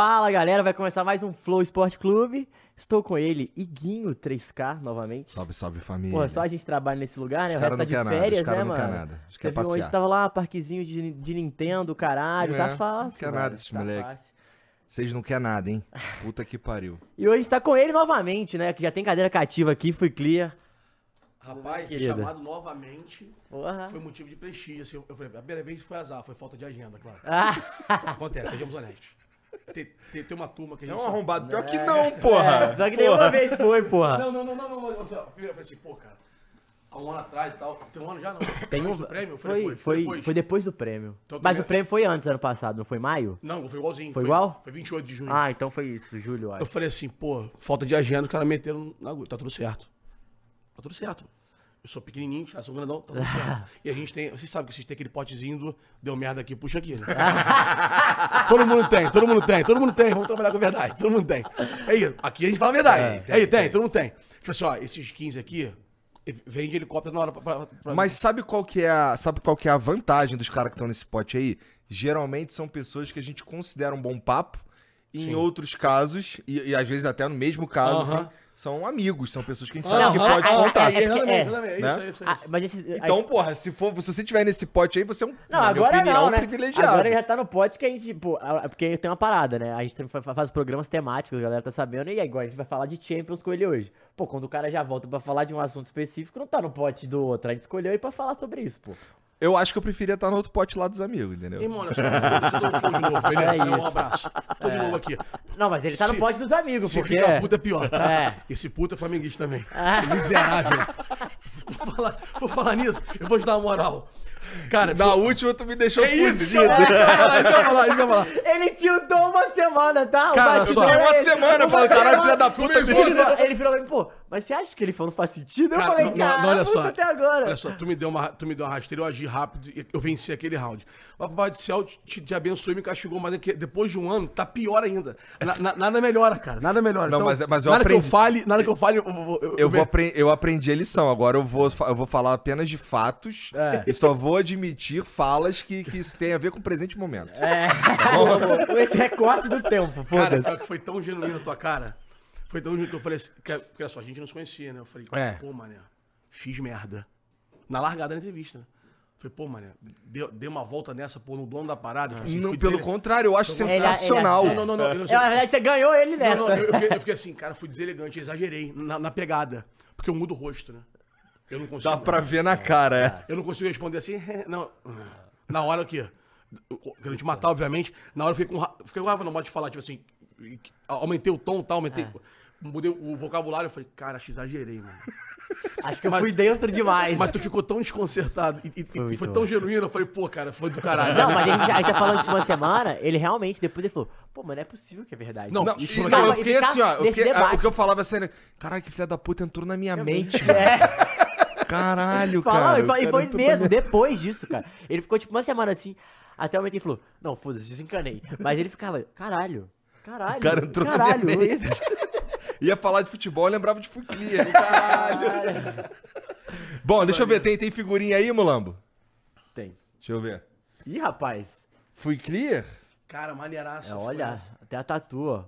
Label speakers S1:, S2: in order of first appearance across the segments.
S1: Fala galera, vai começar mais um Flow Esporte Clube. Estou com ele, Iguinho 3K, novamente.
S2: Salve, salve família.
S1: Pô, só a gente trabalha nesse lugar, né?
S2: Os
S1: o resto tá
S2: não
S1: de
S2: quer nada,
S1: férias,
S2: os cara
S1: né,
S2: não
S1: mano?
S2: quer nada. Os
S1: Você
S2: quer
S1: viu hoje
S2: passear.
S1: tava lá, parquezinho de, de Nintendo, caralho, tá
S2: É,
S1: fácil.
S2: não quer
S1: mano,
S2: nada esses
S1: tá
S2: moleque.
S1: fácil.
S2: Vocês não querem nada, hein? Puta que pariu.
S1: E hoje está com ele novamente, né? Que já tem cadeira cativa aqui, fui clear.
S3: Rapaz, ser
S1: querida?
S3: chamado novamente
S1: Porra.
S3: foi motivo de prestígio. assim, eu falei, a primeira vez foi azar, foi falta de agenda, claro.
S1: Ah,
S3: Acontece, sejamos honestos. Tem, tem, tem uma turma que a
S2: É
S3: gente.
S2: um
S3: só-
S2: arrombado. Pior que não, porra.
S1: só que nenhuma vez foi, porra.
S3: Não, não, não, não, não, não. eu falei assim, pô, cara, há um ano atrás e tal. Tem um ano já não.
S1: Tem um...
S3: Antes do prêmio? Foi,
S1: foi,
S3: depois?
S1: foi,
S3: depois.
S1: foi depois do prêmio.
S3: Então,
S1: Mas o prêmio foi antes, ano passado, não foi maio?
S3: Não, foi igualzinho.
S1: Foi igual?
S3: Foi 28 de junho.
S1: Ah, então foi isso, Júlio, eu
S3: Eu
S1: acho.
S3: falei assim, pô, falta de agenda, os caras meteram na agulha. Tá tudo certo. Tá tudo certo. Eu sou pequenininho, já sou grandão, tá certo. E a gente tem, vocês sabem que vocês têm aquele potezinho do deu merda aqui, puxa aqui, né? todo mundo tem, todo mundo tem, todo mundo tem, vamos trabalhar com a verdade, todo mundo tem. Aí, aqui a gente fala a verdade.
S2: Tem,
S3: aí, tem, todo mundo tem. Tipo assim, ó, esses 15 aqui, vem de helicóptero na hora pra... pra- pra-
S2: Mas sabe qual que é a, sabe qual que é a vantagem dos caras que estão nesse pote aí? Geralmente são pessoas que a gente considera um bom papo. E em outros casos, e, e às vezes até no mesmo caso,
S3: Aham.
S2: assim, são amigos, são pessoas que a gente sabe que pode contar. Então, porra, se, for, se você tiver nesse pote aí, você é um,
S1: Não,
S2: na minha
S1: agora
S2: opinião,
S1: não, né?
S2: privilegiado.
S1: Agora já tá no pote que a gente, pô, porque tem uma parada, né? A gente faz programas temáticos, a galera tá sabendo, e aí agora a gente vai falar de Champions com ele hoje. Pô, quando o cara já volta pra falar de um assunto específico, não tá no pote do outro. A gente escolheu ele pra falar sobre isso, pô.
S2: Eu acho que eu preferia estar no outro pote lá dos amigos, entendeu?
S3: Irmão, olha só, foda-se, eu dou um de novo, beleza?
S1: É
S3: um abraço. Tô de novo aqui.
S1: Não, mas ele tá no
S3: Se-
S1: pote dos amigos,
S3: Se
S1: porque...
S3: fica puta é pior, tá?
S1: É.
S3: Esse puta é flamenguista também. Esse miserável. Vou falar, vou falar nisso, eu vou te dar uma moral. Cara,
S2: Na última tu me deixou
S3: é isso,
S2: fudido.
S3: isso eu ia falar, isso que eu falar, isso que eu ia falar.
S1: Ele tiltou uma semana, tá? O
S3: Cara, só-
S2: Uma semana, eu falo, caralho, filha da puta,
S1: Ele virou- Ele virou pra mim, pô, mas você acha que ele falou faz sentido? Eu
S3: Cara,
S1: falei,
S3: não, não,
S1: cara,
S3: não, olha só.
S1: até agora.
S3: Olha só, tu me deu uma, tu me deu uma rasteira, eu agi rápido e eu venci aquele round. Mas o Papai do Céu te, te abençoou e me castigou, mas é que depois de um ano tá pior ainda. Na- na- nada melhora, cara, nada melhora.
S2: Não,
S3: Então,
S2: mas- mas eu
S3: nada que
S2: aprendi.
S3: eu fale, nada que eu fale, eu, eu, eu,
S2: Eu, vou apren- eu aprendi a lição, agora eu vou, eu vou falar apenas de fatos
S1: É.
S2: e só vou admitir falas que, que têm a ver com o presente momento.
S1: É, esse recorte do tempo,
S3: Cara,
S1: foda-se.
S3: que foi tão genuíno a tua cara. Foi tão genuíno que eu falei assim, que- porque olha só, a gente não se conhecia, né? Eu falei,
S1: É.
S3: pô, mané, fiz merda. Na largada da entrevista, né? Falei, pô, mané, dei, dei uma volta nessa, pô, no dono da parada. tipo assim,
S2: Não, pelo
S3: dele-
S2: contrário, eu acho
S1: Ele- ele-
S2: sensacional.
S3: Não, não, não, não, eu não sei.
S1: É, na verdade, você ganhou ele
S3: Não,
S1: nessa.
S3: não, eu, eu fiquei, eu fiquei assim, cara, fui deselegante, exagerei na, na pegada. Porque eu mudo o rosto, né? Eu não consigo.
S2: Dá pra ver na cara, é.
S3: Eu não consigo responder assim, não. Na hora que. Querendo te matar, obviamente. Na hora eu fiquei com fiquei com raiva, não pode falar, tipo assim. Aumentei o tom e tal, aumentei. Mudei o vocabulário, eu falei, cara, acho que exagerei, mano.
S1: Acho que eu
S3: Mas-
S1: fui dentro demais.
S3: Mas tu ficou tão desconcertado e, e- e foi,
S1: muito
S3: tão genuíno, eu falei, pô, cara, foi do caralho.
S1: Não, mas a gente, já- a gente já falando de uma semana, ele realmente, depois ele falou, pô, mas não é possível que é verdade.
S3: Não,
S2: Não,
S3: isso foi-
S2: não, eu fiquei assim, ó. eu fiquei-
S1: debate.
S2: o que eu falava assim, era, caralho, que filha da puta entrou na minha mente.
S1: É,
S2: Caralho,
S1: falou,
S2: cara.
S1: e foi- e foi
S2: na
S1: mesmo, depois disso, cara. Ele ficou tipo uma semana assim, até o momento ele falou, não, foda-se, desencanei. Mas ele ficava, caralho, caralho,
S2: O cara entrou na
S1: caralho.
S2: minha mente. Ia falar de futebol, eu lembrava de Fuclia. Caralho. Bom, deixa eu ver, tem, tem figurinha aí, Mulambo?
S1: Tem.
S2: Deixa eu ver.
S1: Ih, rapaz,
S2: Fui clear?
S3: Cara, maneiraço.
S1: é, olha, até a tatu, ó.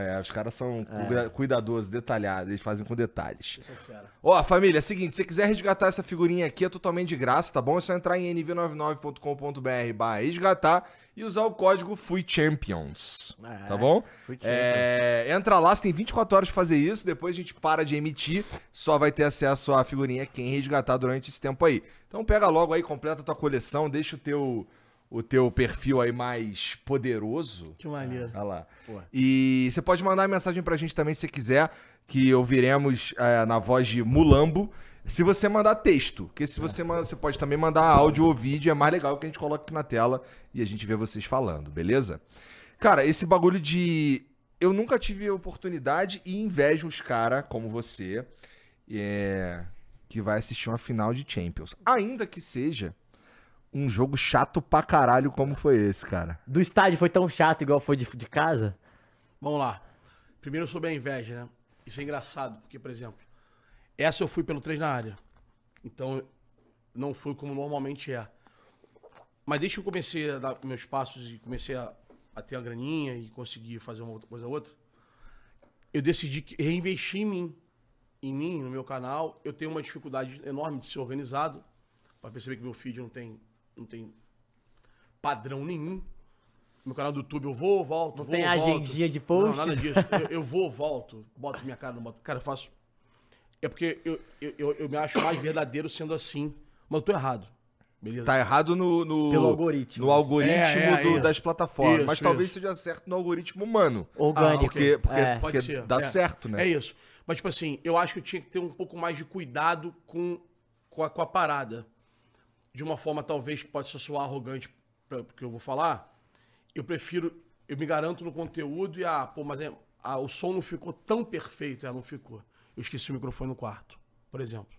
S2: É, os caras são
S1: É.
S2: cuida- cuidadosos, detalhados, eles fazem com detalhes.
S3: É.
S2: Ó, família, é o seguinte, se você quiser resgatar essa figurinha aqui, é totalmente de graça, tá bom? É só entrar em nv99.com.br barra resgatar e usar o código FUICHAMPIONS,
S1: É,
S2: tá bom?
S1: Fui
S2: É, entra lá, você tem 24 horas pra fazer isso, depois a gente para de emitir, só vai ter acesso à figurinha quem resgatar durante esse tempo aí. Então pega logo aí, completa a tua coleção, deixa o teu, o teu perfil aí mais poderoso.
S3: Que maneiro.
S2: Olha lá. E você pode mandar mensagem pra gente também se quiser, que ouviremos é, na voz de Mulambo. Se você mandar texto, porque se você manda, você pode também mandar áudio ou vídeo, é mais legal que a gente coloque aqui na tela e a gente vê vocês falando, beleza? Cara, esse bagulho de. Eu nunca tive oportunidade e invejo os caras como você, é, que vai assistir uma final de Champions. Ainda que seja um jogo chato pra caralho como foi esse, cara.
S1: Do estádio foi tão chato igual foi de, de casa?
S3: Vamos lá. Primeiro sobre a inveja, né? Isso é engraçado, porque, por exemplo, essa eu fui pelo 3 na área. Então, não fui como normalmente é. Mas desde que eu comecei a dar meus passos e comecei a a ter a graninha e conseguir fazer uma outra coisa ou outra, eu decidi que- reinvestir em mim. Em mim, no meu canal. Eu tenho uma dificuldade enorme de ser organizado. Pra perceber que meu feed não tem, não tem padrão nenhum. Meu canal do YouTube eu vou, volto,
S1: Não
S3: vou,
S1: tem
S3: volto.
S1: agendinha de post?
S3: Não, nada disso. Eu, eu vou, volto, boto minha cara, não boto. Cara, eu faço. É porque eu, eu, eu, eu me acho mais verdadeiro sendo assim. Mas eu tô errado. Beleza?
S2: Tá errado no, no-
S1: Pelo algoritmo.
S2: No algoritmo
S3: É, é,
S2: do-
S3: isso.
S2: das plataformas.
S3: Isso,
S2: mas talvez
S3: isso.
S2: seja certo no algoritmo humano.
S1: Orgânico.
S2: Porque, porque,
S1: É.
S2: porque
S3: Pode ser.
S2: dá
S3: é.
S2: certo, né?
S3: É isso. Mas, tipo assim, eu acho que eu tinha que ter um pouco mais de cuidado com, com, a, com a parada. De uma forma, talvez, que pode soar arrogante, pra- porque eu vou falar. Eu prefiro, eu me garanto no conteúdo e, ah, pô, mas é, ah, o som não ficou tão perfeito. É, não ficou. Eu esqueci o microfone no quarto, por exemplo.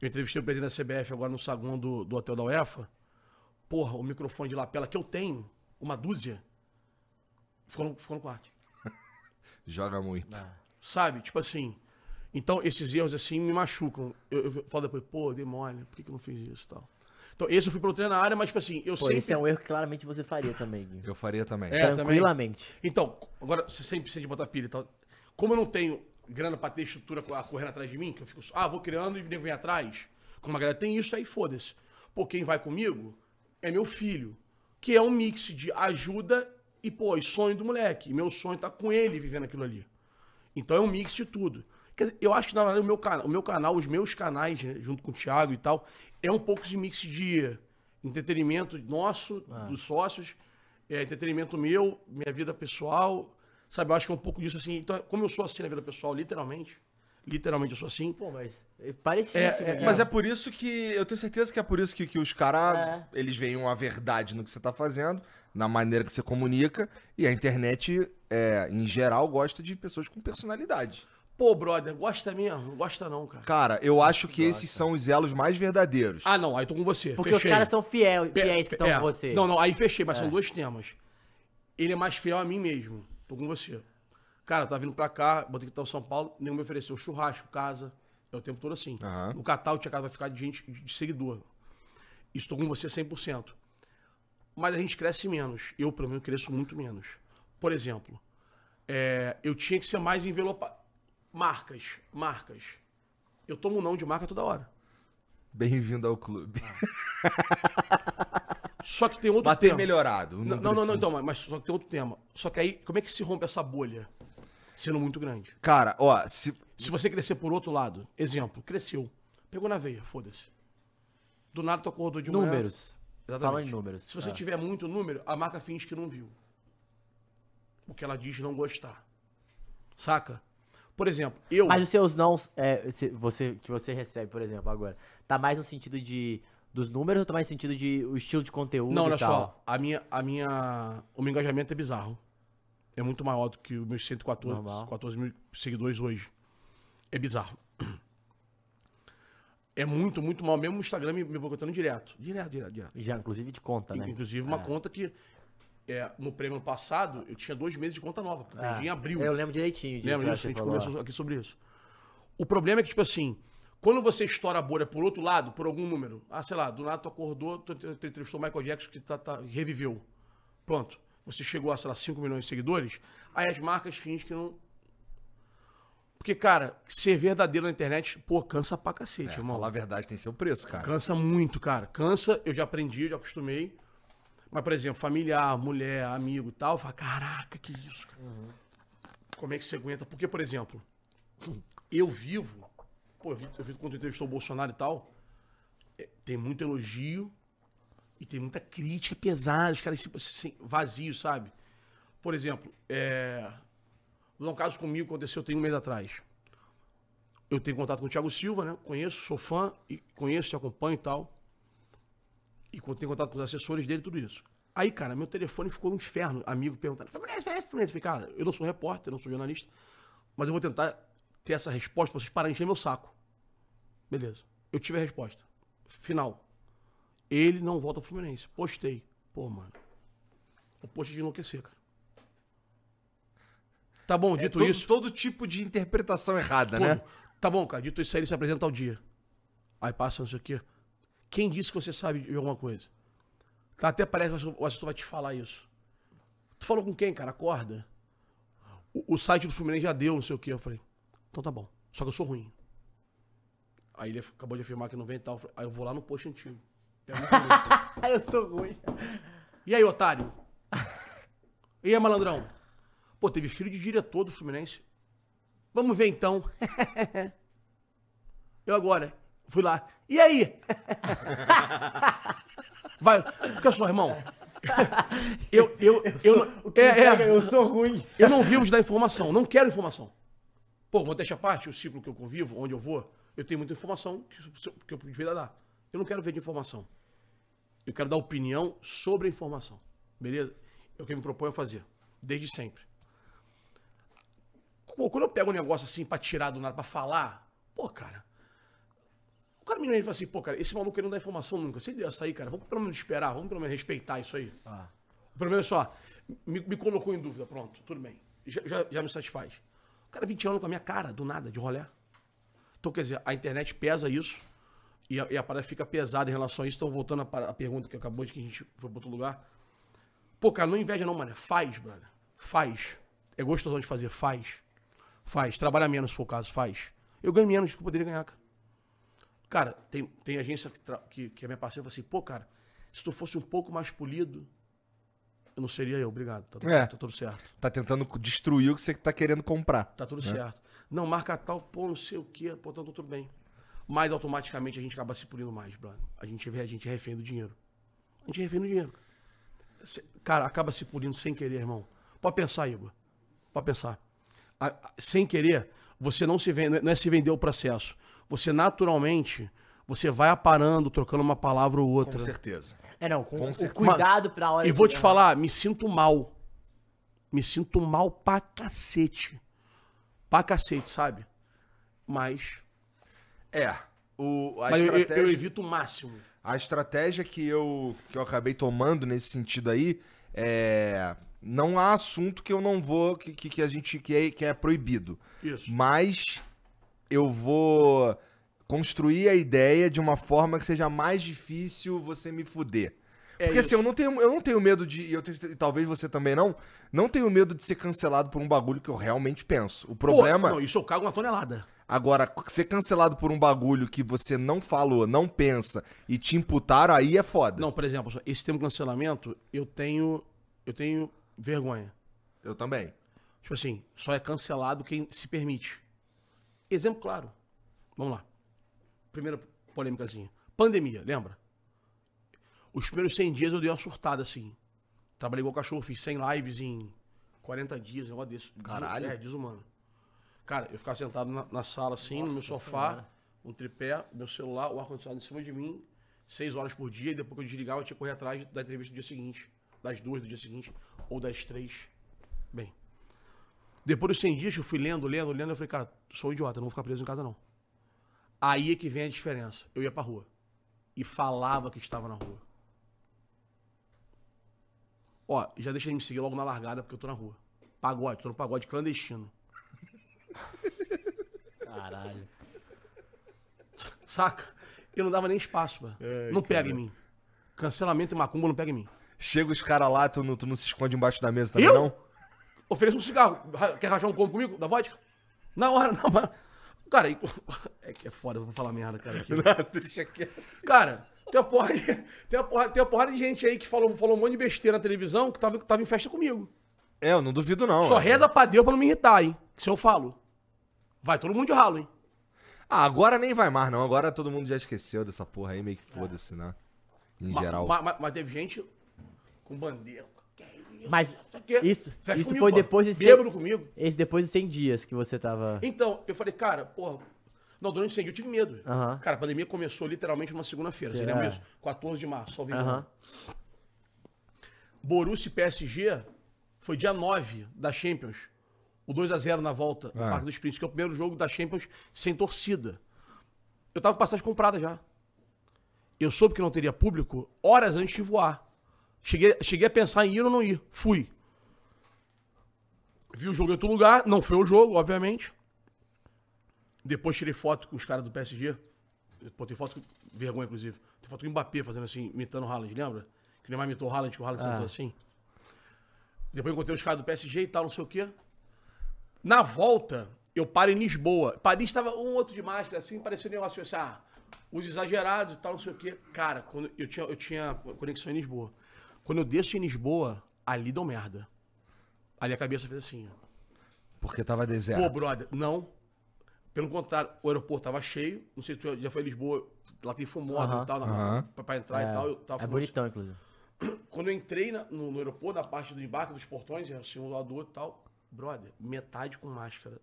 S3: Eu entrevistei o presidente da CBF agora no saguão do, do hotel da UEFA. Porra, o microfone de lapela que eu tenho, uma dúzia, ficou no, ficou no quarto.
S2: Joga muito.
S1: Ah.
S3: Sabe? Tipo assim. Então, esses erros assim me machucam. Eu, eu falo depois, pô, mole, por que, que eu não fiz isso e tal? Então, esse eu fui pro treino na área, mas, tipo assim, eu
S1: Pô,
S3: sempre.
S1: esse é um erro que claramente você faria também, Gui.
S2: Eu faria também.
S3: É,
S1: Tranquilamente.
S3: Então, agora você sempre precisa de botar pilha e tal. Como eu não tenho grana pra ter estrutura correndo atrás de mim, que eu fico, ah, vou criando e vem atrás. Como a galera tem isso, aí foda-se. Pô, quem vai comigo é meu filho, que é um mix de ajuda e, pô, e sonho do moleque. E meu sonho tá com ele vivendo aquilo ali. Então é um mix de tudo. Quer dizer, eu acho que, na verdade, o meu, cana- o meu canal, os meus canais, né, junto com o Thiago e tal, é um pouco de mix de entretenimento nosso, dos sócios, é, entretenimento meu, minha vida pessoal, sabe? Eu acho que é um pouco disso assim. Então, como eu sou assim na vida pessoal, literalmente, literalmente eu sou assim,
S1: Pô, mas é parecido.
S3: É, é,
S2: Mas é por isso que. Eu tenho certeza que é por isso que, que os caras.
S1: É.
S2: Eles veem uma verdade no que você tá fazendo, na maneira que você comunica. E a internet, é, em geral, gosta de pessoas com personalidade.
S3: Pô, brother, gosta mesmo? Não gosta não, cara.
S2: Cara, eu acho que esses são os elos mais verdadeiros.
S3: Ah, não, aí tô com você.
S1: Porque
S3: fechei.
S1: os caras são fiel,
S3: Pe-
S1: fiéis que estão
S3: é.
S1: com você.
S3: Não, não, aí fechei, mas são dois temas. Ele é mais fiel a mim mesmo. Tô com você. Cara, tá vindo pra cá, botei que tá o São Paulo, nenhum me ofereceu churrasco, casa. É o tempo todo assim.
S2: Aham.
S3: No Catal tinha casa vai ficar de gente, de seguidor. Estou com você 100%. Mas a gente cresce menos. Eu, pelo menos, cresço muito menos. Por exemplo, é, eu tinha que ser mais envelopado. Marcas, marcas. Eu tomo não de marca toda hora.
S2: Bem-vindo ao clube.
S3: Só que tem outro
S2: Bater
S3: tema.
S2: melhorado.
S3: Não, não, não, não, então, mas- só que tem outro tema. Só que aí, como é que se rompe essa bolha? Sendo muito grande.
S2: Cara, ó, se.
S3: Se você crescer por outro lado, exemplo, cresceu, pegou na veia, foda-se. Do nada tu acordou de manhã.
S1: Números.
S3: Exatamente.
S1: Fala em números.
S3: Se você
S1: Ah.
S3: tiver muito número, a marca finge que não viu. O que ela diz não gostar. Saca? Por exemplo, eu.
S1: Mas os seus não, é, você, que você recebe, por exemplo, agora, tá mais no sentido de dos números ou tá mais no sentido de o estilo de conteúdo
S3: Não, olha só. A minha, a minha, o meu engajamento é bizarro. É muito maior do que os meus 114
S1: Normal.
S3: 14 mil seguidores hoje. É bizarro. É muito, muito mal. Mesmo o Instagram me, me boicotando direto. Direto, direto, direto.
S1: Já, inclusive de conta, né?
S3: Inclusive uma
S1: É.
S3: conta que é, no prêmio passado eu tinha dois meses de conta nova. porque
S1: Ah,
S3: perdi em abril.
S1: Eu lembro direitinho disso.
S3: Lembra
S1: eu
S3: disso? A gente
S1: falou.
S3: conversou aqui sobre isso. O problema é que, tipo assim, quando você estoura a bolha por outro lado, por algum número, ah, sei lá, do nada tu acordou, tu entrevistou o Michael Jackson que tá, tá- reviveu. Pronto. Você chegou a, sei lá, 5 milhões de seguidores, aí as marcas fingem que não. Porque, cara, ser verdadeiro na internet, pô, cansa pra cacete,
S2: É,
S3: irmão.
S2: falar a verdade tem seu preço, cara.
S3: Cansa muito, cara. Cansa, eu já aprendi, eu já acostumei. Mas, por exemplo, familiar, mulher, amigo tal, fala, caraca, que isso, cara. Como é que você aguenta? Porque, por exemplo, eu vivo, pô, eu vi, eu vi quando entrevistou o Bolsonaro e tal, é, tem muito elogio e tem muita crítica pesada, os caras assim, vazios, sabe? Por exemplo, é, vou dar um caso comigo aconteceu tem um mês atrás. Eu tenho contato com o Thiago Silva, né? Conheço, sou fã, e conheço, te acompanho e tal. E tenho contato com os assessores dele, tudo isso. Aí, cara, meu telefone ficou um inferno. Amigo perguntando, Fluminense, Fluminense, Fluminense. Falei, cara, eu não sou repórter, eu não sou jornalista, mas eu vou tentar ter essa resposta pra vocês pararem de encher meu saco. Beleza. Eu tive a resposta. Final. Ele não volta pro Fluminense. Postei. Pô, mano. O post de enlouquecer, cara. Tá bom,
S2: É
S3: dito
S2: todo,
S3: isso.
S2: todo tipo de interpretação errada, né?
S3: Tá bom, cara. Dito isso aí, ele se apresenta ao dia. Aí passa não sei o quê. Quem disse que você sabe de alguma coisa? Tá, até parece que o assessor vai te falar isso. Tu falou com quem, cara? Acorda. O, o site do Fluminense já deu, não sei o quê. Eu falei, então tá bom. Só que eu sou ruim. Aí ele acabou de afirmar que não vem e tal. Aí eu vou lá no post antigo.
S1: Eu sou ruim.
S3: E aí, otário? E aí, malandrão? Pô, teve filho de diretor do Fluminense. Vamos ver então. Eu agora. Fui lá. E aí? Vai. Fica só, irmão. Eu, eu, eu, não- é, é,
S1: Eu sou ruim.
S3: eu não vivo de dar informação. Não quero informação. Pô, modéstia à parte, o ciclo que eu convivo, onde eu vou, eu tenho muita informação que, que eu devia dar. Eu não quero ver de informação. Eu quero dar opinião sobre a informação. Beleza? É o que eu me proponho a fazer. Desde sempre. Pô, quando eu pego um negócio assim pra tirar do nada, pra falar, pô, cara. O cara me vem e fala assim, pô, cara, esse maluco ele não dá informação nunca. Se ele ia sair, cara, vamos pelo menos esperar, vamos pelo menos respeitar isso aí.
S1: Ah.
S3: Pelo menos só, me, me colocou em dúvida, pronto, tudo bem. Já, já, já me satisfaz. O cara 20 anos com a minha cara, do nada, de rolé. Então, quer dizer, a internet pesa isso e a, e a parada fica pesada em relação a isso. Então, voltando à pergunta que acabou de que a gente foi para outro lugar. Pô, cara, não inveja não, mano. Faz, brother. Faz. É gostoso de fazer, faz. Faz. Trabalha menos, se for o caso, faz. Eu ganho menos do que eu poderia ganhar, cara. Cara, tem, tem agência que, que, que é minha parceira fala assim, pô, cara, se tu fosse um pouco mais polido, eu não seria eu, obrigado. Tá, tudo-
S2: É.
S3: tá tudo certo.
S2: Tá tentando destruir o que você tá querendo comprar.
S3: Tá tudo certo. Não, marca tal, pô, não sei o quê, pô, tá tudo bem. Mas automaticamente a gente acaba se polindo mais, brother. A gente, vê- a gente é refém do dinheiro. A gente é refém do dinheiro. Cara, acaba se polindo sem querer, irmão. Pode pensar, Igor. Pode pensar. A- a- sem querer, você não se vende, não é se vender o processo. Você naturalmente, você vai aparando, trocando uma palavra ou outra.
S2: Com certeza.
S1: É, não, com,
S2: Com certeza.
S1: cuidado pra hora
S3: E vou te falar, me sinto mal. Me sinto mal pra cacete. Pra cacete, sabe? Mas.
S2: É. O, a,
S3: mas eu- eu,
S2: estratégia,
S3: eu evito o máximo.
S2: a estratégia que eu, que eu acabei tomando nesse sentido aí é. Não há assunto que eu não vou. que, que, que a gente. Que é, que é proibido.
S3: Isso.
S2: Mas eu vou construir a ideia de uma forma que seja mais difícil você me fuder.
S3: É
S2: Porque
S3: isso.
S2: assim, eu não tenho, eu não tenho medo de. E eu tenho- e talvez você também não. Não tenho medo de ser cancelado por um bagulho que eu realmente penso. O
S3: Pô,
S2: problema.
S3: não, isso eu cago uma tonelada.
S2: Agora, ser cancelado por um bagulho que você não falou, não pensa e te imputaram, aí é foda.
S3: Não, por exemplo, esse termo cancelamento, eu tenho. Eu tenho vergonha.
S2: Eu também.
S3: Tipo assim, só é cancelado quem se permite. Exemplo claro. Vamos lá. Primeira polêmicazinha. Pandemia, lembra? Os primeiros 100 dias eu dei uma surtada assim. Trabalhei igual cachorro, fiz 100 lives em 40 dias, um negócio desse.
S2: Caralho.
S3: É, desumano. Cara, eu ficava sentado na, na sala assim, no meu
S1: Nossa
S3: sofá,
S1: Senhora.
S3: um tripé, meu celular, o ar-condicionado em cima de mim, 6 horas por dia, e depois que eu desligava, eu tinha que correr atrás da entrevista do dia seguinte, das duas do dia seguinte, ou das três. Bem, depois dos 100 dias que eu fui lendo, lendo, lendo, eu falei, cara, sou um idiota, não vou ficar preso em casa não. Aí é que vem a diferença. Eu ia pra rua e falava que estava na rua. Ó, já deixa ele me seguir logo na largada porque eu tô na rua. Pagode, tô no pagode clandestino.
S1: Caralho.
S3: Saca? Eu não dava nem espaço, mano. não pega em mim. Cancelamento e macumba não pega em mim.
S2: Chega os caras lá, tu não, tu não se esconde embaixo da mesa também,
S3: Eu?
S2: não?
S3: Ofereça um cigarro. Quer rachar um combo comigo? Da vodka? Na hora, não, mas... Cara, e- é que é foda, eu vou falar merda, cara. aqui.
S2: Deixa quieto.
S3: Cara, tem uma, porra de, tem, uma porra, tem uma porrada de gente aí que falou, falou um monte de besteira na televisão que tava, que tava em festa comigo.
S2: É, eu não duvido, não.
S3: Só
S2: é.
S3: reza pra Deus pra não me irritar, hein? Se eu falo. Vai todo mundo de ralo, hein?
S2: Ah, agora nem vai mais, não. Agora todo mundo já esqueceu dessa porra aí, meio que foda-se, né? Em
S3: Ma-
S2: geral.
S3: ma- ma- Mas, teve gente com bandeira.
S1: Mas isso- isso
S3: comigo,
S1: foi depois de ser-
S3: Bêbado comigo.
S1: Esse depois dos 100 dias que você tava...
S3: Então, eu falei, cara, porra. Não, durante esse dia eu tive medo.
S1: Aham.
S3: Cara, a pandemia começou literalmente numa segunda-feira. Você
S1: Será?
S3: lembra isso? 14 de março, só
S1: Aham.
S3: Borussia e PSG foi dia 9 da Champions. O 2x0 na volta no
S2: Ah.
S3: Parque dos Príncipes, que é o primeiro jogo da Champions sem torcida. Eu tava com passagem comprada já. Eu soube que não teria público horas antes de voar. Cheguei, cheguei a pensar em ir ou não ir. Fui. Vi o jogo em outro lugar, não foi o jogo, obviamente. Depois tirei foto com os caras do PSG. Pô, tem foto com vergonha, inclusive. Tem foto com o Mbappé fazendo assim, imitando o Haaland, lembra? Que o Neymar imitou o Haaland, que o Haaland
S1: Ah.
S3: sentou assim. Depois encontrei os caras do PSG e tal, não sei o quê. Na volta, eu paro em Lisboa. Paris estava um outro de máscara, assim, parecia um negócio assim, ah, os exagerados e tal, não sei o quê. Cara, quando eu tinha, eu tinha conexão em Lisboa. Quando eu desço em Lisboa, ali deu merda. Ali a cabeça fez assim, ó.
S2: Porque tava deserto.
S3: Pô, brother, não. Pelo contrário, o aeroporto tava cheio. Não sei se tu já foi em Lisboa, lá tem fumódromo
S1: Aham.
S3: e tal, na-
S2: Aham.
S3: pra, pra entrar e tal. Eu tava
S1: é
S3: fumando-
S1: bonitão, inclusive.
S3: Quando eu entrei na- no, no aeroporto, na parte do embarque dos portões, assim, um do lado do outro e tal, brother, metade com máscara.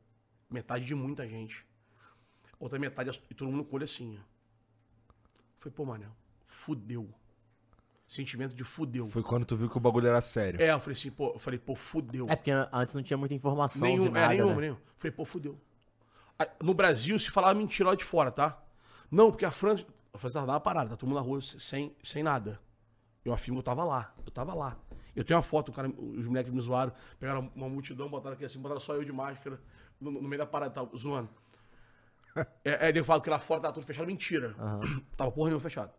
S3: Metade de muita gente. Outra metade e todo mundo com o olho assim, ó. Foi, pô, mano, fudeu. Sentimento de fudeu.
S2: Foi quando tu viu que o bagulho era sério.
S3: É, eu falei assim, pô, eu falei, pô, fudeu.
S1: É porque antes não tinha muita informação
S3: Nenhum,
S1: de nada,
S3: é, nenhum,
S1: né?
S3: nenhum. Falei, pô, fudeu. No Brasil se falava mentira lá de fora, tá? Não, porque a França. A França tava parada, tá todo mundo na rua sem, sem nada. Eu afirmo, eu tava lá. Eu tava lá. Eu tenho uma foto, o cara, os moleques me zoaram, pegaram uma multidão, botaram aqui assim, botaram só eu de máscara no, no meio da parada, tá zoando. É, é, ele fala que lá fora tava tudo fechado, mentira. Tava porra nenhuma fechado.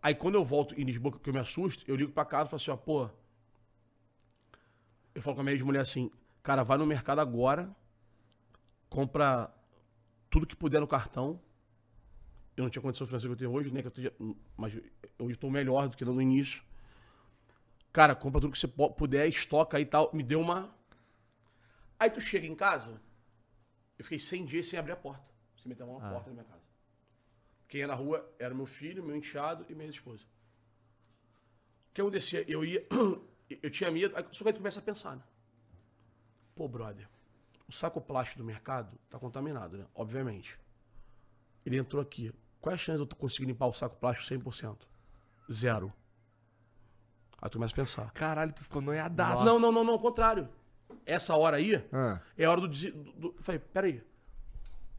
S3: Aí quando eu volto em Lisboa, que eu me assusto, eu ligo pra casa e falo assim, ó, pô, eu falo com a minha ex-mulher assim, cara, vai no mercado agora, compra tudo que puder no cartão. Eu não tinha condição financeira que eu tenho hoje, nem que eu esteja, mas hoje estou melhor do que no início. Cara, compra tudo que você puder, estoca aí e tal. Me deu uma. Aí tu chega em casa, eu fiquei 100 dias sem abrir a porta. Sem meter a mão na porta da minha casa. Quem ia na rua era meu filho, meu enteado e minha esposa. O que acontecia? Eu ia. Eu tinha medo. Só que aí tu começa a pensar, né? Pô, brother, o saco plástico do mercado tá contaminado, né? Obviamente. Ele entrou aqui. Qual é a chance de eu conseguir limpar o saco plástico 100%? Zero. Aí tu começa a pensar.
S2: Caralho, tu ficou noiadaço.
S3: Não, não, não, não, ao contrário. Essa hora aí
S2: Ah.
S3: é a hora do, do, do. Falei, peraí.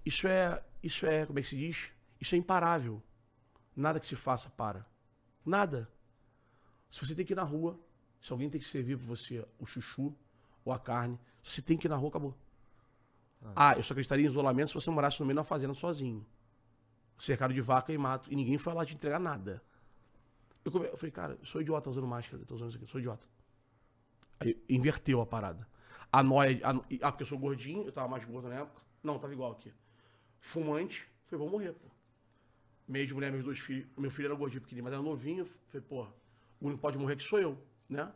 S3: Isso é. Isso é. Como é que se diz? Isso é imparável. Nada que se faça para. Nada. Se você tem que ir na rua, se alguém tem que servir pra você o chuchu ou a carne, se você tem que ir na rua, acabou. Ah, eu só acreditaria em isolamento se você morasse no meio de uma fazenda sozinho. Cercado de vaca e mato. E ninguém foi lá te entregar nada. Eu, come- eu falei, cara, eu sou idiota usando máscara, tô usando isso aqui, eu sou idiota. Aí inverteu a parada. A noia. a- ah, porque eu sou gordinho, eu tava mais gordo na época. Não, tava igual aqui. Fumante, falei, vou morrer, pô. Meio de mulher, meus dois filhos. Meu filho era gordinho pequenininho, mas era novinho. Falei, pô, o único que pode morrer que sou eu, né?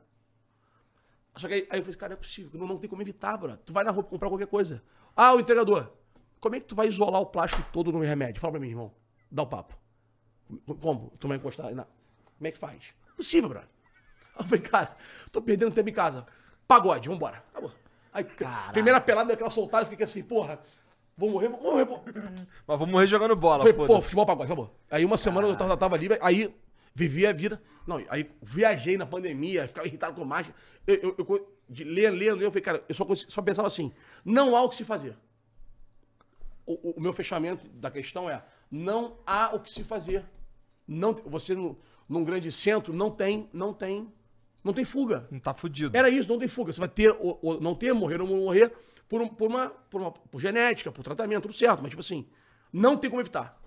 S3: Só que aí, aí eu falei, cara, não é possível, não, não tem como evitar, bro. Tu vai na rua comprar qualquer coisa. Ah, o entregador. Como é que tu vai isolar o plástico todo no meu remédio? Fala pra mim, irmão. Dá o papo. Como? Tu vai encostar? na- Como é que faz? Possível, brother. Eu falei, cara, tô perdendo tempo em casa. Pagode, vambora. Acabou. Aí, primeira pelada daquela soltada, eu fiquei assim, porra, vou morrer, vou morrer, pô.
S2: Mas vamos morrer jogando bola,
S3: Falei, pô,
S2: foda-se.
S3: futebol pagode, acabou. Aí uma semana eu tava, tava livre, aí vivi a vida. Não, aí viajei na pandemia, ficava irritado com mágica. Eu, eu, eu, de ler, ler, ler, eu falei, cara, eu só, só pensava assim, não há o que se fazer. O, o- meu fechamento da questão é, não há o que se fazer. Não, você num, num grande centro não tem, não tem, não tem fuga.
S2: Não tá fudido.
S3: Era isso, não tem fuga. Você vai ter ou, ou não ter, morrer ou não morrer por, um- por, uma, por uma por genética, por tratamento, tudo certo. Mas, tipo assim, não tem como evitar.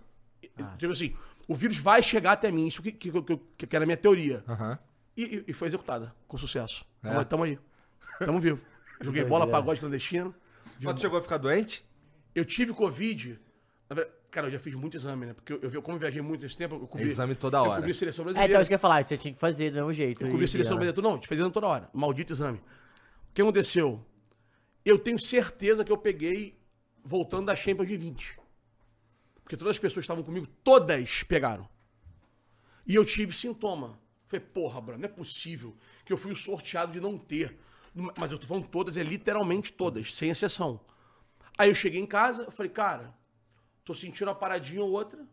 S3: Tipo assim, o vírus vai chegar até mim. Isso que, que, que, que era a minha teoria.
S2: Aham.
S3: E, e- e foi executada, com sucesso.
S2: É?
S3: Tamo, tamo aí. Tamo vivo. Joguei bola,
S1: Doideira.
S3: pagode clandestino.
S2: Mas tu chegou a ficar doente?
S3: Eu tive Covid. na verdade, Cara, eu já fiz muito exame, né? Porque eu, eu, como eu viajei muito nesse tempo, eu cobri.
S2: Exame toda
S3: Eu
S2: hora.
S3: cobri seleção
S1: É,
S3: brasileira.
S1: então isso que eu ia falar, você tinha que fazer do mesmo jeito.
S3: Eu cobri
S1: e-
S3: seleção
S1: e-
S3: brasileira. Não, te fazendo toda hora. Maldito exame. O que aconteceu? Eu tenho certeza que eu peguei voltando da Champions de 20. Porque todas as pessoas que estavam comigo, todas pegaram. E eu tive sintoma. Falei, porra, Bruno, não é possível que eu fui sorteado de não ter. Mas eu tô falando todas, é literalmente todas, sem exceção. Aí eu cheguei em casa, eu falei, cara, tô sentindo uma paradinha ou outra.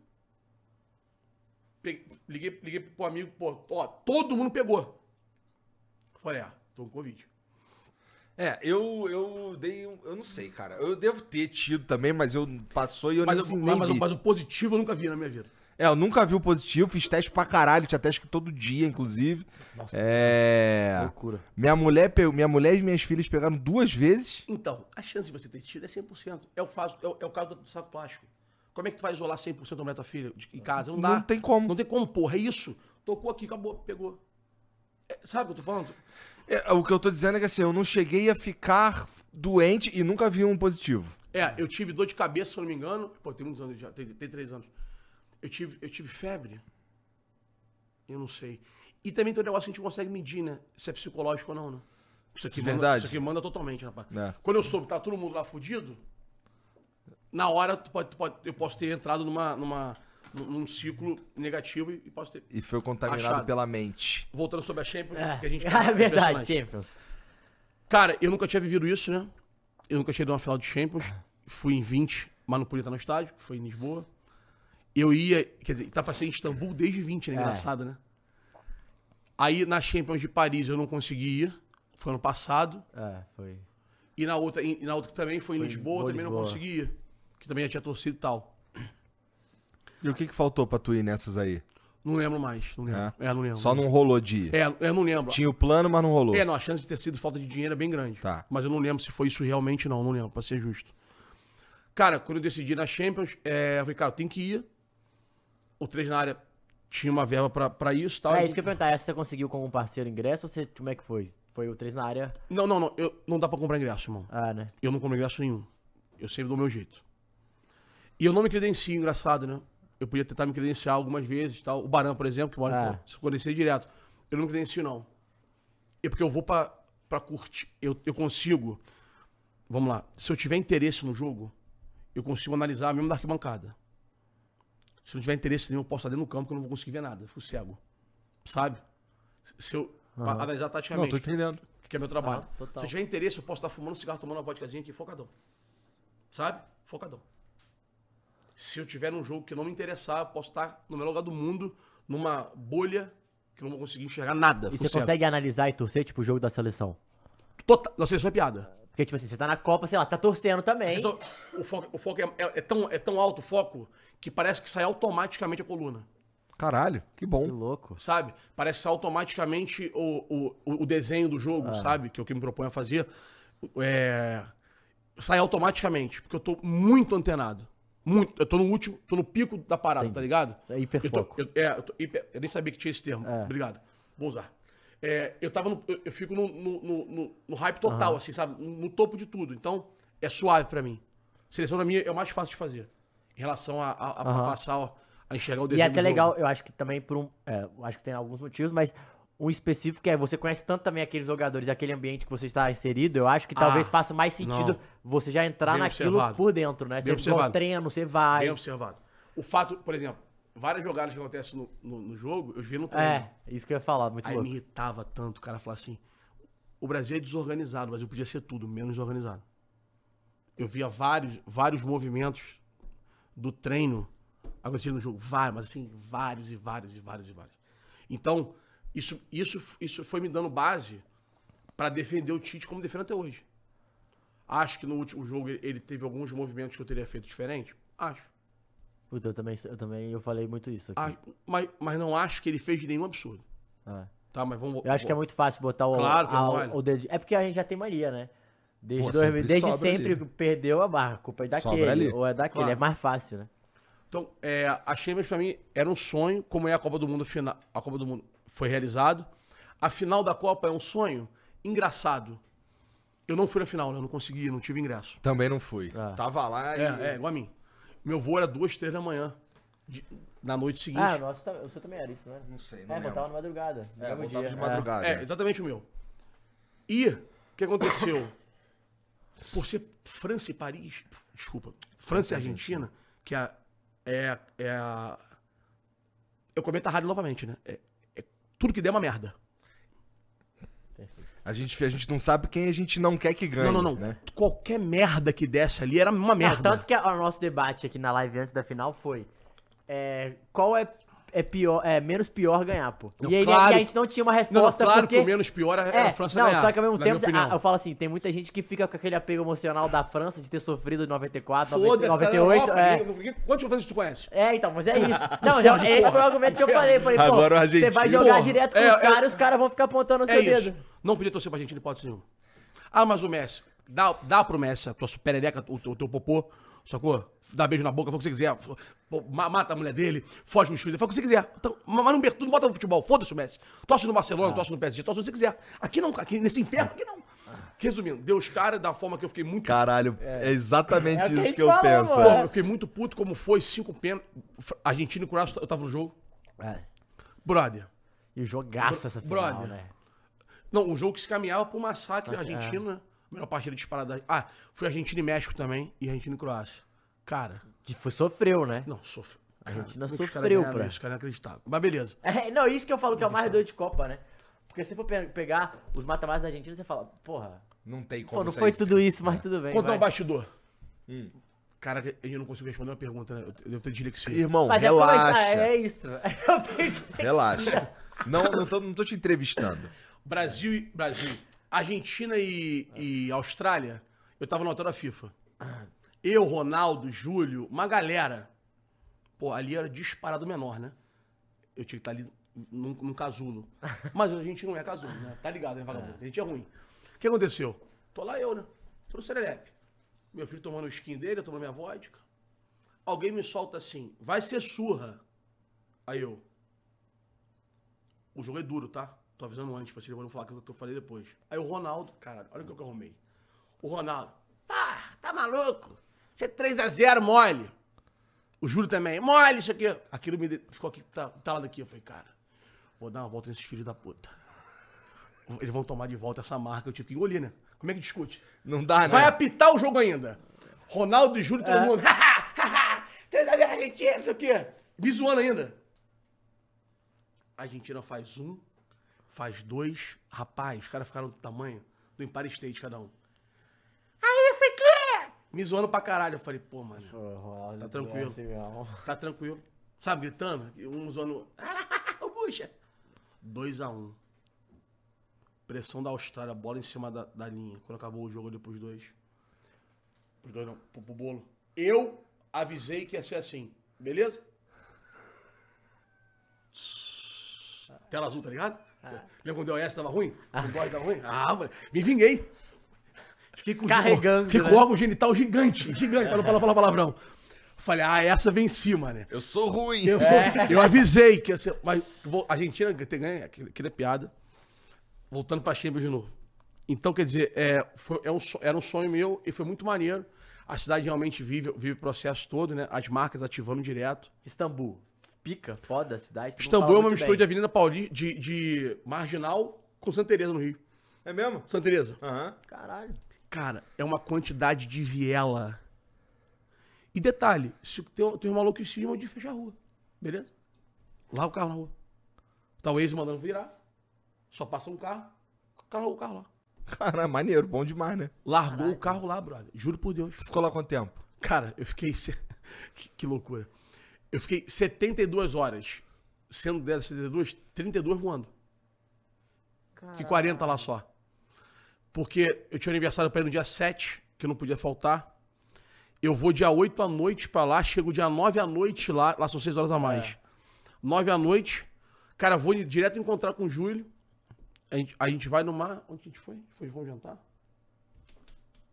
S3: Peguei- liguei, liguei pro amigo, pô, ó, todo mundo pegou. Falei, ah, tô com Covid.
S2: É, eu, eu dei. um- Eu não sei, cara. Eu devo ter tido também, mas eu passou e eu
S3: Mas,
S2: nem,
S3: eu- mas,
S2: vi.
S3: mas o positivo eu nunca vi na minha vida.
S2: É, eu nunca vi o positivo, fiz teste pra caralho, tinha teste todo dia, inclusive. é.
S1: Loucura.
S2: Minha mulher, minha mulher e minhas filhas pegaram duas vezes.
S3: Então, a chance de você ter tido é 100%. É o, faso, é o, é o caso do saco plástico. Como é que tu vai isolar 100% da mulher da tua filha de- em casa? Não dá.
S2: Não tem como.
S3: Não tem como, porra. É isso. Tocou aqui, acabou, pegou. É, sabe o que eu tô falando?
S2: É, o que eu tô dizendo é que assim, eu não cheguei a ficar doente e nunca vi um positivo.
S3: É, eu tive dor de cabeça, se eu não me engano. Pô, tem muitos anos já, tem, tem três anos. Eu tive, eu tive febre. Eu não sei. E também tem um negócio que a gente consegue medir, né? Se é psicológico ou não, né? Isso aqui,
S2: é
S3: manda,
S2: verdade.
S3: Isso aqui manda totalmente, rapaz.
S2: É.
S3: Quando eu soube que tá todo mundo lá fudido, na hora tu pode, tu pode- eu posso ter entrado numa, numa, num, ciclo negativo e, e posso ter.
S2: E foi contaminado
S3: Achado.
S2: pela mente.
S3: Voltando sobre a Champions,
S1: É,
S3: que a gente.
S1: é verdade. Champions.
S3: Cara, eu nunca tinha vivido isso, né? Eu nunca tinha ido a uma final de Champions. Fui em 20, mas não podia estar no estádio, que foi em Lisboa. Eu ia, quer dizer, tá pra ser em Istambul desde 20, né?
S1: É.
S3: Engraçado, né? Aí na Champions de Paris eu não consegui ir. Foi ano passado.
S1: É, foi.
S3: E na outra, e na outra que também foi em
S1: Foi
S3: Lisboa,
S1: Boa,
S3: também não
S1: Lisboa.
S3: consegui ir. Que também já tinha torcido e tal.
S2: E o que, que faltou pra tu ir nessas aí?
S3: Não lembro mais. Não lembro. É, não lembro.
S2: Só não rolou de ir.
S3: É, eu não lembro.
S2: Tinha o plano, mas não rolou.
S3: É, não, a chance de ter sido falta de dinheiro é bem grande.
S2: Tá.
S3: Mas eu não lembro se foi isso realmente, não. Não lembro, pra ser justo. Cara, quando eu decidi na Champions, é, eu falei, cara, eu tenho que ir. O 3 na área tinha uma verba pra, pra isso e tal.
S1: É isso que eu ia perguntar. Essa você conseguiu com um parceiro ingresso ou você, como é que foi? Foi o 3 na área?
S3: Não, não, não. Eu, não dá pra comprar ingresso, irmão.
S1: Ah, né?
S3: Eu não compro ingresso nenhum. Eu sempre dou o meu jeito. E eu não me credencio, engraçado, né? Eu podia tentar me credenciar algumas vezes tal. O Baran, por exemplo, que mora
S1: Ah.
S3: se credenciei direto. Eu não me credencio, não. É porque eu vou pra, pra curtir. Eu, eu consigo. Vamos lá. Se eu tiver interesse no jogo, eu consigo analisar mesmo da arquibancada. Se não tiver interesse nenhum, eu posso estar dentro do campo que eu não vou conseguir ver nada. Eu fico cego. Sabe? Se eu pra
S1: Aham.
S3: analisar
S2: Não,
S3: taticamente
S2: tô entendendo.
S3: que é meu trabalho.
S1: Ah, total.
S3: Se eu tiver interesse, eu posso estar fumando um cigarro, tomando uma vodkazinha aqui, focadão. Sabe? Focadão. Se eu tiver num jogo que não me interessar, eu posso estar no melhor lugar do mundo, numa bolha que eu não vou conseguir enxergar nada.
S1: E você
S3: cego.
S1: consegue analisar e torcer, tipo, o jogo da seleção?
S3: Tota- Não sei se é piada.
S1: Porque, tipo assim, você tá na Copa, sei lá, tá torcendo também.
S3: O foco, o foco é, é- é tão, é tão alto o foco que parece que sai automaticamente a coluna.
S2: Caralho, que
S1: Que
S2: bom.
S1: louco.
S3: sabe? Parece automaticamente o, o, o desenho do jogo,
S1: Ah.
S3: sabe? Que é o que me proponho a fazer. É... Sai automaticamente, porque eu tô muito antenado. Muito. Eu tô no último, tô no pico da parada, tá ligado?
S1: É hiperfoco.
S3: Eu, tô- eu- é, eu, tô hiper- eu nem sabia que tinha esse termo.
S1: É.
S3: Obrigado. Vou usar. É, eu tava no, eu, eu fico no, no, no- no- hype total,
S1: Aham.
S3: assim, sabe? No, topo de tudo. Então, é suave pra mim. Seleção pra mim é o mais fácil de fazer. Em relação a, a- a
S1: Aham.
S3: passar, a enxergar o
S1: E
S3: desenho
S1: é até legal, eu acho que também por um. É, eu acho que tem alguns motivos, mas um específico é você conhece tanto também aqueles jogadores, aquele ambiente que você está inserido, eu acho que talvez
S3: Ah,
S1: faça mais sentido
S3: não.
S1: você já entrar
S3: Bem
S1: naquilo
S3: observado.
S1: por dentro, né?
S3: Bem
S1: Você
S3: observado.
S1: treino, você vai.
S3: Bem observado. O fato, por exemplo, várias jogadas que acontecem no, no, no jogo, eu vi no treino.
S1: É, isso que eu ia falar, muito
S3: Aí
S1: louco.
S3: me irritava tanto o cara falar assim: o Brasil é desorganizado, mas eu podia ser tudo, menos organizado. Eu via vários, vários movimentos do treino acontecendo no jogo, vários, mas assim, vários e vários e vários e vários. Então, isso, isso, isso foi me dando base pra defender o Tite como defendo até hoje. Acho que no último jogo ele- teve alguns movimentos que eu teria feito diferente. Acho.
S1: Puta, eu também, eu também eu falei muito isso aqui.
S3: Ah, mas, mas não acho que ele fez de nenhum absurdo.
S1: É.
S3: Tá, mas vamos.
S1: Eu acho que é muito fácil botar o,
S3: Claro é
S1: a-
S3: mole.
S1: o dedo. É porque a gente já tem mania, né? Desde,
S2: Pô,
S1: 2000
S2: sempre
S1: desde sempre
S2: ali.
S1: perdeu a barra. A culpa é daquele.
S2: ali.
S1: Ou é daquele.
S3: Claro.
S1: É mais fácil, né?
S3: Então, é, a Champions pra mim era um sonho, como é a Copa do Mundo final. A Copa do Mundo foi realizado. A final da Copa é um sonho engraçado. Eu não fui na final, né? Eu não consegui, não tive ingresso.
S2: Também não fui.
S1: Ah.
S2: Tava lá e.
S3: É, é, igual a mim. Meu voo era duas, três da manhã. de- na noite seguinte.
S1: Ah, o nosso, tam- o seu também era isso, né?
S2: Não sei, não
S1: É,
S2: lembro.
S1: voltava na madrugada. no
S2: É, voltava
S1: dia.
S2: de madrugada.
S3: É, exatamente o meu. E o que aconteceu? Por ser França e Paris, desculpa, França e Argentina, que é, é, é a. Eu comento a rádio novamente, né? É, é- tudo que der é uma merda.
S2: A gente, a gente não sabe quem a gente não quer que ganhe.
S3: não, não, não.
S2: Né?
S3: Qualquer merda que desse ali era uma merda.
S1: tanto que a- o nosso debate aqui na live antes da final foi é, qual é, é pior, é menos pior ganhar, pô.
S3: Não,
S1: e aí
S3: claro.
S1: e a gente não tinha uma
S3: Não, não,
S1: resposta
S3: claro
S1: porque
S3: que o menos pior era
S1: é,
S3: a França
S1: não,
S3: ganhar.
S1: só que ao mesmo tempo,
S3: opinião.
S1: ah, eu falo assim, tem muita gente que fica com aquele apego emocional da França de ter sofrido em 94,
S3: Foda-se,
S1: 98,
S3: era
S1: é.
S3: Europa, ninguém- Quantos franceses tu conhece?
S1: É, então, mas é isso. Não, já, esse foi o argumento que eu falei. Falei, pô,
S2: Agora
S1: você vai jogar
S3: Porra,
S1: direto com
S3: é,
S1: os
S3: é-
S1: caras e os caras vão ficar apontando o seu
S3: É isso.
S1: dedo.
S3: Não podia torcer pra Argentina, hipótese nenhuma. Ah, mas o Messi. Dá, dá pro Messi a tua perereca, o, o teu popô, sacou? Dá beijo na boca, faz o que você quiser. Mata a mulher dele, foge com os filhos, faz o que você quiser. Então, ma- mas não, tu não bota no futebol, foda-se o Messi. Torce no Barcelona, torce no PSG, torce onde você quiser. Aqui não, aqui nesse inferno, aqui não. Resumindo, deu os caras da forma que eu fiquei muito
S2: Caralho, é, exatamente
S1: É que a
S2: isso
S1: gente
S2: que eu
S1: falou,
S2: penso.
S3: Pô, eu fiquei muito puto como foi cinco pênaltis. Argentina e Croácia, eu tava no jogo.
S1: É.
S3: Brother.
S1: E o jogaço essa final,
S3: Brother.
S1: né?
S3: Não, um jogo que se caminhava pro massacre argentino, né? Melhor partida disparada. Ah, foi Argentina e México também. E Argentina e Croácia. Cara,
S1: Que foi, sofreu, né?
S3: não, sofre.
S1: A Argentina
S3: é caras
S1: sofreu
S3: ganharam
S1: pra-
S3: isso? Os caras é inacreditável. Mas beleza.
S1: É, não, isso que eu falo que é o mais doido de Copa, né? Porque se for pe- pegar os mata-matas da Argentina, você fala, porra,
S2: Não tem como
S1: pô, não
S2: sair
S1: foi tudo isso, mas tudo bem.
S3: Conta um bastidor. Cara, eu não consigo responder uma pergunta, né? Eu devo ter dislexia.
S2: Irmão,
S1: Mas é,
S2: relaxa.
S1: é, é isso. Eu tenho
S2: Relaxa. Não, não tô, não tô te entrevistando.
S3: Brasil e. Brasil. Argentina e, e Austrália, eu tava no hotel da FIFA. Eu, Ronaldo, Júlio, uma galera. Pô, ali era disparado menor, né? Eu tinha que estar ali num, num casulo. Mas a gente não é casulo, né? Tá ligado, né, vagabundo? A gente é ruim. O que aconteceu? Tô lá eu, né? Tô no Serelepe. Meu filho tomando o skin dele, eu tomando minha vodka. Alguém me solta assim, vai ser surra. Aí eu, o jogo é duro, tá? Tô avisando antes, pra vocês não falar o que eu falei depois. Aí o Ronaldo, caralho, olha o que eu arrumei. O Ronaldo, tá, tá maluco? Você é 3x0 mole. O Júlio também, mole isso aqui. Aquilo me ficou aqui, tá, tá lá daqui. Eu falei, cara, vou dar uma volta nesses filhos da puta. Eles vão tomar de volta essa marca, eu tive que engolir, né? Como é que discute?
S2: Não dá, né?
S3: Vai apitar o jogo ainda. Ronaldo e Júlio, todo mundo. 3x0 Argentina, não sei o quê. Me zoando ainda. A Argentina faz um, faz dois. Rapaz, os caras ficaram do tamanho do Empire State cada um. Me zoando pra caralho. Eu falei, pô, mano, Tá tranquilo.
S1: assim
S3: tá tranquilo. Sabe, gritando, um zoando. o bucha. 2x1. Pressão da Austrália, bola em cima da, da linha. Quando acabou o jogo ali pros dois. Pros dois não, pro, pro bolo. Eu avisei que ia ser assim. Beleza? Tela azul, tá ligado? Lembra quando o DOS tava ruim? O DOS tava ruim? Ah, mano, me vinguei. Fiquei com,
S1: Carregando,
S3: Fiquei
S1: né?
S3: com órgão genital gigante, gigante, pra não falar, palavrão. Falei, ah, essa venci, mano.
S2: Eu sou ruim.
S3: Eu, sou- eu avisei que ia ser. Mas vou- a Argentina ter ganho, aquilo é piada. Voltando pra Champions de novo. Então, quer dizer, é, foi- é um era um sonho meu e foi muito maneiro. A cidade realmente vive, vive o processo todo, né? As marcas ativando direto.
S1: Istambul. Pica, foda a cidade.
S3: Istambul é uma mistura de
S1: bem.
S3: Avenida Paulista, de, de Marginal com Santa Teresa no Rio.
S2: É mesmo?
S3: Santa Teresa.
S2: Aham.
S1: Caralho.
S3: Cara, é uma quantidade de viela. E detalhe, se tem, tem um maluco que cisma de fechar a rua. Beleza? Lá o carro na rua. Tá o ex mandando virar. Só passa um carro. Carro o carro lá.
S2: Cara, maneiro, bom demais, né?
S3: Largou o carro lá, brother. Juro por Deus.
S2: Ficou lá quanto tempo?
S3: Cara, eu fiquei. se- que, que loucura. Eu fiquei 72 horas. Sendo dessas 72, 32 voando. Que 40 lá só. Porque eu tinha aniversário pra ir no dia 7, que não podia faltar. Eu vou dia 8 à noite pra lá, chego dia 9 à noite lá, lá são 6 horas a mais. 9 à noite, cara, vou direto encontrar com o Júlio. A gente, a gente vai no mar. Onde a gente foi? foi? Vamos jantar?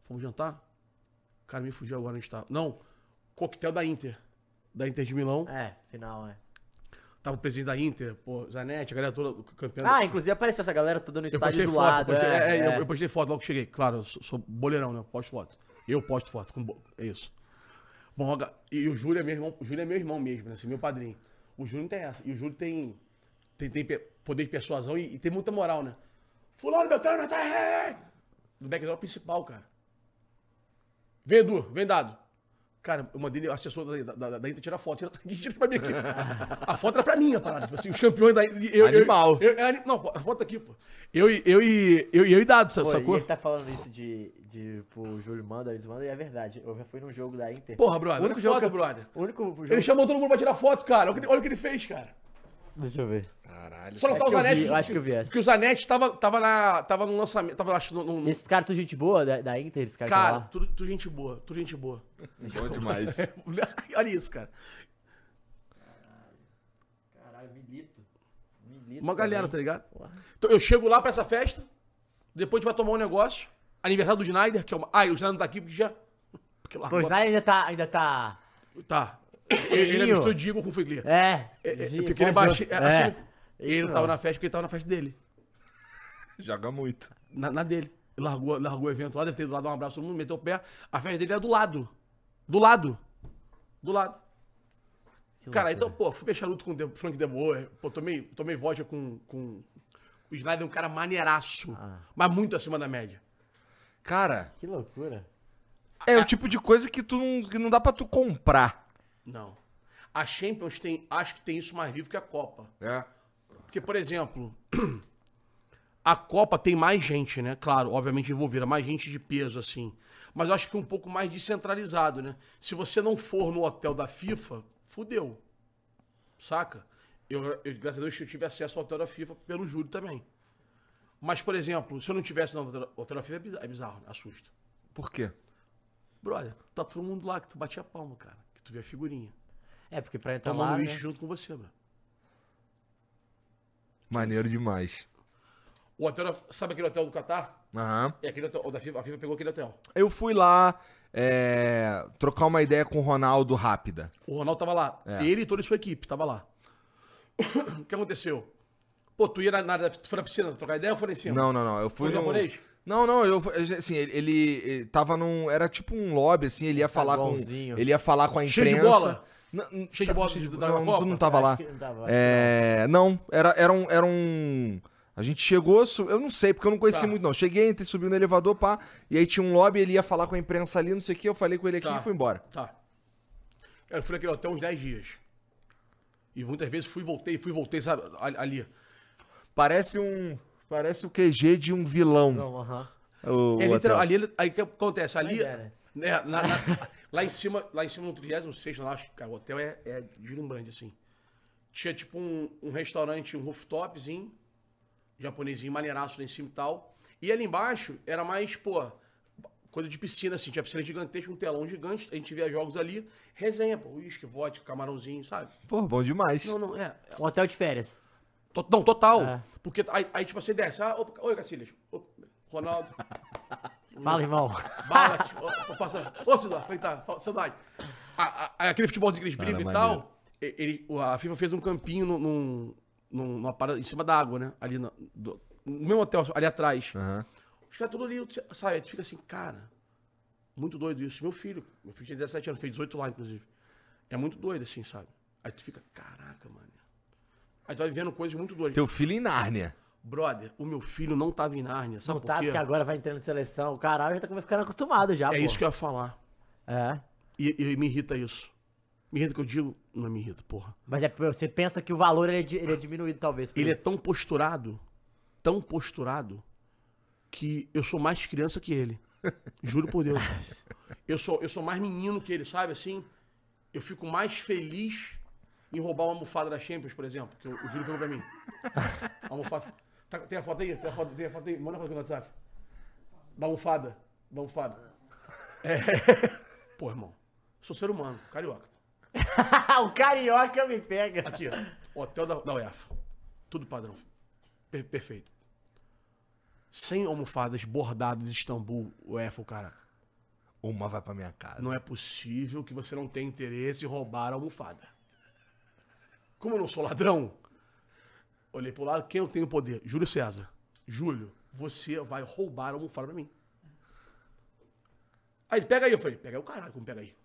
S3: Fomos jantar? Cara, me fugiu agora onde está. Não, coquetel da Inter. Da Inter de Milão.
S1: É, final, é.
S3: Tava o presidente da Inter, pô, Zanetti, a galera toda, o campeão.
S1: Ah, inclusive apareceu essa galera toda no estádio do
S3: foto,
S1: lado.
S3: eu postei,
S1: é,
S3: é,
S1: é.
S3: Eu, eu postei foto logo que cheguei. Claro, eu sou, sou boleirão, né? Eu posto foto. Eu posto foto. Com bo- É isso. Bom, e o Júlio é meu irmão, o Júlio é meu irmão mesmo, né? Assim, meu padrinho. O Júlio não tem essa. E o Júlio tem, tem, tem poder de persuasão e, e tem muita moral, né? Fulano, meu treino, tá! No background principal, cara. Vem, Edu, vem dado. Cara, eu mandei o assessor da, da, da, da Inter tirar foto. Tira, tira pra mim aqui. A foto era pra mim, a parada. Tipo assim, os campeões da Inter. eu- eu-
S2: Animal.
S3: eu- eu- ani- não, pô, a foto tá aqui, pô. Eu, e- eu, e eu, e eu e dado,
S1: Pô,
S3: sacou?
S1: E ele tá falando isso de, de pro Júlio manda, eles mandam, e é verdade. Eu já fui num jogo da Inter.
S3: Porra, brother,
S1: O único jogo
S3: foto,
S1: que eu-
S3: brother.
S1: O único jogo...
S3: Ele chamou todo mundo pra tirar foto, cara. Olha o que, olha o que ele fez, cara.
S1: Deixa eu ver.
S2: Caralho.
S3: Só não
S1: Acho
S3: tá o
S1: que eu
S3: Zanetti.
S1: vi, eu acho que eu vi essa.
S3: Porque o Zanetti tava, tava, na, tava no lançamento. Tava acho, no, no-
S1: Esses caras, tu gente boa da, da Inter, esses caras
S3: Cara,
S1: lá.
S3: tudo, tudo gente boa, tudo gente boa.
S2: Bom demais.
S3: Olha isso, cara.
S1: Caralho, milito. Milito
S3: Uma galera, tá
S1: também.
S3: ligado?
S1: Porra.
S3: Então eu chego lá pra essa festa, depois a gente vai tomar um negócio. Aniversário do Schneider, que é uma. Ah, o Schneider não tá aqui porque já. Porque lá.
S1: Pô, o Snyder ainda tá, ainda tá
S3: Tá. Ele, ele
S1: Gil.
S3: misturou Digo com Fuglia.
S1: É.
S3: É, é,
S1: Gi-
S3: porque ele baixou. É, assim,
S1: é.
S3: ele não tava na festa porque ele tava na festa dele.
S2: Joga muito.
S3: Na, na dele. Ele largou, largou o evento lá, deve ter ido lá dar um abraço todo mundo, meteu o pé. A festa dele era do lado. Do lado. Do lado.
S1: Que
S3: Cara,
S1: loucura.
S3: então, pô, fui beijar luto com o De- Frank De Boer. Pô, tomei, tomei vodka com, com. O Snyder é um cara maneiraço.
S1: Ah.
S3: Mas muito acima da média.
S2: Cara,
S1: Que loucura.
S2: é o tipo de coisa que tu não, que não dá pra tu comprar.
S3: Não. A Champions tem. Acho que tem isso mais vivo que a Copa.
S2: É.
S3: Porque, por exemplo, a Copa tem mais gente, né? Claro, obviamente envolvida, mais gente de peso, assim. Mas eu acho que um pouco mais descentralizado, né? Se você não for no hotel da FIFA, fudeu. Saca? Eu, eu, graças a Deus, eu tive acesso ao hotel da FIFA pelo Júlio também. Mas, por exemplo, se eu não tivesse no hotel da FIFA, é bizarro, é bizarro assusta.
S2: Por quê?
S3: Brother, tá todo mundo lá que tu batia palma, cara. Que tu vê a figurinha.
S1: É, porque pra entrar
S3: Tomando
S1: lá,
S3: uísque
S1: né?
S3: junto com você, bro.
S2: Maneiro demais.
S3: O hotel, sabe aquele hotel do Catar?
S2: Aham.
S3: É aquele hotel, da FIFA, a FIFA pegou aquele hotel.
S2: Eu fui lá é, trocar uma ideia com o Ronaldo rápida.
S3: O Ronaldo tava lá.
S2: É.
S3: Ele e toda a sua equipe tava lá. o que aconteceu? Pô, tu ia na, na tu foi na piscina trocar ideia ou foi em cima?
S2: Não, não, não. Eu fui
S3: Foi
S2: no...
S3: japonês?
S2: Não, não, eu assim, ele, ele, ele tava num, era tipo um lobby assim, ele ia falar com,
S1: Saguãozinho.
S2: ele ia falar com a
S3: Cheio de
S2: imprensa.
S3: bola?
S2: Não,
S3: Cheio de bola
S2: cheio
S3: da- da
S2: não,
S3: Copa?
S2: não tava lá.
S1: Acho que não tava,
S2: É, não, era, era um, era um, a gente chegou, eu não sei, porque eu não conheci
S3: Tá.
S2: muito não. Cheguei, entrei, subi no elevador, pá, e aí tinha um lobby, ele ia falar com a imprensa ali, não sei o que, eu falei com ele aqui
S3: Tá.
S2: e fui embora.
S3: Tá. Eu fui naquele hotel uns 10 dias. E muitas vezes fui voltei, fui voltei, sabe? Ali.
S2: Parece um, parece o QG de um vilão.
S1: Não, aham.
S2: o
S3: É literal, ali, aí o que acontece? Ali,
S1: é, né?
S3: na- na- lá em cima, lá em cima no 36 lá, acho que, cara, o hotel é, é deslumbrante, assim. Tinha tipo um, um restaurante, um rooftopzinho, japonesinho, maneiraço lá em cima e tal. E ali embaixo era mais, pô, coisa de piscina, assim, tinha piscina gigantesca, um telão gigante, a gente via jogos ali, resenha, pô, uísque, vodka, camarãozinho, sabe?
S2: Pô, bom demais.
S3: Não, não, é.
S1: Um hotel de férias.
S3: Não, total.
S1: É.
S3: Porque aí, aí, tipo, você desce, ah, opa, oi, Cacilhas, opa, Ronaldo,
S1: Fala, irmão.
S3: Bala, ô, passa. Ô, Cidade, falei, tá, fa- saudade. A- a- aquele futebol de eles brigam e tal, ele, o- a FIFA fez um campinho num, num, num- numa parada em cima da água, né? Ali na- do- no mesmo hotel, ali atrás.
S2: Aham.
S3: Os caras tudo ali, sabe? Aí tu fica assim, cara, muito doido isso. Meu filho, meu filho tinha 17 anos, fez 18 lá, inclusive. É muito doido, assim, sabe? Aí tu fica, caraca, mano. Aí tu vai vendo coisas muito doidas.
S2: Teu filho em Nárnia.
S3: Brother, o meu filho não tava em Nárnia, sabe
S1: Não
S3: por
S1: tá,
S3: quê?
S1: porque agora vai entrando em seleção. O caralho já tá ficando acostumado já,
S3: É
S1: pô.
S3: isso que eu ia falar.
S1: É.
S3: E, e me irrita isso. Me irrita que eu digo, não me irrita, porra.
S1: Mas é, você pensa que o valor ele é, ele é diminuído, talvez. por
S3: Ele é
S1: isso.
S3: tão posturado, tão posturado, que eu sou mais criança que ele. Juro por Deus. Eu sou, eu sou mais menino que ele, sabe assim? Eu fico mais feliz em roubar uma almofada da Champions, por exemplo, que o, o Júlio pegou pra mim. A almofada. Tá- tem a foto aí? Tem a foto, tem a foto aí? Manda a foto aqui no WhatsApp. Da almofada. Da almofada. É. Pô, irmão. Sou ser humano, carioca.
S1: o carioca me pega.
S3: Aqui, ó. Hotel da, da UEFA. Tudo padrão. Per- perfeito. Sem almofadas bordadas de Istambul, UEFA, o cara.
S2: Uma vai pra minha casa.
S3: Não é possível que você não tenha interesse em roubar a almofada. Como eu não sou ladrão, olhei pro lado, quem eu tenho poder? Júlio César. Júlio, você vai roubar a almofada pra mim. Aí ele, pega aí. Eu falei, pega aí o caralho, como pega aí?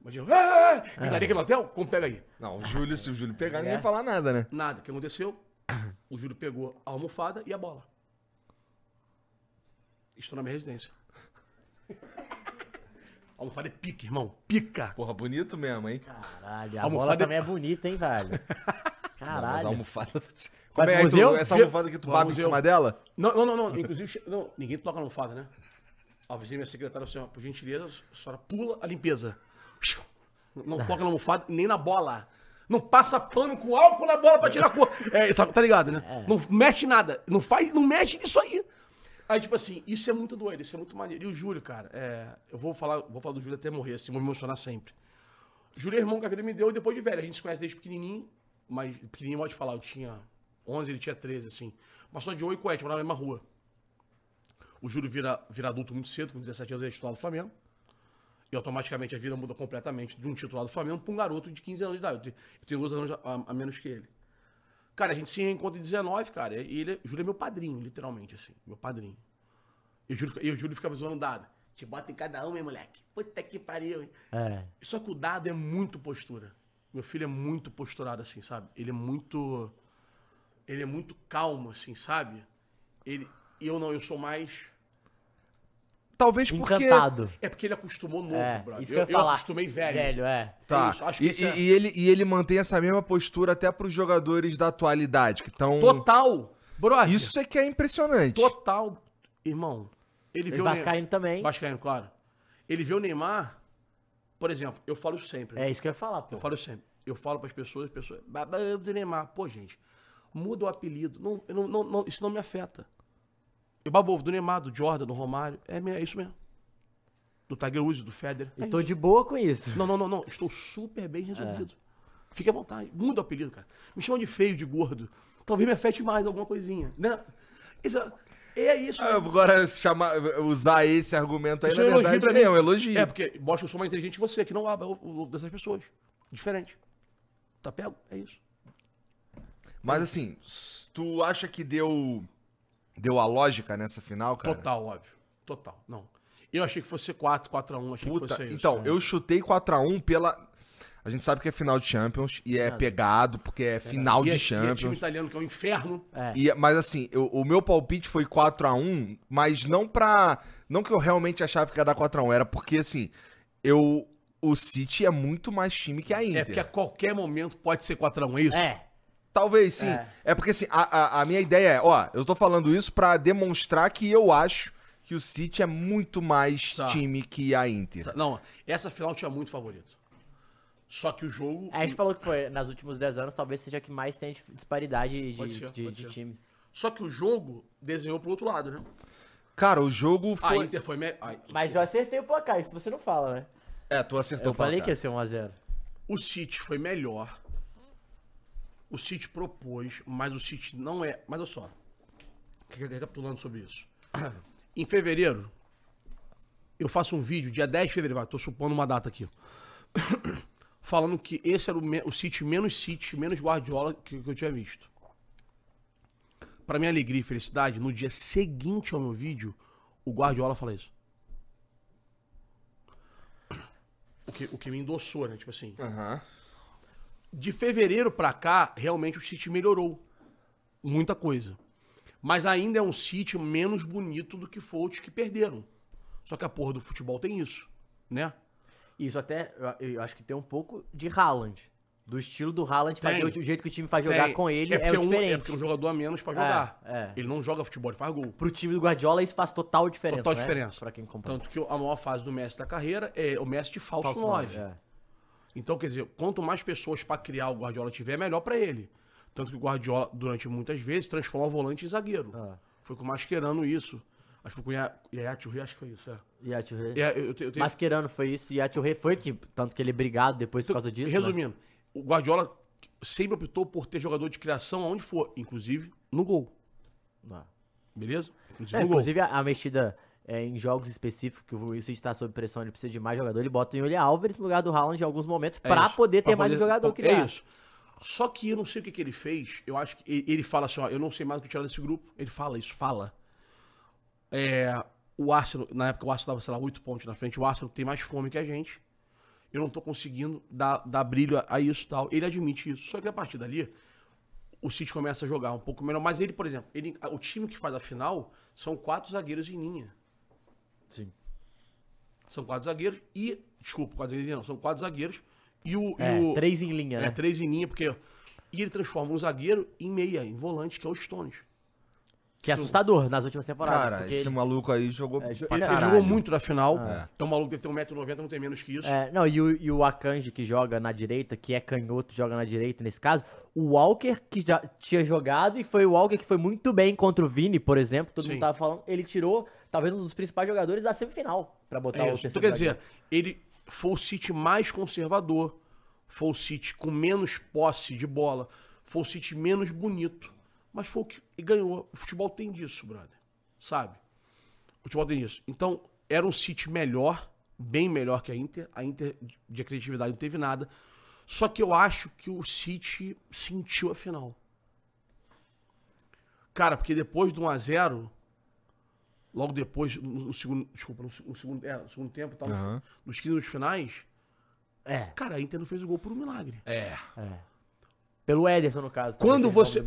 S3: Imagina, ah, gritaria aqui no hotel? Como pega aí?
S2: Não, o Júlio, se o Júlio pegar, ninguém
S1: É.
S2: vai falar nada, né?
S3: Nada. O que aconteceu? O Júlio pegou a almofada e a bola. Estou na minha residência. A almofada é pica, irmão. Pica.
S2: Porra, bonito mesmo, hein?
S1: Caralho, a
S3: Almofada
S1: bola
S3: é-
S1: também é bonita, hein, velho?
S2: Não, mas a
S1: Caralho.
S2: almofada.
S1: Vai
S2: Como é aí, tu-
S1: museu?
S2: essa almofada que tu baba em cima dela?
S3: Não, não, não, não. Inclusive, não, ninguém toca na almofada, né? Avisei minha secretária assim, ó, por gentileza, a senhora pula a limpeza. Não toca na almofada nem na bola. Não passa pano com álcool na bola pra tirar a cor. É, sabe, tá ligado, né? Não mexe nada. Não faz, não mexe nisso aí. Aí, tipo assim, isso é muito doido, isso é muito maneiro. E o Júlio, cara, é, eu vou falar, vou falar do Júlio até morrer, assim, vou me emocionar sempre. Júlio é irmão que a vida me deu depois de velho. A gente se conhece desde pequenininho, mas pequenininho pode falar, eu tinha 11, ele tinha 13, assim. Mas só de oi e coete, morava na mesma rua. O Júlio vira, vira adulto muito cedo, com 17 anos, ele é titular do Flamengo. E automaticamente a vida muda completamente de um titular do Flamengo para um garoto de 15 anos de idade. Eu tenho, eu tenho dois anos a, a menos que ele. Cara, a gente se encontra em 19, cara. E ele, o Júlio é meu padrinho, literalmente, assim. Meu padrinho. E o Júlio, e o Júlio fica zoando dado. Te bota em cada um, hein, moleque. Puta que pariu, hein?
S1: É.
S3: Só que o dado é muito postura. Meu filho é muito posturado, assim, sabe? Ele é muito. Ele é muito calmo, assim, sabe? Ele. Eu não, eu sou mais.
S2: Talvez porque.
S1: Encantado.
S3: É porque ele acostumou novo,
S1: É,
S3: brother.
S1: isso que eu
S3: eu,
S1: ia falar.
S3: acostumei velho.
S1: Velho, é.
S2: Tá.
S3: É isso, acho
S2: e,
S3: é-
S2: e- ele, e ele mantém essa mesma postura até pros jogadores da atualidade, que estão.
S3: Total. Brother.
S2: Isso é que é impressionante.
S3: Total. Irmão. Ele
S1: Ele
S3: viu o Neymar.
S1: Vascaíno também.
S3: Vascaíno, claro. Ele vê o Neymar. Por exemplo, eu falo isso sempre. né?
S1: É isso que eu ia falar, pô.
S3: Eu falo sempre. Eu falo pras pessoas, as pessoas. Do Neymar. Pô, gente, muda o apelido. Não, eu não, não- não- isso não me afeta. Eu babo ovo do Neymar, do Jordan, do Romário. É, é isso mesmo. Do Tiger Woods, do Federer. É
S1: E tô
S3: isso.
S1: de boa com isso.
S3: Não, não, não, não. Estou super bem resolvido. Fique à vontade. Muda o apelido, cara. Me chama de feio, de gordo. Talvez me afete mais alguma coisinha. Né? Isso, é isso.
S2: Ah,
S3: né?
S2: Agora, chamar, usar esse argumento aí,
S3: Isso
S2: na
S3: é um elogio
S2: verdade,
S3: pra mim.
S2: é um elogio.
S3: É, porque mostra que eu sou mais inteligente que você, que não o dessas pessoas. Diferente. Tá pego? É isso.
S2: Mas assim, tu acha que deu deu a lógica nessa final, cara?
S3: Total, óbvio. Total. Não. Eu achei que fosse 4, 4x1. Achei que
S2: Puta,
S3: fosse isso.
S2: então, eu chutei 4x1 pela. A gente sabe que é final de Champions e é pegado, porque é final
S3: E é-
S2: de
S3: e é time
S2: Champions.
S3: italiano, que é um inferno.
S1: É.
S2: E, mas assim, eu- o meu palpite foi 4x1, mas não pra. Não que eu realmente achava que ia dar 4x1, era porque assim, eu. O City é muito mais time que a Inter.
S3: É porque a qualquer momento pode ser 4x1, é isso?
S1: É.
S2: Talvez sim.
S1: É.
S2: É, porque assim, a, a, a minha ideia é, ó, eu tô falando isso pra demonstrar que eu acho que o City é muito mais
S3: Tá.
S2: time que a Inter.
S3: Não, essa final tinha muito favorito. Só que o jogo.
S1: A gente falou que foi, nos últimos 10 anos, talvez seja a que mais tem disparidade de,
S3: ser,
S1: de, de times.
S3: Só que o jogo desenhou pro outro lado, né?
S2: Cara, o jogo
S3: A
S2: foi.
S3: Inter foi. Me... Ai,
S1: Mas eu acertei o placar, isso você não fala, né?
S2: É, tu acertou
S1: Eu falei
S2: o
S1: que ia
S2: placar.
S1: ser 1x0.
S3: O City foi melhor. O City propôs, mas o City não é. Mas olha só. Recapitulando sobre isso. Em fevereiro, eu faço um vídeo, dia 10 de fevereiro, tô supondo uma data aqui. Falando que esse era o, o City menos City, menos Guardiola que, que eu tinha visto. Pra minha alegria e felicidade, no dia seguinte ao meu vídeo, o Guardiola fala isso. O que, o que me endossou, né? Tipo assim.
S2: Aham.
S3: De fevereiro pra cá, realmente o City melhorou. Muita coisa. Mas ainda é um City menos bonito do que foi os que perderam. Só que a porra do futebol tem isso, né?
S1: Isso até, eu, acho que tem um pouco de Haaland. Do estilo do Haaland,
S3: Tem.
S1: fazer o, jeito que o time faz jogar
S3: Tem-
S1: com ele é,
S3: um-
S1: diferente.
S3: é porque é um jogador a menos pra jogar.
S1: é.
S3: Ele não joga futebol, ele faz gol.
S1: Pro time do Guardiola isso faz total diferença,
S3: Total
S1: né?
S3: diferença.
S1: Pra quem acompanha.
S3: Tanto que a maior fase do Messi da carreira é o Messi de falso,
S1: Falso
S3: 9.
S1: nove, é.
S3: Então, quer dizer, quanto mais pessoas pra criar o Guardiola tiver, melhor pra ele. Tanto que o Guardiola, durante muitas vezes, transforma o volante em zagueiro.
S1: Ah.
S3: Foi com o Mascherano isso. Acho que foi com o Touré, acho que foi isso, é.
S1: E Touré.
S3: É, eu, eu, tenho-
S1: Mascherano foi isso, e Touré foi que, tanto que ele é brigado depois por causa disso. né?
S3: Resumindo, o Guardiola sempre optou por ter jogador de criação aonde for, inclusive no gol.
S1: Né?
S3: Beleza? Inclusive
S1: É,
S3: no gol.
S1: inclusive, a, a mexida é, em jogos específicos, que o City está sob pressão, ele precisa de mais jogador, ele bota o Yuri Alves no lugar do Haaland em alguns momentos,
S3: É isso,
S1: poder ter
S3: pra
S1: mais um
S3: poder-
S1: jogador criado.
S3: É isso. Só que eu não sei o que, que ele fez. Eu acho que ele, fala assim, ó, eu não sei mais o que tirar desse grupo. Ele fala isso, fala. É, o Arsenal, na época o Arsenal tava, sei lá, 8 pontos na frente. O Arsenal tem mais fome que a gente. Eu não tô conseguindo dar, dar brilho a, a isso e tal. Ele admite isso. Só que a partir dali, o City começa a jogar um pouco melhor. Mas ele, por exemplo, ele, o time que faz a final são quatro zagueiros em linha.
S1: Sim.
S3: São quatro zagueiros e. Desculpa, quatro zagueiros não. São quatro zagueiros. E o. e
S1: É,
S3: o-
S1: três em linha,
S3: é,
S1: né?
S3: três em linha, porque. E ele transforma um zagueiro em meia, em volante, que é o Stones.
S1: Que é assustador nas últimas temporadas.
S2: Cara, esse
S1: ele-
S2: maluco aí jogou
S1: É, jo-
S2: pra
S1: ele-
S3: Ele jogou muito na final.
S2: É.
S3: Então o maluco deve ter 1,90m, não tem menos que isso.
S1: É, não, e o, e o Akanji que joga na direita, que é canhoto, joga na direita nesse caso. O Walker, que já tinha jogado, e foi o Walker que foi muito bem contra o Vini, por exemplo, todo
S3: Sim.
S1: mundo tava falando. Ele tirou, talvez, um dos principais jogadores da semifinal pra botar
S3: É
S1: o terceiro
S3: Então quer dizer, ele foi o City mais conservador, foi o City com menos posse de bola, foi o City menos bonito, mas foi o que e ganhou. O futebol tem disso, brother. Sabe? O futebol tem disso. Então, era um City melhor, bem melhor que a Inter. A Inter de- de criatividade não teve nada. Só que eu acho que o City sentiu a final. Cara, porque depois do 1x0, logo depois, no, no segundo. Desculpa, no, no segundo, é, no segundo tempo, tal,
S2: Aham.
S3: nos 15 minutos finais,
S1: É,
S3: cara, a Inter não fez o gol por um milagre.
S2: É.
S1: é. Pelo Ederson, no caso.
S3: Quando você,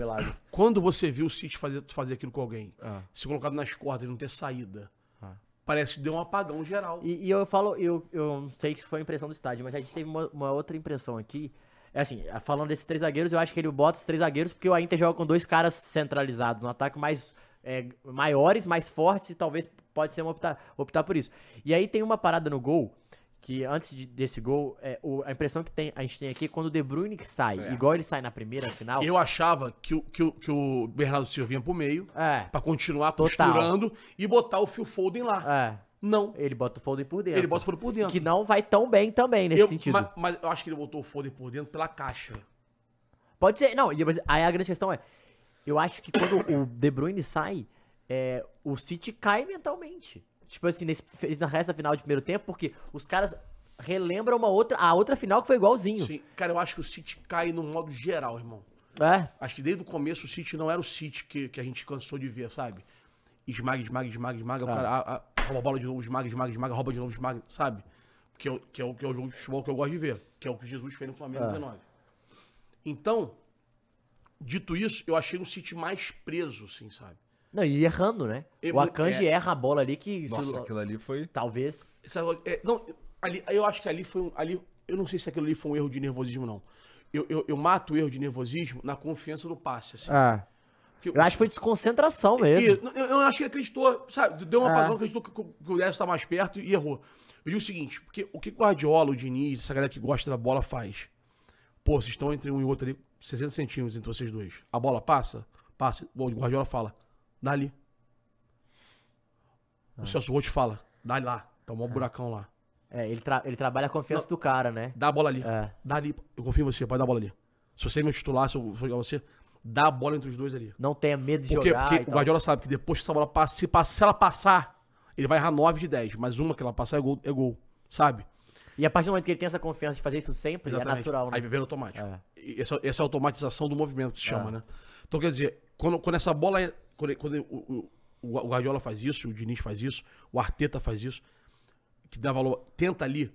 S3: quando você viu o City fazer, fazer aquilo com alguém,
S1: Ah.
S3: se colocado nas cordas e não ter saída,
S1: Ah.
S3: parece que deu um apagão geral.
S1: E, e eu falo, eu, eu não sei se foi a impressão do estádio, mas a gente teve uma, uma outra impressão aqui. É assim, falando desses três zagueiros, eu acho que ele bota os três zagueiros porque o Inter joga com dois caras centralizados no ataque mais é, maiores, mais fortes e talvez pode ser uma optar, optar por isso. E aí tem uma parada no gol que antes de- desse gol, é, o- a impressão que tem, a gente tem aqui é quando o De Bruyne sai,
S2: É.
S1: igual ele sai na primeira final.
S3: Eu achava que, o- que, o- que o Bernardo Silva vinha pro meio
S1: É,
S3: pra continuar
S1: Total.
S3: costurando e botar o Phil Foden lá.
S1: é.
S3: Não.
S1: Ele bota o Foden por dentro.
S3: Ele bota o Foden por dentro.
S1: Que não vai tão bem também nesse
S3: Eu-
S1: sentido.
S3: Mas, mas eu acho que ele botou o Foden por dentro pela caixa.
S1: Pode ser, não, aí a grande questão é, eu acho que quando o De Bruyne sai, é, o City cai mentalmente. Tipo assim, nesse, na resta final de primeiro tempo, porque os caras relembram uma outra, a outra final que foi igualzinho.
S3: Sim. Cara, eu acho que o City cai no modo geral, irmão.
S1: É,
S3: Acho que desde o começo o City não era o City que, que a gente cansou de ver, sabe? Esmaga, esmaga, esmaga, esmaga. O
S1: Ah.
S3: cara a- a- rouba a bola de novo, esmaga, esmaga, esmaga, rouba de novo, esmaga, sabe? Que é, o- que, é o, que é o jogo de futebol que eu gosto de ver. Que é o que Jesus fez no Flamengo
S1: Ah.
S3: 19. Então, dito isso, eu achei um City mais preso, assim, sabe?
S1: não, e errando, né?
S3: Eu-
S1: o Akanji
S3: é.
S1: erra a bola ali que
S2: Nossa, aquilo ali foi.
S1: talvez...
S3: É, não, ali, eu acho que ali foi um. Ali, eu não sei se aquilo ali foi um erro de nervosismo, não. Eu, eu, eu mato o erro de nervosismo na confiança do passe, assim.
S1: Ah,
S3: Porque
S1: eu acho que foi desconcentração mesmo.
S3: E, eu, eu acho que ele acreditou, sabe? Deu uma
S1: É.
S3: apagão, acreditou que, que o Décio tá mais perto e errou. Eu digo o seguinte, porque o que o Guardiola, o Diniz, essa galera que gosta da bola faz? Pô, vocês estão entre um e outro ali, 60 centímetros entre vocês dois. A bola passa? Passa. O Guardiola fala, dá ali.
S1: Ah.
S3: O Celso Roth fala, dá lá. Tá um maior buracão lá.
S1: É, ele, tra- ele trabalha a confiança do cara, né?
S3: Dá a bola ali.
S1: É.
S3: Dá ali. Eu confio em você, pode dar a bola ali. Se você é meu titular, se eu for jogar você, dá a bola entre os dois ali.
S1: Não tenha medo de
S3: Por quê?
S1: jogar
S3: Porque o. Guardiola sabe que depois que essa bola passa, se, passa, se ela passar, ele vai errar 9 de 10. Mas uma que ela passar é gol, é gol sabe?
S1: E a partir do momento que ele tem essa confiança de fazer isso sempre, é natural, né?
S3: Aí vira automático.
S1: É.
S3: Essa, essa automatização do movimento que se chama, né? Então, quer dizer, quando, quando essa bola. é- Quando, quando o, o, o Guardiola faz isso, o Diniz faz isso, o Arteta faz isso, que dá valor, tenta ali,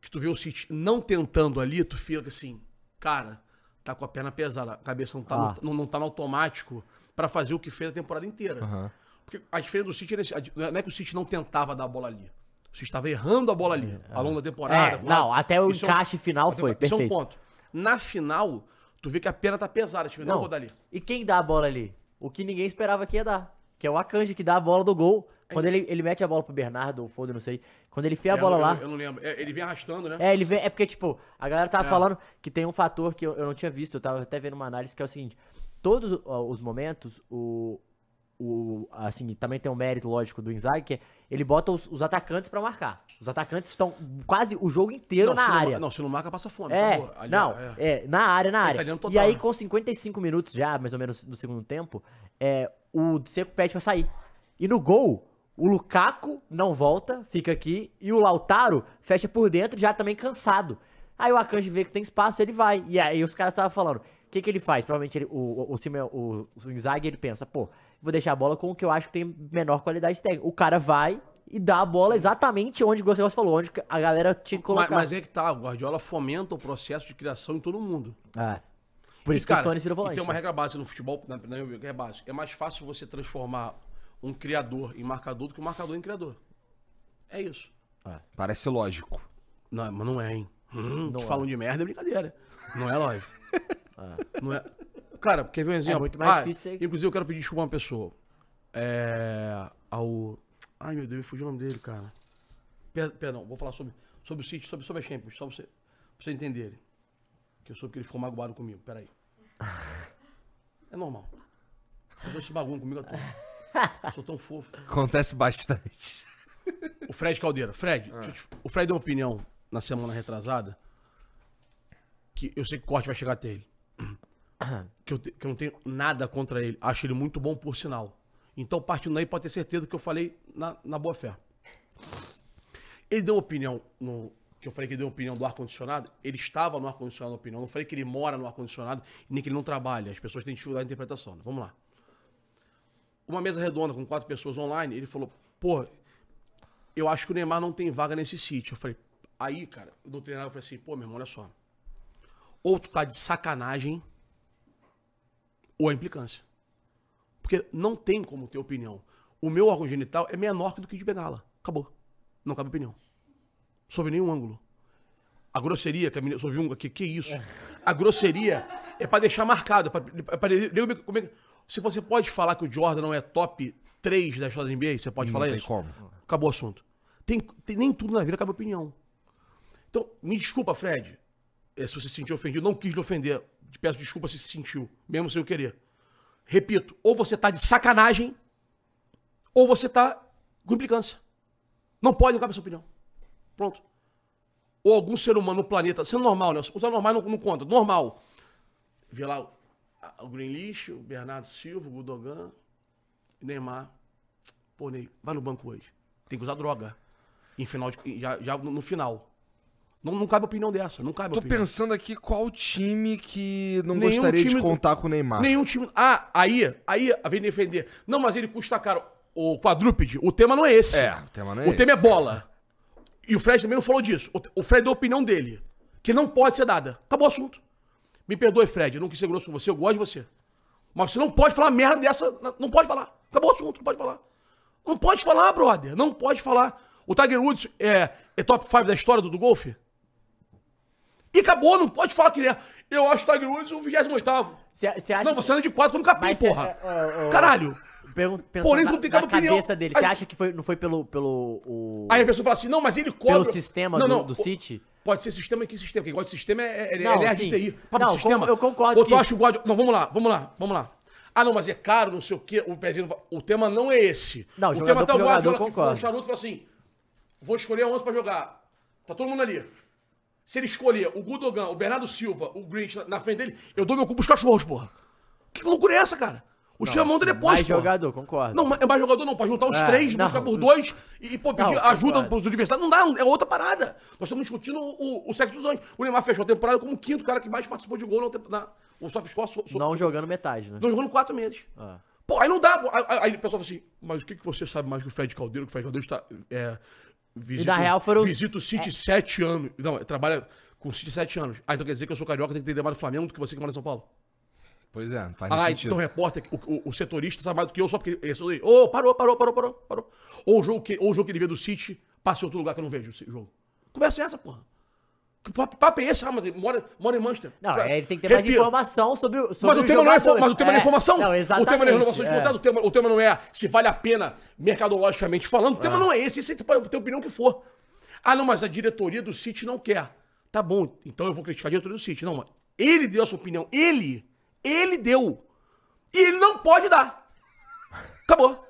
S3: que tu vê o City não tentando ali, tu fica assim, cara, tá com a perna pesada, a cabeça não tá,
S1: Ah.
S3: no, não, não tá no automático pra fazer o que fez a temporada inteira.
S2: Aham.
S3: Porque a diferença do City di- não é que o City não tentava dar a bola ali. O City estava errando a bola ali, ao longo da temporada.
S1: É, não, até o
S3: Isso é um-
S1: encaixe final foi,
S3: Isso é um
S1: perfeito.
S3: ponto. Na final, tu vê que a pena tá pesada. Tipo, não,
S1: Não,
S3: vou dar ali.
S1: E quem dá a bola ali? O que ninguém esperava que ia dar. Que é o Akanji que dá a bola do gol. Quando ele, ele mete a bola pro Bernardo, ou Foda, não sei. Quando ele enfia a
S3: É,
S1: bola
S3: eu,
S1: lá.
S3: Eu, não lembro. É, ele vem arrastando, né?
S1: É, ele vê. É porque, tipo, a galera tava
S3: É.
S1: falando que tem um fator que eu, eu não tinha visto, eu tava até vendo uma análise que é o seguinte: todos os momentos, o. O, assim, também tem um mérito lógico do Inzaghi, que é, ele bota os, os atacantes pra marcar. Os atacantes estão quase o jogo inteiro na
S3: se
S1: área.
S3: Não, não, se não marca, passa fome.
S1: É.
S3: Ali,
S1: não,
S3: é.
S1: é. na área, na área.
S3: italiano
S1: E
S3: total,
S1: aí,
S3: né?
S1: com 55 minutos já, mais ou menos, no segundo tempo, é, o Seco pede pra sair. E no gol, o Lukaku não volta, fica aqui, e o Lautaro fecha por dentro, já também cansado. Aí o Akanji vê que tem espaço, ele vai. E aí os caras estavam falando, o que que ele faz? Provavelmente ele, o, o, o, o, o Inzaghi, ele pensa, pô, vou deixar a bola com o que eu acho que tem menor qualidade técnica. O cara vai e dá a bola exatamente onde você falou, onde a galera tinha que
S3: Mas,
S1: colocar.
S3: mas é que tá, o Guardiola fomenta o processo de criação em todo mundo.
S1: É. Por
S3: E,
S1: isso
S3: cara,
S1: que o Stones virou
S3: E
S1: volante.
S3: tem uma
S1: né?
S3: regra básica no futebol, na, na minha opinião, que é básica. É mais fácil você transformar um criador em marcador do que um marcador em criador. É isso.
S2: Parece lógico.
S3: Não, mas não é, hein? Hum,
S1: Não
S3: que
S1: é.
S3: falam de merda é brincadeira. Não é lógico. Não é. Cara, quer ver um exemplo?
S1: muito mais
S3: Ah,
S1: difícil ser-
S3: Inclusive, eu quero pedir desculpa a uma pessoa. É. Ao. Ai, meu Deus, me fugiu o nome dele, cara. Per- Perdão, vou falar sobre, sobre o City, sobre, sobre a Champions, só pra você, pra você entenderem. Que eu soube que ele ficou magoado comigo, peraí. É normal. Eu esse bagulho comigo à toa. Eu sou tão fofo.
S2: Acontece bastante.
S3: O Fred Caldeira. Fred, eu te- o Fred deu uma opinião na semana retrasada que eu sei que o corte vai chegar até ele. Que eu, que eu não tenho nada contra ele. Acho ele muito bom, por sinal. Então, partindo daí, pode ter certeza que eu falei na, na boa fé. Ele deu opinião no. Que eu falei que ele deu opinião do ar-condicionado. Ele estava no ar-condicionado, opinião. Não falei que ele mora no ar-condicionado nem que ele não trabalha. As pessoas têm dificuldade de interpretação. né? Vamos lá. Uma mesa redonda com quatro pessoas online. Ele falou: pô, eu acho que o Neymar não tem vaga nesse sítio. Eu falei: aí, cara, o doutrinador falei assim: pô, meu irmão, olha só. Ou tu tá de sacanagem, ou é implicância. Porque não tem como ter opinião. O meu órgão genital é menor do que o de bengala. Acabou. Não cabe opinião. Sob nenhum ângulo. A grosseria, que a menina. Só vi um aqui, que isso? A grosseria é pra deixar marcado. É pra, é pra- eu- é se você pode falar que o Jordan não é top 3 da história da NBA, você pode
S2: Não
S3: falar
S2: tem
S3: isso?
S2: como.
S3: Acabou o assunto. Tem, tem- nem tudo na vida cabe opinião. Então, me desculpa, Fred. eh, se você se sentiu ofendido, não quis lhe ofender. Te peço desculpa se se sentiu, mesmo sem eu querer. Repito, ou você tá de sacanagem, ou você tá com implicância. Não pode, não cabe essa opinião. Pronto. Ou algum ser humano no planeta, sendo normal, né? Os anormais não, não conta. Normal. Vê lá o, a- o Bernardo Silva, o Gudogan, Neymar. Pô, Ney, vai no banco hoje. Tem que usar droga. Em final de- já, já no final. Não, não cabe opinião dessa. Não cabe
S2: Tô
S3: opinião.
S2: pensando aqui qual time que não
S3: Nenhum
S2: gostaria de
S3: time-
S2: contar com o Neymar.
S3: Nenhum time. Ah, aí, aí vem defender. Não, mas ele custa caro. O quadrúpede, o tema não é esse.
S2: É, o tema não é
S3: O tema é
S2: esse.
S3: bola. E o Fred também não falou disso. O- O Fred deu a opinião dele. Que não pode ser dada. Acabou o assunto. Me perdoe, Fred. Eu não quis ser grosso com você. Eu gosto de você. Mas você não pode falar merda dessa. Não pode falar. Acabou o assunto. Não pode falar. Não pode falar, brother. Não pode falar. O Tiger Woods é, é top 5 da história do, do golfe? E acabou. Não pode falar que é. Eu acho o Tiger Woods o 28.
S1: Você acha
S3: Não, você anda de quatro como capim,
S1: Mas cê-
S3: porra.
S1: é, é, é,
S3: Caralho.
S1: Pergun- pensando
S3: Porém,
S1: na,
S3: tu tem cada opinião.
S1: cabeça dele. Você acha que foi, não foi pelo, pelo o,
S3: Aí a pessoa fala assim, não, mas ele cobra...
S1: pelo sistema
S3: não,
S1: do,
S3: não,
S1: do
S3: o-
S1: City?
S3: Pode ser sistema, que sistema? Quem gosta de sistema é, é,
S1: Não,
S3: é nerd de TI. Papo
S1: Não,
S3: sistema.
S1: eu concordo
S3: Ou tu
S1: que-
S3: acha o God... Não, vamos lá, vamos lá, vamos lá. Ah, não, mas é caro, não sei o quê. O, pezinho... o tema não é esse.
S1: Não,
S3: o
S1: jogador
S3: tema tá o Guardiola que fuma um charuto e fala assim, vou escolher 11 pra jogar. Tá todo mundo ali. Se ele escolher o Gudogan, o Bernardo Silva, o Grinch na- frente dele, eu dou meu cu pros cachorros, porra. Que loucura é essa, cara? O monta depois,
S1: Mais
S3: porra.
S1: jogador, concordo.
S3: Não, é mais jogador não, pode juntar os
S1: É,
S3: três,
S1: não.
S3: buscar por dois e, pô, pedir
S1: Não,
S3: ajuda pros adversários. Não dá, é outra parada. Nós estamos discutindo o, o sexo dos anjos. O Neymar fechou a temporada como o quinto cara que mais participou de gol na, o SofaScore. So, so,
S1: não jogando metade, né?
S3: não em quatro meses.
S1: Ah.
S3: Pô, aí não dá. aí- aí o pessoal fala assim, mas o que, que você sabe mais que o Fred Caldeiro? Que o Fred Caldeiro está. É, visita,
S1: na real foram
S3: Visita o City sete anos. Não, trabalha com o City sete anos. Ah, então quer dizer que eu sou carioca, tem que entender mais do Flamengo do que você que mora em São Paulo?
S2: Pois é, não faz
S3: Ah,
S2: sentido.
S3: então o repórter, o, o- o setorista sabe mais do que eu, só porque ele. ele Ô, parou, parou, parou, parou, parou. Ou o jogo que, ou o jogo que ele vê do City passa em outro lugar que eu não vejo o jogo. Conversa é essa, porra. Que papo, é esse? Ah, mas ele mora, mora em Manchester.
S1: Não,
S3: Pra-
S1: é, ele tem que ter mais informação sobre, o- sobre
S3: Mas o, tema não é, mas o tema não é informação.
S1: Não,
S3: o
S1: exatamente.
S3: tema não é renovação de
S1: é.
S3: contrato, o tema, o tema não é se vale a pena mercadologicamente falando. O tema não é esse, esse você pode ter a opinião que for. Ah, não, mas a diretoria do City não quer. Tá bom, então eu vou criticar a diretoria do City. Não, mas ele deu a sua opinião. Ele, ele deu. E ele não pode dar. Acabou.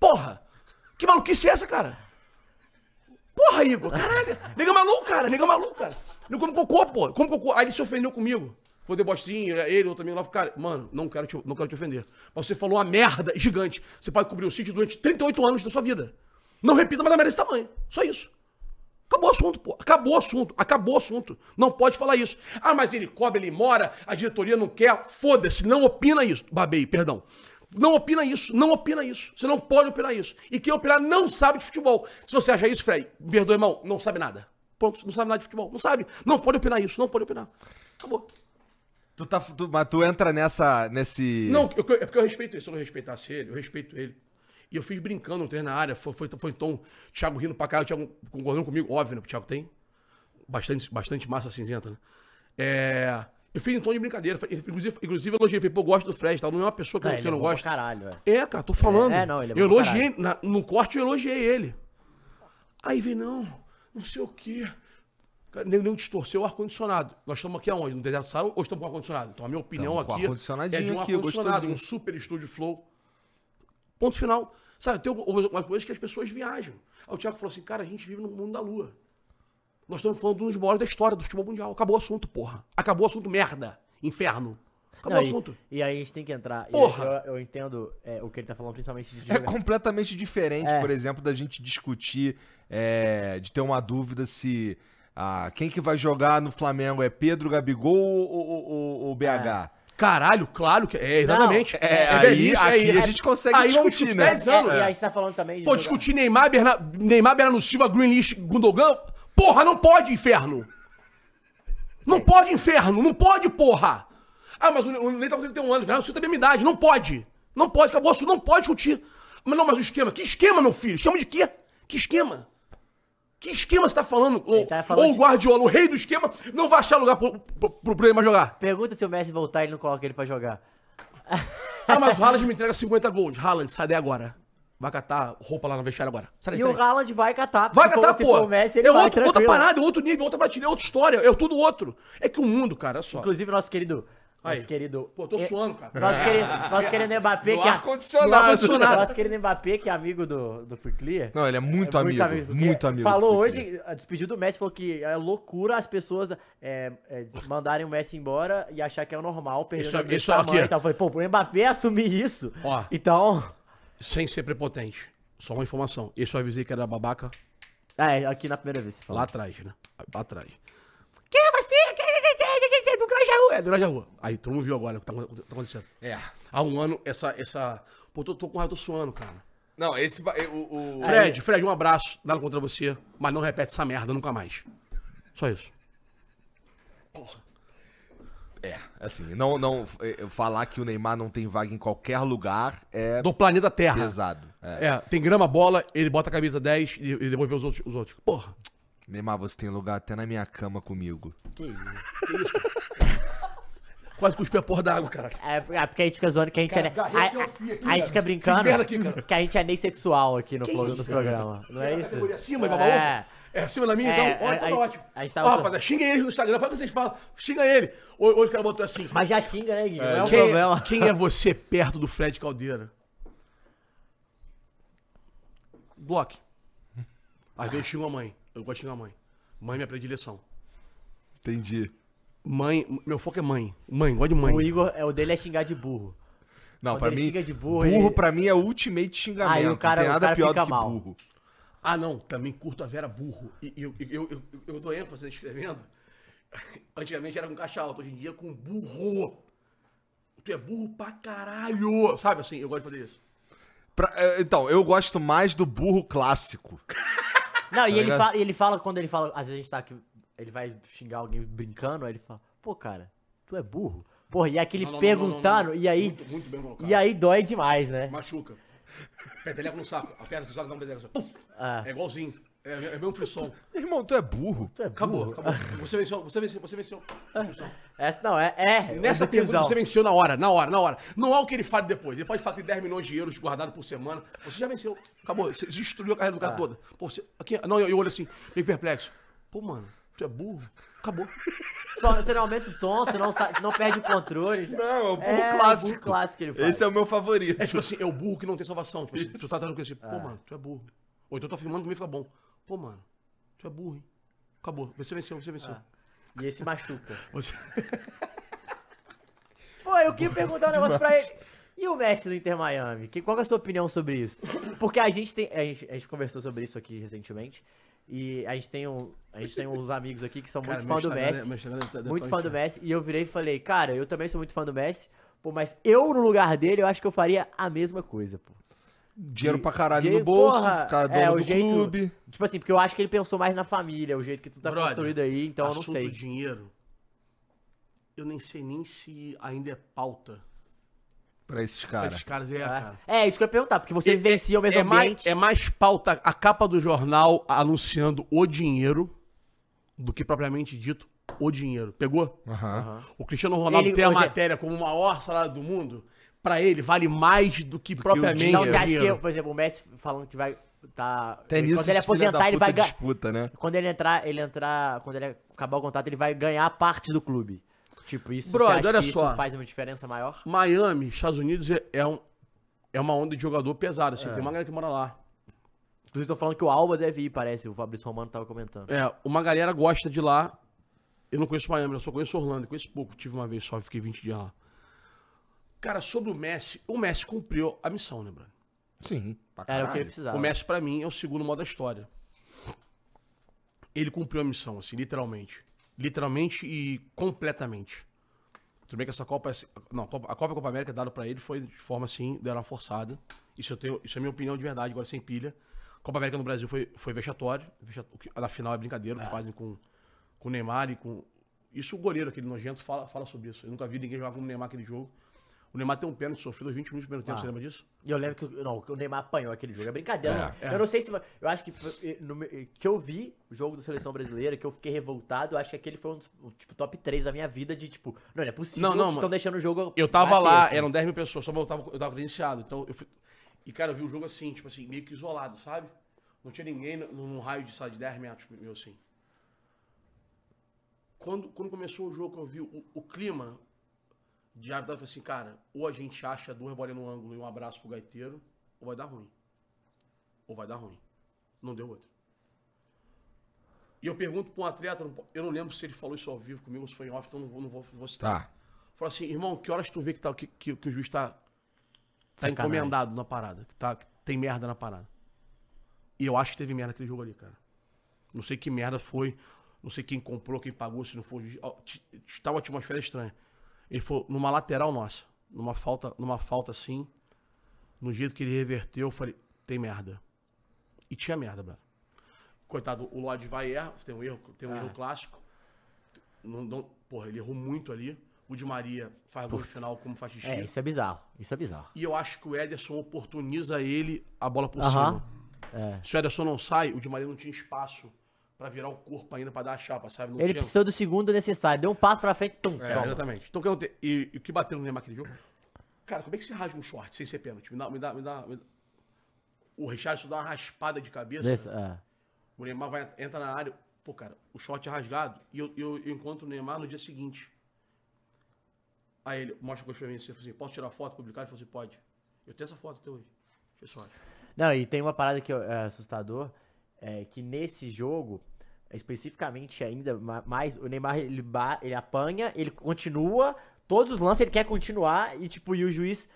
S3: Porra. Que maluquice é essa, cara? Porra, Igor, caralho. Nega maluco, cara. Nega maluco, cara. Não come cocô, pô. Come cocô. Aí ele se ofendeu comigo. Foi debochezinho, ele, outro amigo lá. Cara, mano, não quero, te, não quero te ofender. Mas você falou uma merda gigante. Você pode cobrir o sítio durante 38 anos da sua vida. Não repita mais a merda desse tamanho. Só isso. Acabou o assunto, pô. Acabou o assunto. Acabou o assunto. Não pode falar isso. Ah, mas ele cobra, ele mora, a diretoria não quer. Foda-se, não opina isso. Babei, perdão. Não opina isso, não opina isso. Você não pode opinar isso. E quem opinar não sabe de futebol. Se você acha isso, Fred, me perdoa, irmão, não sabe nada. Pronto, não sabe nada de futebol. Não sabe. Não pode opinar isso, não pode opinar. Acabou.
S2: Tu tá, tu- mas tu entra nessa, nesse...
S3: Não, eu- é porque eu respeito ele. Se eu não respeitasse ele, eu respeito ele. E eu fiz brincando no treino na área. Foi, foi, foi então, Thiago rindo pra caralho, Thiago concordando comigo, óbvio, né? O Thiago tem bastante, bastante massa cinzenta, né? É, eu fiz em tom de brincadeira. Inclusive, inclusive eu elogiei. Falei, pô, eu gosto do Fred, tal. Não é uma pessoa que, eu-
S1: Não,
S3: que
S1: ele
S3: eu
S1: é
S3: não gosto.
S1: caralho, é.
S3: É, cara, tô falando.
S1: É, não, ele é
S3: eu elogiei, na- no corte eu elogiei ele. Aí vem, não, não sei o quê. Cara, nem, nem distorceu o ar-condicionado. Nós estamos aqui aonde? No deserto do Saara ou estamos com ar-condicionado? Então a minha opinião aqui é de um ar-condicionado, um super estúdio flow. Ponto final. Sabe, tem algumas uma coisa que as pessoas viajam. Aí o Thiago falou assim, cara, a gente vive no mundo da lua. Nós estamos falando de um dos maiores da história do futebol mundial. Acabou o assunto, porra. Acabou o assunto, merda. Inferno. Acabou
S1: Não,
S3: o
S1: e-
S3: assunto.
S1: E, aí a gente tem que entrar. e
S3: Porra!
S1: Eu, eu entendo é, o que ele tá falando, principalmente de
S2: É completamente diferente,
S1: É.
S2: por exemplo, da gente discutir, é, de ter uma dúvida se ah, quem que vai jogar no Flamengo é Pedro, Gabigol ou, ou- ou- ou BH.
S3: Caralho, claro que é, exatamente.
S2: É, aí,
S3: velhice,
S2: aqui
S3: aí-
S2: a gente consegue
S3: aí
S2: discutir, né?
S3: 10 anos.
S1: É, E a gente tá falando também de.
S3: Pô,
S1: jogar-
S3: discutir Neymar, Berna... Neymar, Bernardo Silva, Greenleaf, Gundogan. Porra, não pode, inferno. Não pode, inferno. Não pode, porra. Ah, mas o o Ney tá com 31 anos. Bernardo Silva tem a mesma idade. Não pode. Não pode. Acabou o. Não pode discutir. Mas não, mas o esquema. Que esquema, meu filho? Esquema de quê? Que esquema? Que esquema você tá falando? Ou,
S1: tá falando
S3: ou o
S1: de-
S3: Guardiola, o rei do esquema, não vai achar lugar pro, pro, pro Neymar jogar.
S1: Pergunta se o Messi voltar e ele não coloca ele pra jogar.
S3: Ah, mas o Haaland me entrega 50 gols. Haaland, sai daí agora. Vai catar roupa lá na vestiária agora. Sai
S1: E
S3: sai
S1: o. Haaland vai catar.
S3: Vai catar, pô.
S1: ele
S3: é
S1: vai,
S3: outro, outra parada, outro nível, outra prateleira, outra história. É tudo outro. É que o mundo, cara, olha só.
S1: Inclusive, nosso querido.
S3: Aí.
S1: Nosso querido.
S3: Pô, tô
S1: é-
S3: suando, cara.
S1: Nosso querido, nosso querido Mbappé,
S2: No
S1: que é.
S2: ar-condicionado.
S3: No.
S1: Nosso querido Mbappé, que é amigo do, do Clear.
S2: Não, ele é muito
S1: É
S2: amigo,
S1: porque
S2: muito amigo.
S1: Falou hoje, a despediu do Messi, falou que é loucura as pessoas é, é, mandarem o Messi embora e achar que é o normal perder
S3: Isso-
S1: o
S3: isso aqui,
S1: tamanho
S3: ó.
S1: e tal. Falei, pô, pro Mbappé assumir isso.
S3: Ó.
S1: Então.
S3: Sem ser prepotente. Só uma informação. Esse eu avisei que era babaca
S1: É, aqui na primeira vez você falou.
S3: lá atrás, né? Lá atrás. Quem é você? Quem é você? Do Grajaú. É, do Grajaú. Aí, todo mundo viu agora o que tá, tá acontecendo.
S2: É.
S3: Há um ano, essa... essa... Pô, tô, tô com raiva, tô suando, cara.
S2: Não, esse. O, o-
S3: Fred, Fred, um abraço. Nada contra você. Mas não repete essa merda nunca mais. Só isso.
S2: É, assim, não, não. é, Falar que o Neymar não tem vaga em qualquer lugar é
S3: Do planeta Terra.
S2: pesado. É.
S3: É, tem grama, bola, ele bota a camisa 10 e, e depois vê os outros, os outros. Porra.
S2: Neymar, você tem lugar até na minha cama comigo.
S1: Que isso.
S3: Quase cuspir a porra d'água, caralho.
S1: É, é porque a gente fica zoando que a gente
S3: Cara,
S1: é. A,
S3: aqui,
S1: a-
S3: fio aqui,
S1: a gente fica brincando
S3: aqui,
S1: que a gente é nem sexual aqui no,
S3: Que
S1: pro-
S3: isso,
S1: no programa. Não é isso?
S3: Categoria acima,
S1: é.
S3: É acima da minha, então?
S1: É,
S3: então
S1: a
S3: tá
S1: gente-
S3: ótimo.
S1: a gente
S3: Ó, rapaziada, xinga eles no Instagram. Fala o que vocês falam. Xinga ele. Hoje o cara botou assim.
S1: Mas já xinga, né, Gui? Não é um
S3: quem,
S1: problema.
S3: quem é você perto do Fred Caldeira? Bloque. Às vezes eu xingo a mãe. Eu gosto de xingar a mãe. Mãe é minha predileção.
S2: Entendi.
S3: Mãe, meu foco é mãe. Mãe, gosto de mãe.
S1: O Igor, é, o dele é xingar de burro.
S2: Não,
S1: Quando
S2: pra
S1: ele
S2: mim.
S1: xinga de burro,
S2: burro,
S1: ele-
S2: pra mim é o ultimate xingamento.
S1: Aí o cara-
S2: não tem
S1: o
S2: nada
S1: cara
S2: pior
S1: fica
S2: do que
S1: mal.
S2: burro.
S3: Ah, não, também curto a Vera burro. E eu, eu, eu, eu, dou ênfase escrevendo. Antigamente era com caixa alta, hoje em dia é com burro. Tu é burro pra caralho. Sabe assim, eu gosto de fazer isso.
S2: Pra- é, então, eu gosto mais do burro clássico.
S1: Não, e ele fala, ele fala, quando ele fala, às vezes a gente tá aqui, ele vai xingar alguém brincando, aí ele fala, pô, cara, tu é burro. Porra, e aquele
S3: Não, não, não,
S1: perguntando,
S3: não, não.
S1: e aí,
S3: Muito, muito bem colocado.
S1: e aí dói demais, né?
S3: Machuca. Peteleco no saco. Aperta o saco dá um peteleco. Puf.
S1: Ah.
S3: É igualzinho. É, é mesmo frisson.
S2: Irmão, tu é burro.
S1: Tu é
S3: Acabou,
S1: burro.
S3: acabou. Você venceu, você venceu, você venceu. Discussão.
S1: Essa não, é, é.
S3: Nessa
S1: é do
S3: pergunta você venceu na hora, na hora, na hora. Não há o que ele fale depois. Ele pode falar que tem 10 milhões de euros guardado por semana. Você já venceu. Acabou. Você destruiu a carreira do cara toda. Pô, você, aqui, não, eu, eu olho assim, meio perplexo. Pô, mano, tu é burro? Acabou.
S1: Você não aumenta o tonto, não, sa- não perde o controle.
S2: Não, é o burro
S1: É, o
S2: clássico.
S1: burro clássico que ele faz.
S2: Esse é o meu favorito.
S3: É tipo assim, é o burro que não tem salvação. Tipo assim, tu tá tratando com esse, pô, mano, tu é burro. Ou então eu tô filmando comigo fica bom. Pô, mano, tu é burro, hein? Acabou. Você venceu, você venceu.
S1: E esse machuca.
S3: Você...
S1: Pô, eu queria perguntar um negócio pra ele. E o Messi do Inter Miami? Que, qual é a sua opinião sobre isso? Porque a gente tem. A gente, a gente conversou sobre isso aqui recentemente. E a gente tem, um, a gente tem uns amigos aqui que são
S3: Cara,
S1: muito fã do
S3: é-
S1: Messi.
S3: é- é
S1: muito fã do. Messi. E eu virei e falei, cara, eu também sou muito fã do Messi. Pô, mas eu, no lugar dele, eu acho que eu faria a mesma coisa, pô.
S2: Dinheiro pra caralho
S1: Dinheiro,
S2: no bolso,
S1: porra,
S2: ficar dono
S1: é, o
S2: do
S1: jeito-
S2: clube.
S1: Tipo assim, porque eu acho que ele pensou mais na família, o jeito que tu tá
S3: Brother,
S1: construído aí, então eu não sei.
S3: dinheiro, eu nem sei nem se ainda é pauta
S2: Pra esses
S3: pra
S2: caras.
S3: esses caras. É,
S1: É,
S3: cara.
S1: É, isso que eu ia perguntar, porque você
S3: É-
S1: vivencia o mesmo
S3: é mais,
S1: ambiente.
S3: é mais pauta a capa do jornal anunciando o dinheiro do que propriamente dito o dinheiro. Pegou?
S2: Aham.
S3: O Cristiano Ronaldo
S1: Ele-
S3: tem a
S1: hoje-
S3: matéria como o maior salário do mundo. Pra ele, vale mais do que propriamente
S1: Então
S3: o
S1: você acha que, por exemplo, o Messi falando que vai tá
S2: Até nisso,
S1: quando ele
S2: da
S1: aposentar, ele vai ganhar
S2: disputa, né?
S1: quando ele entrar, ele entrar, quando ele acabar o contrato, ele vai ganhar parte do clube. Tipo, isso
S3: Brother,
S1: você acha
S3: olha
S1: que
S3: só.
S1: isso faz uma diferença maior?
S3: Miami, Estados Unidos, é, é um, é uma onda de jogador pesado. Assim, Tem uma galera que mora lá.
S1: Inclusive, estão falando que o Alba deve ir, parece. O Fabrício Romano tava comentando.
S3: É, uma galera gosta de lá. Eu não conheço Miami, eu só conheço Orlando. Conheço pouco. Tive uma vez só, fiquei 20 dias lá. Cara, sobre o Messi, o Messi cumpriu a missão, né, Bruno?
S2: Sim, pra
S1: Era o que ele
S2: caralho.
S1: precisava.
S3: O Messi, pra mim, é o segundo modo da história. Ele cumpriu a missão, assim, literalmente. Literalmente e completamente. Tudo bem que essa Copa... é- Não, a Copa a Copa América dada pra ele foi de forma, assim, deram uma forçada. Isso, eu tenho, isso é minha opinião de verdade, agora sem pilha. Copa América no Brasil foi, foi vexatório. vexat- o que- Na final é brincadeira, o que fazem com, com o Neymar e com... Isso o goleiro, aquele nojento, fala, fala sobre isso. Eu nunca vi ninguém jogar com o Neymar aquele jogo. O Neymar tem um pênalti sofrido aos 20 minutos do primeiro tempo,
S1: Ah.
S3: você lembra disso?
S1: Eu lembro que, não, que o Neymar apanhou aquele jogo. É brincadeira,
S2: É,
S3: é.
S1: Eu não sei se. Eu acho que. no que eu vi o jogo da seleção brasileira, que eu fiquei revoltado, eu acho que aquele foi um dos tipo, top 3 da minha vida de tipo. Não, não é possível.
S3: Não, não,
S1: Estão deixando o jogo.
S3: Eu tava
S1: bater,
S3: lá,
S1: assim.
S3: eram 10 mil pessoas, só eu tava, eu tava credenciado. Então eu fui. E, cara, eu vi o jogo assim, tipo assim, meio que isolado, sabe? Não tinha ninguém num raio de, sabe, de 10 metros, meu assim. Quando, quando começou o jogo, eu vi o, o clima de árbitro, eu falei assim, cara, ou a gente acha duas bolinhas no ângulo e um abraço pro gaiteiro, ou vai dar ruim. Ou vai dar ruim. Não deu outro. E eu pergunto pra um atleta, eu não lembro se ele falou isso ao vivo comigo, se foi em off, então não vou, não vou, vou citar.
S2: Tá.
S3: Falou assim, irmão, que horas tu vê que, tá, que, que, que o juiz tá, tá
S1: Sacanagem.
S3: encomendado na parada, que, tá, que tem merda na parada. E eu acho que teve merda naquele jogo ali, cara. Não sei que merda foi, não sei quem comprou, quem pagou, se não foi o juiz. Ó, t- t- Tava uma atmosfera estranha. Ele foi numa lateral nossa, numa falta, numa falta assim, no jeito que ele reverteu, eu falei, tem merda. E tinha merda, brother. Coitado, o Lodge vai erra, tem um erro, tem um
S1: Ah.
S3: erro clássico. Não, não, porra, ele errou muito ali. O Di Maria faz gol no final como faz xixi.
S1: É, isso é bizarro. Isso é bizarro.
S3: E eu acho que o Ederson oportuniza ele a bola por
S1: Aham.
S3: cima.
S1: É.
S3: Se o Ederson não sai, o Di Maria não tinha espaço pra virar o corpo ainda pra dar a chapa, sabe? Não
S1: Ele
S3: tinha...
S1: precisou do segundo necessário. Deu um passo pra frente, tum,
S3: É,
S1: toma.
S3: exatamente. Então, o que acontece? E, e o que bateu no Neymar aquele jogo? Cara, como é que você rasga um short sem ser pênalti? Me dá, me dá, me dá. me dá- O Richardson dá uma raspada de cabeça.
S1: É.
S3: O Neymar vai, entra na área. Pô, cara, o short é rasgado. E eu, eu, eu encontro o Neymar no dia seguinte. Aí ele mostra a coisa pra mim assim, assim, posso tirar foto, publicar? Ele falou assim, pode. Eu tenho essa foto até hoje. Deixa eu só.
S1: Não, e tem uma parada que é assustador, é que nesse jogo, especificamente ainda ma- mais, o Neymar ele, ele apanha, ele continua, todos os lances ele quer continuar e tipo, e o juiz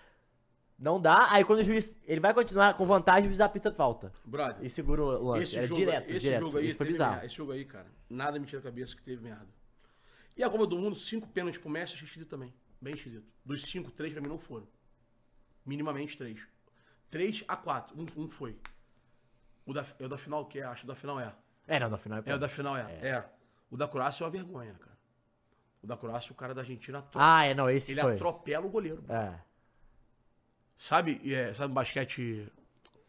S1: não dá, aí quando o juiz, ele vai continuar com vantagem, o juiz apita falta.
S3: Brother,
S1: E segura o lance,
S3: esse
S1: era
S3: jogo,
S1: direto,
S3: esse
S1: direto,
S3: jogo aí
S1: isso foi bizarro.
S3: merda. Esse jogo aí, cara, nada me tira a cabeça que teve merda. E a Copa do Mundo, cinco pênaltis pro Messi, achei esquisito também. Bem esquisito. Dos cinco, três pra mim não foram. Minimamente três. Três a quatro. Um, um foi. O da, é o da final que é, acho. O da final é.
S1: É, não, no final
S3: É, o da final é. É. O da Croácia é uma vergonha, cara. O da Croácia, o cara da Argentina atro-
S1: Ah, é, não, esse
S3: ele
S1: foi.
S3: atropela o goleiro.
S1: É.
S3: Sabe, é, sabe basquete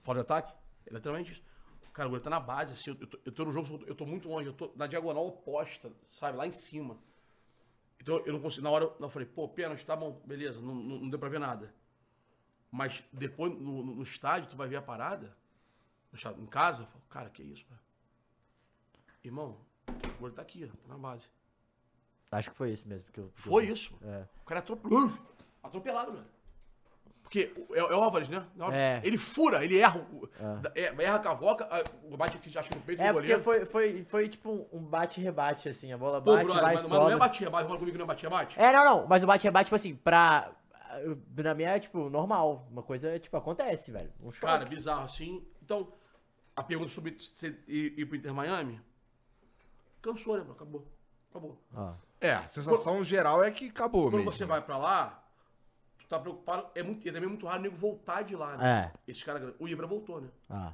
S3: fora de ataque? É literalmente isso. Cara, o goleiro tá na base, assim, eu tô, eu tô no jogo, eu tô muito longe, eu tô na diagonal oposta, sabe, lá em cima. Então eu não consigo, na hora eu, eu falei, pô, pênalti, tá bom, beleza, não, não, não deu pra ver nada. Mas depois, no- no estádio, tu vai ver a parada, em casa, eu falo, cara, que isso, cara? Irmão, o goleiro tá aqui, ó, tá na base.
S1: Acho que foi isso mesmo. Porque eu, porque
S3: Foi isso.
S1: É.
S3: O cara atropelou. Atropelado, mano. Porque é, é o Álvares, né? É o Álvares.
S1: É.
S3: Ele fura, ele erra. da- é, erra a cavoca, bate aqui já no peito
S1: É,
S3: do
S1: porque
S3: goleiro.
S1: foi, foi, foi tipo um bate-rebate, assim, a bola
S3: Pô,
S1: bate, vai,
S3: mas, mas não é bate-rebate, fala comigo que não é bate-rebate.
S1: É, não, não, mas o bate-rebate, tipo assim, pra... Na minha é, tipo, normal. Uma coisa, tipo, acontece, velho. Um choque.
S3: Cara, bizarro assim. Então, a pergunta sobre você ir, ir pro Inter Miami, cansou, né, bro? Acabou. Acabou.
S1: Ó.
S2: É, a sensação geral é que acabou
S3: Quando
S2: mesmo.
S3: você vai pra lá, tu tá preocupado. É, muito, é também muito raro o nego voltar de lá, né?
S1: É.
S3: Esse cara. O Ibra voltou, né?
S1: Ah,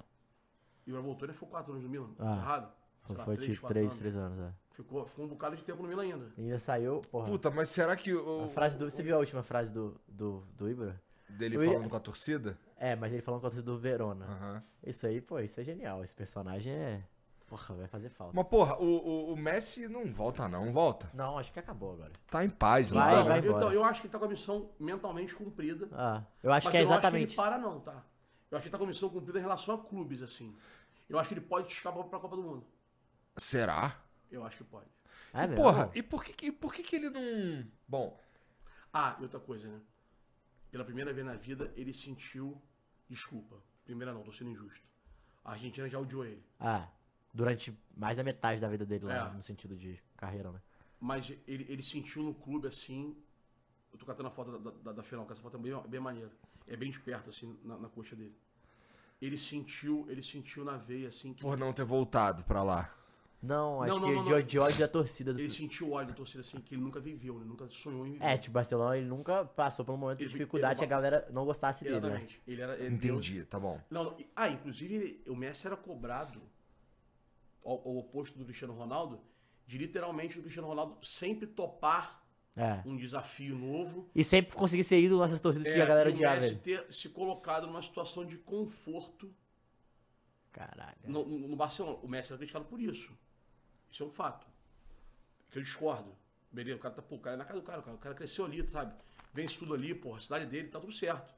S3: O Ibra voltou, ele ficou quatro anos no Milan.
S1: Ah.
S3: Errado?
S1: foi,
S3: Sei lá,
S1: foi
S3: três,
S1: tipo
S3: quatro
S1: 3,
S3: anos.
S1: 3 anos, é.
S3: Ficou, ficou um bocado de tempo no Milan ainda.
S1: E ainda saiu, porra.
S2: Puta, mas será que o,
S1: a frase do... Você viu a última frase do, do, do Ibra?
S2: Dele
S1: Eu
S2: falando com a torcida?
S1: É, mas ele falando com a torcida do Verona.
S2: Aham.
S1: Isso aí, pô, isso é genial. Esse personagem é... Porra, vai fazer falta.
S2: Mas, porra, o, o, o Messi não volta não, volta.
S1: Não, acho que acabou agora.
S2: Tá em paz
S1: Vai,
S2: lá.
S3: Então,
S1: vai
S2: né?
S1: embora.
S3: então, eu acho que ele tá com a missão mentalmente cumprida.
S1: Ah, eu acho
S3: mas
S1: que é
S3: eu acho que
S1: exatamente
S3: ele para não, tá? Eu acho que ele tá com a missão cumprida em relação a clubes, assim. Eu acho que ele pode escapar pra Copa do Mundo.
S2: Será?
S3: Eu acho que pode.
S1: É mesmo?
S2: Porra, e por que, que- por que que ele não... Bom,
S3: Ah, e outra coisa, né? Pela primeira vez na vida, ele sentiu desculpa. Primeira não, tô sendo injusto. A Argentina já odiou ele.
S1: Ah, durante mais da metade da vida dele lá,
S3: É.
S1: no sentido de carreira, né?
S3: Mas ele, ele sentiu no clube, assim, Eu tô catando a foto da, da, da final, que essa foto é bem, bem maneira. É bem de perto, assim, na, na coxa dele. Ele sentiu, ele sentiu na veia, assim, que.
S2: Por não ter voltado pra lá.
S1: Não, acho
S3: Não, não,
S1: que
S3: não,
S1: de,
S3: não.
S1: de ódio da torcida. Do...
S3: Ele sentiu o ódio da torcida, assim, que ele nunca viveu, né? Nunca sonhou em viver.
S1: É, tipo, Barcelona ele nunca passou por um momento de
S3: Ele-
S1: dificuldade
S3: ele-
S1: que a galera não gostasse dele, né?
S3: Exatamente. Ele era. Ele
S2: Entendi, tá bom.
S3: Não, e- ah, inclusive ele- o Messi era cobrado, ao, ao oposto do Cristiano Ronaldo, de literalmente o Cristiano Ronaldo sempre topar
S1: É.
S3: um desafio novo.
S1: E sempre conseguir ser ídolo nessas torcidas que a galera
S3: É, e o
S1: odiava
S3: Messi
S1: ele.
S3: ter se colocado numa situação de conforto
S1: Caralho.
S3: no, no- no Barcelona. O Messi era criticado por isso. Isso é um fato. Que eu discordo. Beleza, o cara tá, pô, o cara é na casa do cara, o cara, o cara cresceu ali, sabe? Vence tudo ali, porra, a cidade dele, tá tudo certo.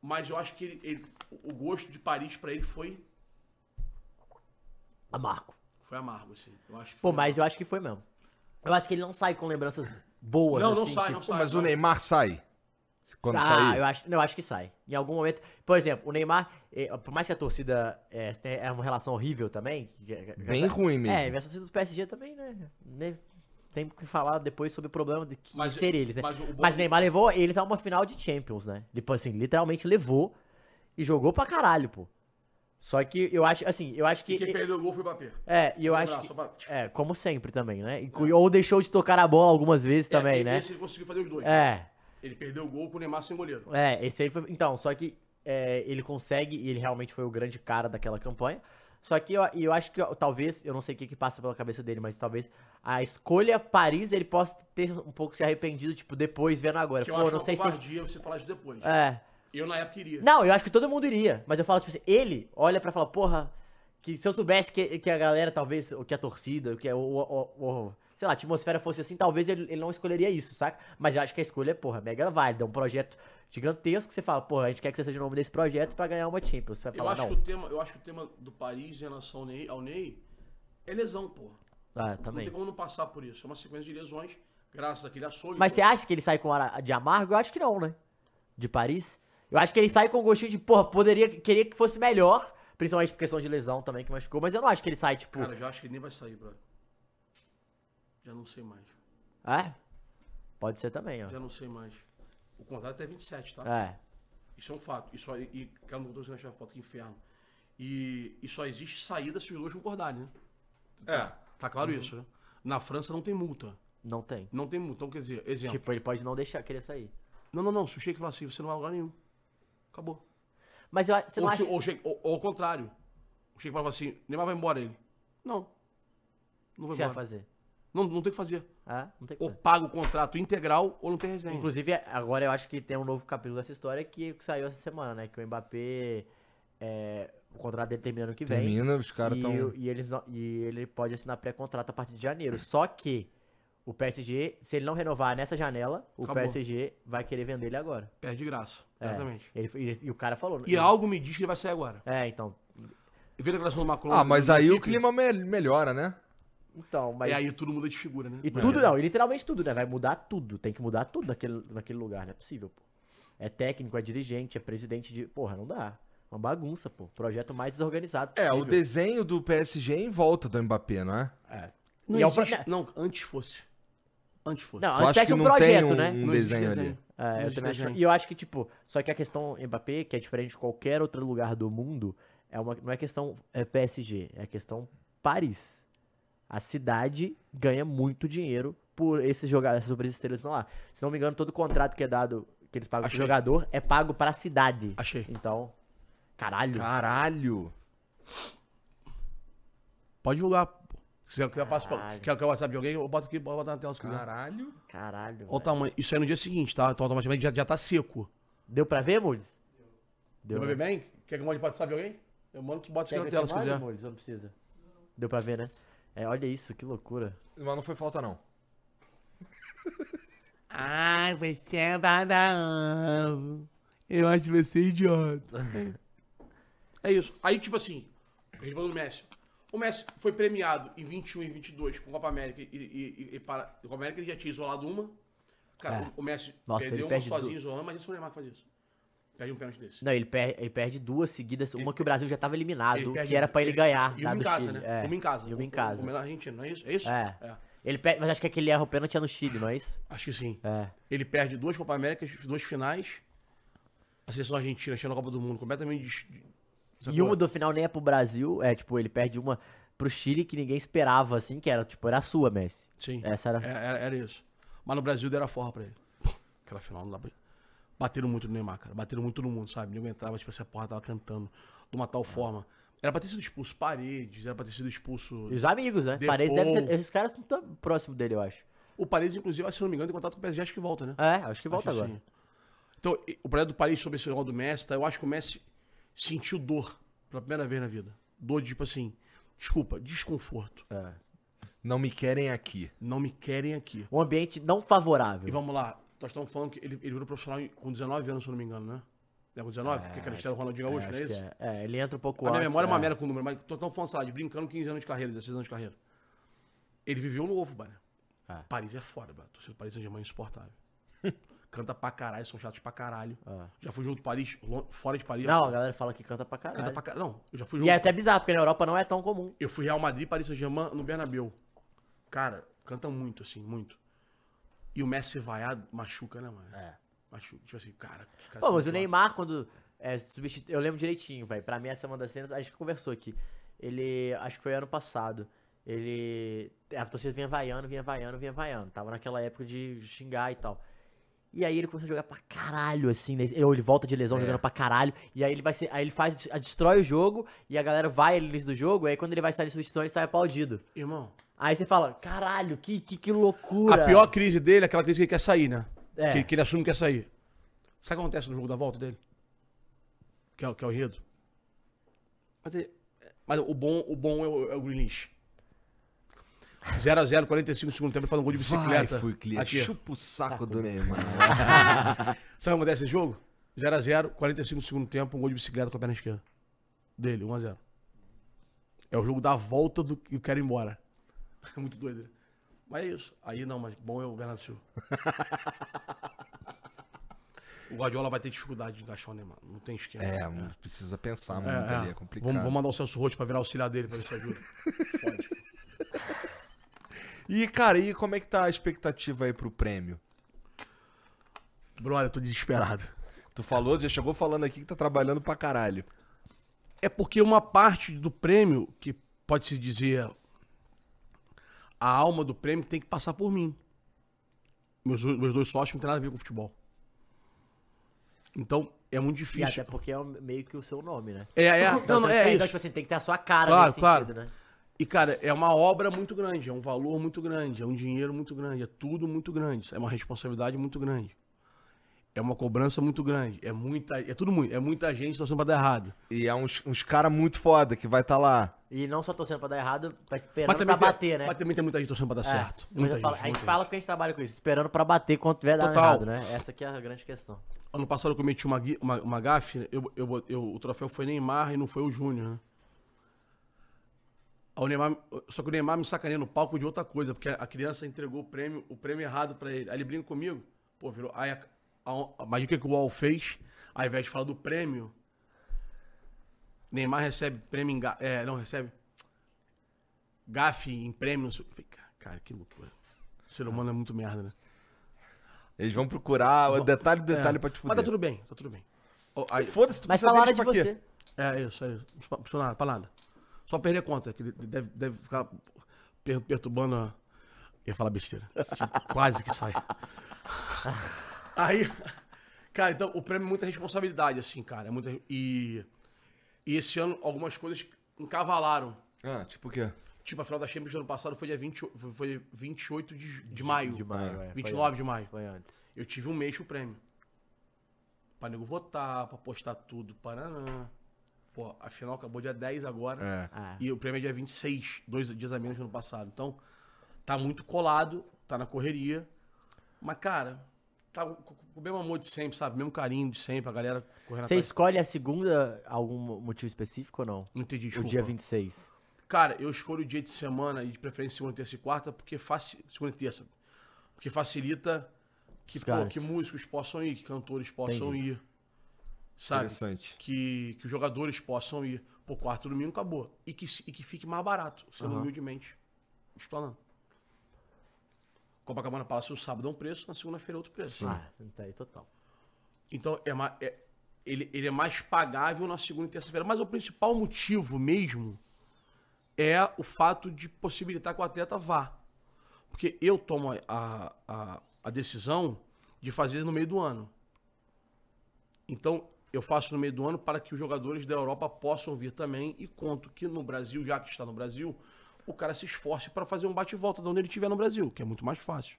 S3: Mas eu acho que ele, ele- o gosto de Paris pra ele foi,
S1: Amargo.
S3: foi amargo, assim. Eu acho que
S1: Pô, mas eu acho que foi mesmo. Eu acho que ele não sai com lembranças boas,
S3: Não, não
S1: assim,
S3: sai,
S1: tipo,
S3: não sai.
S2: Mas o Neymar sai. Quando
S1: Ah,
S2: sair.
S1: eu acho, não, eu acho que sai. Em algum momento. Por exemplo, o Neymar, eh, por mais que a torcida tenha- é uma relação horrível também.
S2: Bem
S1: essa-
S2: ruim mesmo.
S1: É, e essa torcida do PSG também, né? né, Tem que falar depois sobre o problema de que
S3: Mas-
S1: ser eles, né?
S3: mas
S1: Mas
S3: o bom-
S1: Neymar levou eles a uma final de Champions, né? Depois, assim, literalmente levou e jogou pra caralho, pô. Só que eu acho, assim, eu acho que.
S3: E quem perdeu o gol foi o Mbappé.
S1: É, e eu acho. que-
S3: pra-
S1: É, como sempre também, né? E- Ou deixou de tocar a bola algumas vezes também,
S3: É,
S1: né?
S3: Esse ele conseguiu fazer os dois.
S1: É.
S3: Ele perdeu o gol com o Neymar sem goleiro.
S1: É, esse aí foi. Então, só que é, ele consegue, e ele realmente foi o grande cara daquela campanha. Só que eu, e eu acho que talvez, eu não sei o que, que passa pela cabeça dele, mas talvez a escolha Paris ele possa ter um pouco se arrependido, tipo, depois vendo agora.
S3: Que eu
S1: Pô,
S3: acho
S1: não sei se.
S3: você falar isso depois.
S1: É.
S3: Eu na época iria.
S1: Não, eu acho que todo mundo iria. Mas eu falo, tipo assim, ele olha pra falar, porra, que se eu soubesse que, que a galera, talvez, ou que a torcida, que é o, o- o- sei lá, a atmosfera fosse assim, talvez ele, ele não escolheria isso, saca? Mas eu acho que a escolha é, porra, mega válida. É um projeto gigantesco que você fala, porra, a gente quer que você seja o nome desse projeto pra ganhar uma Champions. Você vai
S3: Eu
S1: falar,
S3: acho,
S1: não.
S3: que o tema, eu acho que o tema do Paris em relação ao Ney, ao Ney é lesão, pô.
S1: Ah,
S3: Não
S1: também.
S3: tem como não passar por isso. É uma sequência de lesões, graças àquele açougue.
S1: Mas
S3: pô.
S1: você acha que ele sai com hora de amargo? Eu acho que não, né? De Paris. Eu acho que ele sai com gostinho de, porra, poderia, queria que fosse melhor. Principalmente por questão de lesão também, que machucou. Mas eu não acho que ele sai, tipo.
S3: Cara, eu já acho que ele nem vai sair, brother. Já não sei mais.
S1: É? Pode ser também, ó.
S3: Já não sei mais. O contrato é até 27, tá?
S1: É.
S3: Isso é um fato. E, só, e, cara, não achar a foto, que inferno. E, e só existe saída se os dois concordarem, né?
S2: É.
S3: Tá claro isso, né? Na França não tem multa.
S1: Não tem.
S3: Não tem multa. Então, quer dizer, exemplo.
S1: Tipo, ele pode não deixar querer sair.
S3: Não, não, não. Se o Sheik falar assim, você não vai a lugar nenhum. Acabou.
S1: Mas eu, acho- você não
S3: Ou,
S1: acha...
S3: se, ou, o Sheik- ou- ou ao contrário. O Sheik fala assim, Neymar vai embora ele. Não. Não
S1: o
S3: vai
S1: que você vai fazer?
S3: Não, não tem o que fazer.
S1: Ah, não tem o que
S3: Ou
S1: fazer.
S3: paga o contrato integral ou não tem resenha.
S1: Inclusive, agora eu acho que tem um novo capítulo dessa história que saiu essa semana, né? Que o Mbappé... é, o contrato dele termina ano que vem.
S2: Termina, os caras
S1: e,
S2: estão.
S1: e, eles não- e ele pode assinar pré-contrato a partir de janeiro. Só que o PSG, se ele não renovar nessa janela, o
S3: Acabou.
S1: PSG vai querer vender ele agora.
S3: Perde graça.
S1: É,
S3: Exatamente.
S1: ele- ele- e o cara falou.
S3: E
S1: ele-
S3: algo me diz que ele vai sair agora.
S1: É, então.
S3: E vê a declaração do Macron.
S2: Ah, mas aí o clima me- melhora, né?
S1: Então, mas.
S3: E aí tudo muda de figura, né?
S1: E tudo não, e literalmente tudo, né? Vai mudar tudo. Tem que mudar tudo naquele, naquele lugar, não é possível, pô. É técnico, é dirigente, é presidente de. Porra, não dá. Uma bagunça, pô. Projeto mais desorganizado.
S2: É, o
S1: possível.
S2: desenho do PSG em volta do Mbappé, não é?
S1: É.
S3: Não,
S1: E é
S3: existe-
S1: pro-
S3: não, antes fosse. Antes fosse.
S1: Não, antes
S2: que
S1: um
S2: não tem
S1: projeto,
S2: um,
S1: né?
S2: um
S3: Não existe
S2: desenho
S3: desenho.
S2: ali?
S1: É, eu
S3: existe
S1: também acho. E eu acho que, tipo, só que a questão Mbappé, que é diferente de qualquer outro lugar do mundo, é uma, não é questão é PSG, é questão Paris. A cidade ganha muito dinheiro por esses jogadores, essas superestrelas estão lá. Se não me engano, todo contrato que é dado, que eles pagam pro jogador, é pago pra cidade.
S3: Achei.
S1: Então, caralho.
S2: Caralho!
S3: Pode divulgar. pô. Se pra-
S1: Caralho.
S3: quer, quer o WhatsApp de alguém, eu boto aqui, bota na tela se quiser.
S2: Caralho!
S1: Caralho.
S3: Olha o
S1: velho.
S3: tamanho. Isso aí no dia seguinte, tá? Então automaticamente já, já tá seco.
S1: Deu pra ver, Mules?
S3: Deu
S1: Deu.
S3: pra ver
S1: né?
S3: bem? Quer que eu mande pro WhatsApp de alguém? Eu mando que bota
S1: Quer
S3: aqui
S1: que
S3: na
S1: eu
S3: tela
S1: te
S3: se
S1: mande,
S3: quiser.
S1: Mules? Ou não precisa? Deu pra ver, né? É, olha isso, que loucura.
S2: Mas não foi falta, não.
S3: Ai, você é badão. Eu acho você idiota. é isso. Aí, tipo assim, respondendo o Messi. O Messi foi premiado em 21 e 22 com Copa América e, e, e, e para. Copa América ele já tinha isolado uma. Cara,
S1: É.
S3: o Messi
S1: Nossa,
S3: perdeu uma
S1: perde
S3: sozinho isolando, mas é o Neymar que faz isso. Perde um pênalti desse.
S1: Não, ele, per- ele perde duas seguidas, uma que o Brasil já tava eliminado,
S3: Ele perde-
S1: que era pra ele ganhar.
S3: E uma em casa,
S1: Chile.
S3: né?
S1: É,
S3: Uma em casa.
S1: E uma em
S3: O-
S1: casa.
S3: O, o, na Argentina, não é isso? É isso?
S1: É. Ele perde, mas acho que aquele erra o pênalti é no Chile, não é isso?
S3: Acho que sim.
S1: É.
S3: Ele perde duas Copa Américas, duas finais. A seleção argentina chegando na Copa do Mundo completamente. des-
S1: E uma do final nem é pro Brasil, é tipo, ele perde uma pro Chile que ninguém esperava, assim, que era, tipo, era a sua, Messi.
S3: Sim.
S1: Essa era.
S3: É, Era, era isso. Mas no Brasil deram a forra pra ele. Aquela final não dá pra. Bateram muito no Neymar, cara. Bateram muito no mundo, sabe? O nego entrava, tipo, essa porra tava cantando de uma tal forma. Era pra ter sido expulso Paredes, era pra ter sido expulso.
S1: E os amigos, né? Paredes deve ser. Esses caras estão tão próximos dele, eu acho.
S3: O Paredes, inclusive, se não me engano, tem contato com o PSG, acho que volta, né?
S1: É, acho que volta
S3: Acho
S1: agora.
S3: sim. Então, o problema do Paris sobre esse negócio do Messi, tá? eu acho que o Messi sentiu dor pela primeira vez na vida. Dor de, tipo assim, desculpa, desconforto.
S1: É.
S2: Não me querem aqui.
S3: Não me querem aqui.
S1: Um ambiente não favorável.
S3: E vamos lá, nós estamos falando que ele, ele virou profissional com 19 anos, se eu não me engano, né? É com 19? que é história do Ronaldinho Gaúcho,
S1: É,
S3: não é isso?
S1: é. É, ele entra um pouco
S3: A minha
S1: antes,
S3: memória é uma
S1: é.
S3: merda com o número, mas tô tão falando, sei lá, de brincando 15 anos de carreira, 16 anos de carreira. Ele viveu no ovo, mano.
S1: É.
S3: Paris é foda, mano. Torcida do Paris Saint-Germain é insuportável. Canta pra caralho, são chatos pra caralho.
S1: É.
S3: Já fui junto Paris, fora de Paris.
S1: Não, a galera fala que canta pra
S3: Canta
S1: caralho.
S3: pra caralho. Não, eu já fui
S1: E
S3: junto.
S1: é até bizarro, porque na Europa não é tão comum.
S3: Eu fui Real Madrid, Paris Saint-Germain no Bernabéu. Cara, canta muito, assim, muito. E o Messi vaiado machuca, né, mano?
S1: É.
S3: Machuca. Tipo assim, cara. os caras
S1: Pô, mas o Neymar, quando é, substitu... Eu lembro direitinho, velho. Pra mim, essa é uma das cenas. A gente conversou aqui. Ele. Acho que foi ano passado. Ele. A torcida vinha vaiando, vinha vaiando, vinha vaiando. Tava naquela época de xingar e tal. E aí ele começou a jogar pra caralho, assim, né? Ou ele volta de lesão jogando pra caralho. E aí ele vai ser. Aí ele faz. Destrói o jogo. E a galera vai ele no início do jogo. E aí quando ele vai sair de substituição, ele sai aplaudido.
S3: Irmão,
S1: Aí você fala, caralho, que, que, que loucura.
S3: a pior crise dele é aquela crise que ele quer sair, né?
S1: É.
S3: Que, que ele assume que quer sair. Sabe o que acontece no jogo da volta dele? Que é, o- que é o enredo? Mas, ele- mas o bom, o bom é o, é o Grealish. 0x0, 45 segundo tempo, ele faz um gol de
S2: Vai,
S3: bicicleta.
S2: fui cliente.
S3: Aqui.
S2: Chupa o saco do Neymar.
S3: Sabe o que acontece nesse jogo? 0x0, 45 segundo tempo, um gol de bicicleta com a perna esquerda. Dele, 1x0. É o jogo da volta do que eu quero ir embora. É muito doido. né? Mas é isso. Aí não, mas bom é o Bernardo Silva. o Guardiola vai ter dificuldade de encaixar o Neymar. Não tem esquema.
S2: É, mano, precisa pensar
S3: É,
S2: muito
S3: é.
S2: ali, é complicado.
S3: Vamos, vamos mandar o Celso Roth pra virar auxiliar dele pra ver se ajuda. Fode.
S2: E, cara, e como é que tá a expectativa aí pro prêmio?
S3: Brother, eu tô desesperado.
S2: Tu falou, já chegou falando aqui que tá trabalhando pra caralho.
S3: É porque uma parte do prêmio, que pode-se dizer a alma do prêmio, tem que passar por mim. Meus, meus dois sócios não tem nada a ver com futebol. Então, é muito
S1: E
S3: difícil.
S1: até porque é meio que o seu nome, né?
S3: É, é, não, não, é
S1: então,
S3: isso.
S1: tipo assim, tem que ter a sua cara
S3: Claro,
S1: nesse
S3: claro.
S1: sentido, né?
S3: E, cara, é uma obra muito grande, é um valor muito grande, é um dinheiro muito grande, é tudo muito grande, é uma responsabilidade muito grande. É uma cobrança muito grande, é muita, é tudo muito, é muita gente torcendo pra dar errado.
S2: E é uns, uns caras muito foda que vai estar lá.
S1: E não só torcendo pra dar errado, mas
S3: Mas
S1: esperando pra
S3: tem,
S1: bater, né?
S3: mas também tem muita gente torcendo pra dar
S1: É,
S3: certo.
S1: mas
S3: Muita
S1: eu falo-
S3: gente,
S1: a gente
S3: muita
S1: fala porque a gente trabalha com isso, esperando pra bater quando tiver
S3: Total.
S1: errado, né? Essa que é a grande questão.
S3: Ano passado eu cometi uma, uma, uma gafe, né? eu, eu, eu- o troféu foi Neymar e não foi o Júnior, né? O Neymar, só que o Neymar me sacaneia no palco de outra coisa, porque a criança entregou o prêmio, o prêmio errado pra ele. Aí ele brinca comigo, pô, virou. Aí a, mas o que, que o UOL fez? Ao invés de falar do prêmio, Neymar recebe prêmio em. É, não, recebe. Gafe em prêmio. Não sei. Eu falei, cara, que loucura. O ser humano é muito merda, né?
S2: Eles vão procurar o detalhe do detalhe
S3: É.
S2: pra te
S3: Mas
S2: fuder.
S3: tá tudo bem, tá tudo bem. Ó, aí-
S2: Foda-se, tu
S1: Mas falaram
S2: deles
S1: de
S2: pra quê?
S1: você.
S3: É isso, é isso. Não precisa nada, pra nada. Só perder conta, que ele deve, deve ficar per- perturbando a... Ia falar besteira. Quase que sai. Aí, cara, então o prêmio é muita responsabilidade, assim, cara. É muita... e, e esse ano algumas coisas encavalaram.
S2: Ah, tipo o quê?
S3: Tipo, a final da Champions do ano passado foi dia 20, foi- foi 28 de, de maio.
S1: De maio, é, foi
S3: 29
S1: antes,
S3: de maio.
S1: Foi antes.
S3: Eu tive um mês pro prêmio. Pra nego votar, pra postar tudo, Paraná. Pô, a final acabou dia 10 agora.
S2: É.
S1: Ah,
S3: E o prêmio é dia 26, dois dias a menos que ano passado. Então, tá muito colado, tá na correria. Mas, cara, tá com o mesmo amor de sempre, sabe? Mesmo carinho de sempre, a galera correndo
S1: Você
S3: atrás.
S1: escolhe a segunda, algum motivo específico ou não?
S3: Não entendi,
S1: O
S3: desculpa.
S1: dia 26.
S3: Cara, eu escolho o dia de semana e de preferência segunda, terça e quarta, porque faci... segunda e terça. Porque facilita que, pô, que músicos possam ir, que cantores possam
S1: Entendi.
S3: ir. Sabe?
S2: Interessante.
S3: Que, que os jogadores possam ir. Pô, quarto domingo acabou. E que, e que fique mais barato, sendo
S1: Aham.
S3: humildemente. Explanando. Copacabana Palace no sábado é um preço, na segunda-feira é outro preço.
S1: Ah, tá aí total.
S3: Então, é, ma- é- ele, ele é mais pagável na segunda e terça-feira. Mas o principal motivo mesmo é o fato de possibilitar que o atleta vá. Porque eu tomo a, a, a- a decisão de fazer no meio do ano. Então, eu faço no meio do ano para que os jogadores da Europa possam vir também e conto que no Brasil, já que está no Brasil, o cara se esforce para fazer um bate-volta de onde ele estiver no Brasil, que é muito mais fácil.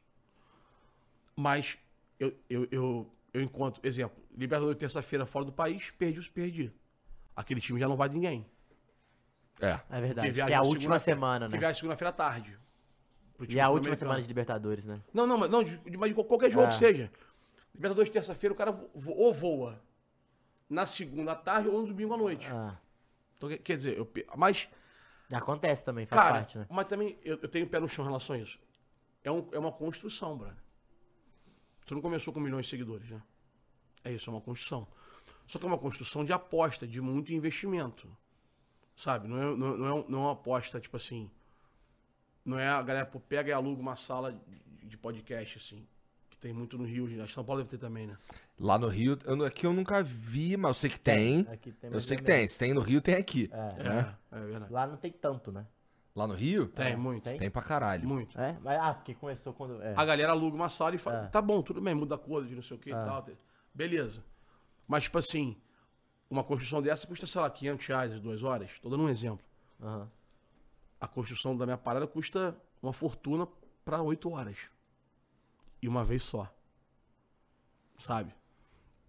S3: Mas eu, eu, eu, eu encontro, exemplo, Libertadores terça-feira fora do país, perdi, perdi. Aquele time já não vai de ninguém.
S2: É.
S1: É verdade.
S3: Que
S1: Que
S3: viaja
S1: é a última
S3: segunda-feira-
S1: semana,
S3: Que
S1: né?
S3: viaja segunda-feira à tarde. pro time
S1: E é a última semana de Libertadores, né?
S3: Não, não, mas, não, de, de- mas de qualquer jogo
S1: É.
S3: que seja. Libertadores terça-feira, o cara vo- ou voa na segunda à tarde ou no domingo à noite.
S1: Ah,
S3: Então, quer- dizer, eu, mas,
S1: acontece também, faz
S3: cara,
S1: parte, né?
S3: mas também eu, eu tenho pé no chão em relação a isso. É, um- é uma construção, brother. Tu não começou com milhões de seguidores, né? É isso, é uma construção. Só que é uma construção de aposta, de muito investimento. Sabe? Não é, não, não é, não é uma aposta, tipo assim. Não é a galera, pô, pega e aluga uma sala de, de podcast, assim. Que tem muito no Rio. Acho que São Paulo deve ter também, né?
S2: Lá no Rio, eu, aqui eu nunca vi, mas eu sei que tem.
S1: Aqui tem
S2: eu
S1: mais
S2: sei
S1: ou
S2: que tem. Se tem no Rio, tem aqui.
S1: É.
S3: É, é verdade.
S1: Lá não tem tanto, né?
S2: Lá no Rio?
S3: Tem,
S1: É,
S3: muito.
S1: tem?
S2: Tem pra caralho.
S3: Muito.
S1: É? Mas, ah, porque começou quando. É.
S3: A galera aluga uma sala e fala,
S1: É.
S3: tá bom, tudo bem, muda a cor de não sei o que e
S1: É.
S3: tal. Beleza. Mas, tipo assim, uma construção dessa custa, sei lá, 500 reais as duas horas. Tô dando um exemplo.
S1: Aham.
S3: A construção da minha parada custa uma fortuna pra 8 horas. E uma vez só. Sabe?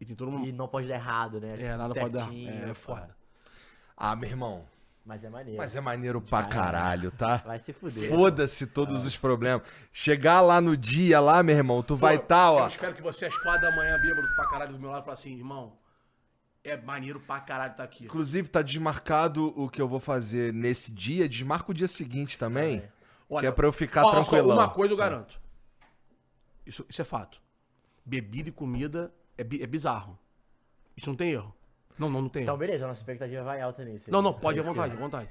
S3: E tem todo uma...
S1: E não pode dar errado, né?
S3: É, nada pode dar. É, é foda.
S2: Ah, meu irmão.
S1: Mas é maneiro.
S2: Mas é maneiro pra
S1: Vai.
S2: caralho, tá?
S1: Vai se fuder.
S2: Foda-se todos os problemas. Chegar lá no dia, lá, meu irmão, tu vai
S3: Pô,
S2: tá,
S3: Eu
S2: ó.
S3: espero que você às 4 da manhã, bêbado pra caralho do meu lado, e fale assim, irmão, é maneiro pra caralho tá aqui.
S2: Inclusive, tá desmarcado o que eu vou fazer nesse dia. Desmarca o dia seguinte também. que é pra eu ficar
S3: ó, ó, só
S2: tranquilão.
S3: Uma coisa eu garanto. Isso, isso é fato. Bebida e comida é, bi- é bizarro. Isso não tem erro. Não, não, não tem
S1: Então,
S3: erro.
S1: beleza, a nossa expectativa vai alta nisso.
S3: Não, não, pode à
S1: isso que
S3: vontade, à vontade.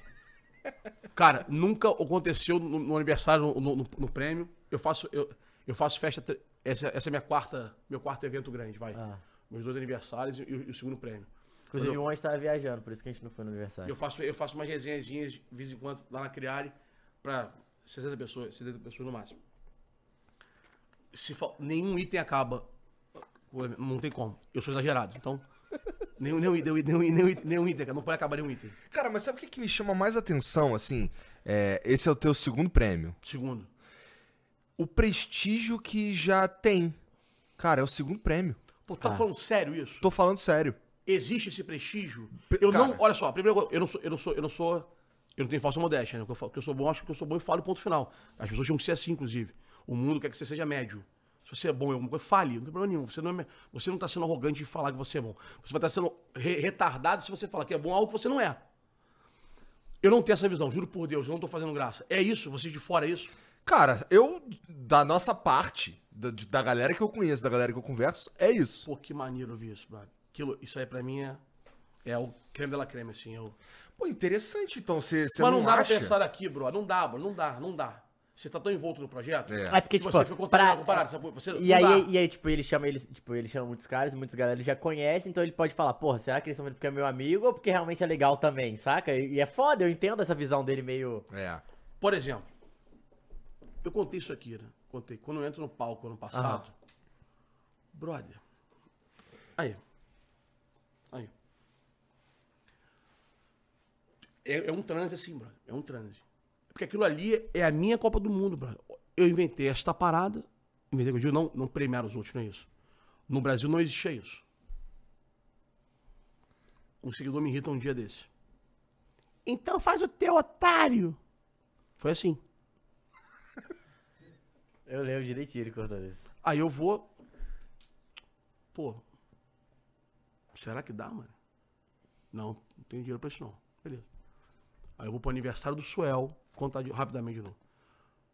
S3: Cara, nunca aconteceu no, no aniversário, no, no- no prêmio. Eu faço, eu, eu faço festa. tre- Essa, essa é minha quarta, meu quarto evento grande, vai.
S1: Ah.
S3: Meus dois aniversários e, o- e o segundo prêmio.
S1: Inclusive,
S3: eu-
S1: o Anjo tava viajando, por isso que a gente não foi no aniversário.
S3: Eu faço, eu faço umas resenhazinhas de vez em quando lá na Criare pra 60 pessoas, 70 pessoas no máximo. Se fal- nenhum item acaba, não tem como. Eu sou exagerado, então nenhum, nenhum, nenhum, nenhum, nenhum, item- nenhum item, cara, não pode acabar nenhum item.
S2: Cara, mas sabe o que, que me chama mais atenção, assim? É, esse é o teu segundo prêmio.
S3: Segundo.
S2: O prestígio que já tem. Cara, é o segundo prêmio.
S3: Pô, tá falando sério isso?
S2: Tô falando sério.
S3: Existe esse prestígio? Eu
S2: cara.
S3: não, olha só, primeiro eu não sou, eu não sou, eu não sou, eu não tenho falsa modéstia, né? Que eu, falo, que eu sou bom, acho que eu sou bom e falo ponto final. As pessoas tinham que ser assim, inclusive. O mundo quer que você seja médio. Se você é bom em alguma coisa, fale, não tem problema nenhum. Você não, é, você não tá sendo arrogante de falar que você é bom. Você vai estar sendo re- retardado se você falar que é bom algo que você não é. Eu não tenho essa visão, juro por Deus, eu não tô fazendo graça. É isso, vocês de fora é isso?
S2: Cara, eu, da nossa parte, da, da galera que eu conheço, da galera que eu converso, é isso.
S3: Pô, que maneiro ouvir isso, brother. Aquilo, isso aí pra mim é, é o creme de la creme, assim. Eu...
S2: Pô, interessante, então, você você
S3: Mas não,
S2: não
S3: dá
S2: acha?
S3: pra pensar aqui, bro. Não dá, bro. Não dá, não dá. Você tá tão envolto no projeto.
S2: É.
S1: É porque,
S3: que
S1: tipo,
S3: você fica
S1: pra...
S3: algo parado, sabe? Você,
S1: E aí,
S3: dá.
S1: e aí, tipo, ele chama eles, tipo, ele chama muitos caras, muitos galera ele já conhece, então ele pode falar, porra, será que eles estão vendo porque é meu amigo ou porque realmente é legal também, saca? E, é foda, eu entendo essa visão dele meio.
S2: É.
S3: Por exemplo, eu contei isso aqui, né? Contei. Quando eu entro no palco ano passado, brother. Aí. Aí. É, é um transe assim, brother. É um transe. Porque aquilo ali é a minha Copa do Mundo, brother. Eu inventei esta parada. Inventei que eu digo, não, não premiar os outros, não é isso. No Brasil não existia isso. Um seguidor me irrita um dia desse. Então faz o teu otário. Foi assim.
S1: Eu lembro direitinho ele contando isso.
S3: Aí eu vou. Pô. Será que dá, mano? Não, não tenho dinheiro pra isso não. Beleza. Aí eu vou pro aniversário do Suel. Contar de- rapidamente de novo.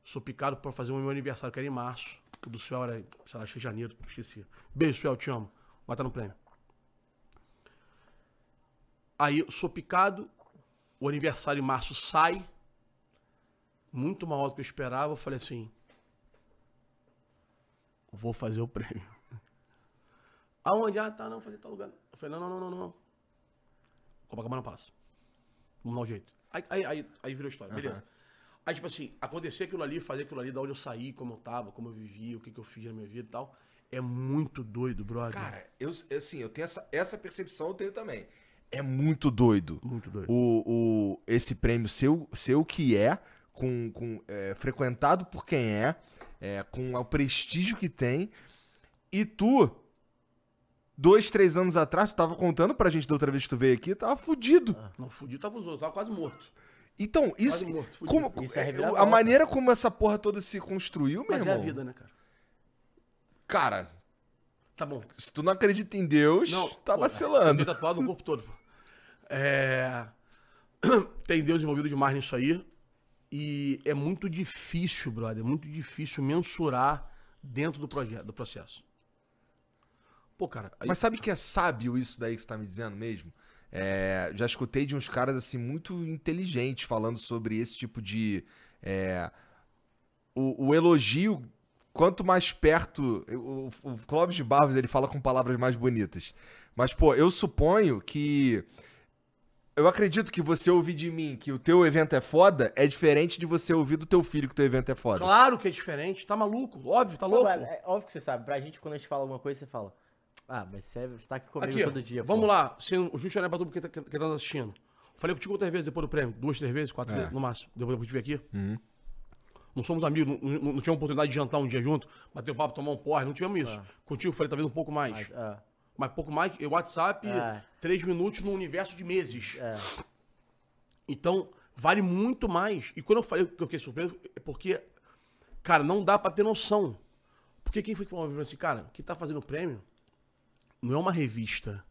S3: Sou picado pra fazer o meu aniversário, que era em março. O do Suel era, sei lá, acho que janeiro, esqueci. Beijo, Suel, te amo. Estar no prêmio. Aí eu sou picado. O aniversário em março sai. Muito maior do que eu esperava. Eu falei assim. vou fazer o prêmio. Aonde? Ah, tá, não, fazer tal lugar. Eu falei, não, não, não, não, não. Copacabana Palace. Vamos dar um jeito. Aí, aí, aí, aí virou história, beleza. Aí, tipo assim, acontecer aquilo ali, fazer aquilo ali, da onde eu saí, como eu tava, como eu vivi, o que, que eu fiz na minha vida e tal. É muito doido, brother.
S2: Cara, eu, assim, eu tenho essa, essa percepção, eu tenho também. É muito doido.
S3: Muito doido.
S2: O, o, esse prêmio ser o que é, com, com, é, frequentado por quem é, é, com o prestígio que tem. E tu, dois, três anos atrás, tu tava contando pra gente da outra vez que tu veio aqui, tava fudido.
S3: Não, fudido tava os outros, tava quase morto.
S2: Então, isso.
S3: Morto,
S2: como,
S1: Isso é
S2: é,
S1: reviravolta.
S2: a maneira como essa porra toda se construiu, meu
S3: Mas é
S2: irmão.
S3: a vida, né, cara?
S2: Cara,
S3: Tá bom.
S2: se tu não acredita em Deus,
S3: Não,
S2: tá
S3: pô,
S2: vacilando.
S3: Tem tatuado no corpo todo. É... Tem Deus envolvido demais nisso aí. E é muito difícil, brother. É muito difícil mensurar dentro do projeto, do processo. Pô, cara. aí-
S2: Mas sabe que é sábio isso daí que você tá me dizendo mesmo? É, já escutei de uns caras assim muito inteligentes falando sobre esse tipo de. é, o, o elogio, quanto mais perto. O, o Clóvis de Barros ele fala com palavras mais bonitas. Mas, pô, eu suponho que. Eu acredito que você ouvir de mim que o teu evento é foda é diferente de você ouvir do teu filho que o teu evento é foda.
S3: Claro que é diferente. Tá maluco? Óbvio, tá
S1: Pô,
S3: louco?
S1: é, é óbvio que você sabe. Pra gente, quando a gente fala alguma coisa, você fala. Ah, mas você, você tá aqui comigo
S3: Aqui,
S1: todo dia.
S3: vamos
S1: pô.
S3: lá. Sem o justo olhar pra tudo porque tá, que tá assistindo. Falei contigo quantas vezes depois do prêmio? Duas, três vezes? Quatro
S2: É.
S3: vezes? No máximo. Depois depois de vir aqui?
S2: Uhum.
S3: Não somos amigos, não, não, não tivemos oportunidade de jantar um dia junto, bater o papo, tomar um porre, não tivemos isso. Contigo falei talvez um pouco mais.
S1: Mas, ah,
S3: Mas pouco mais, e o WhatsApp,
S1: É.
S3: três minutos num universo de meses.
S1: é.
S3: Então, vale muito mais. E quando eu falei que eu fiquei surpreso, é porque, cara, não dá pra ter noção. Porque quem foi que falou pra mim assim, cara, quem tá fazendo o prêmio não é uma revista,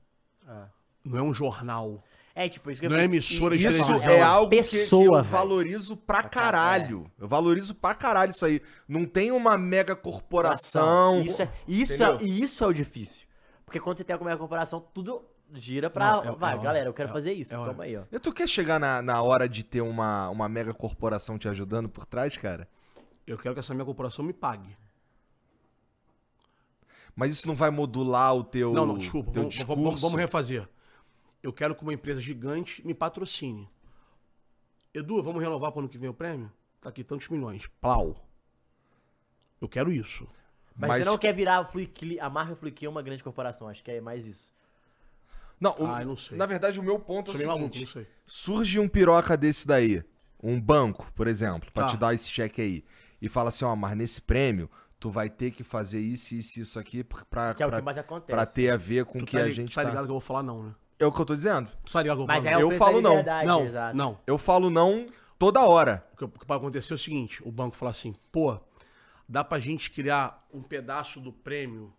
S1: Ah.
S3: não é um jornal.
S1: É, tipo, isso que eu
S3: Não é emissora de
S2: Isso
S3: televisão.
S2: é algo que- que,
S1: pessoa,
S2: eu
S1: velho.
S2: valorizo pra caralho. Eu valorizo pra caralho isso aí. Não tem uma mega corporação.
S1: Isso é, isso é,
S2: Entendeu?
S1: e isso é o difícil. Porque quando você tem a corporação, tudo gira pra.
S3: Não, é-
S1: vai,
S3: é-
S1: galera, eu quero
S3: é-
S1: fazer isso.
S3: é-
S1: Toma aí, ó.
S2: E Tu quer chegar na, na hora de ter uma, uma mega corporação te ajudando por trás, cara?
S3: Eu quero que essa minha corporação me pague.
S2: Mas isso não vai modular o teu,
S3: Não, não, desculpa.
S2: teu
S3: Vamos,
S2: discurso?
S3: vamos- vamos refazer. Eu quero que uma empresa gigante me patrocine. Edu, vamos renovar para ano que vem o prêmio? Tá aqui tantos milhões. Plau. Eu quero isso.
S1: Mas,
S2: Mas-
S1: você não quer virar a Flickly, a marca Flickly uma grande corporação, acho que é mais isso.
S2: Não, o-
S3: Ah, não sei.
S2: Na verdade, o meu ponto é
S3: Sou
S2: o
S3: meio maluco,
S2: seguinte.
S3: não sei.
S2: surge um piroca desse daí, um banco, por exemplo, pra
S3: Tá.
S2: te dar esse cheque aí, e fala assim, ó, mas nesse prêmio, tu vai ter que fazer isso, isso, isso aqui pra,
S1: Que é o
S2: pra,
S1: que mais acontece.
S2: pra ter a ver com o
S3: Tu
S2: que
S3: tá,
S2: a gente
S3: tá
S2: tá...
S3: ligado que eu vou falar não, né?
S2: É o que eu tô dizendo.
S3: Tu tá ligado que eu vou
S1: Mas é
S3: falar
S1: o
S2: Eu
S1: preço
S2: falo
S1: da
S2: não.
S1: liberdade,
S3: não?
S1: exato.
S3: Não.
S2: Eu falo não toda hora.
S3: O que, o que pode acontecer é o seguinte, o banco fala assim, pô, dá pra gente criar um pedaço do prêmio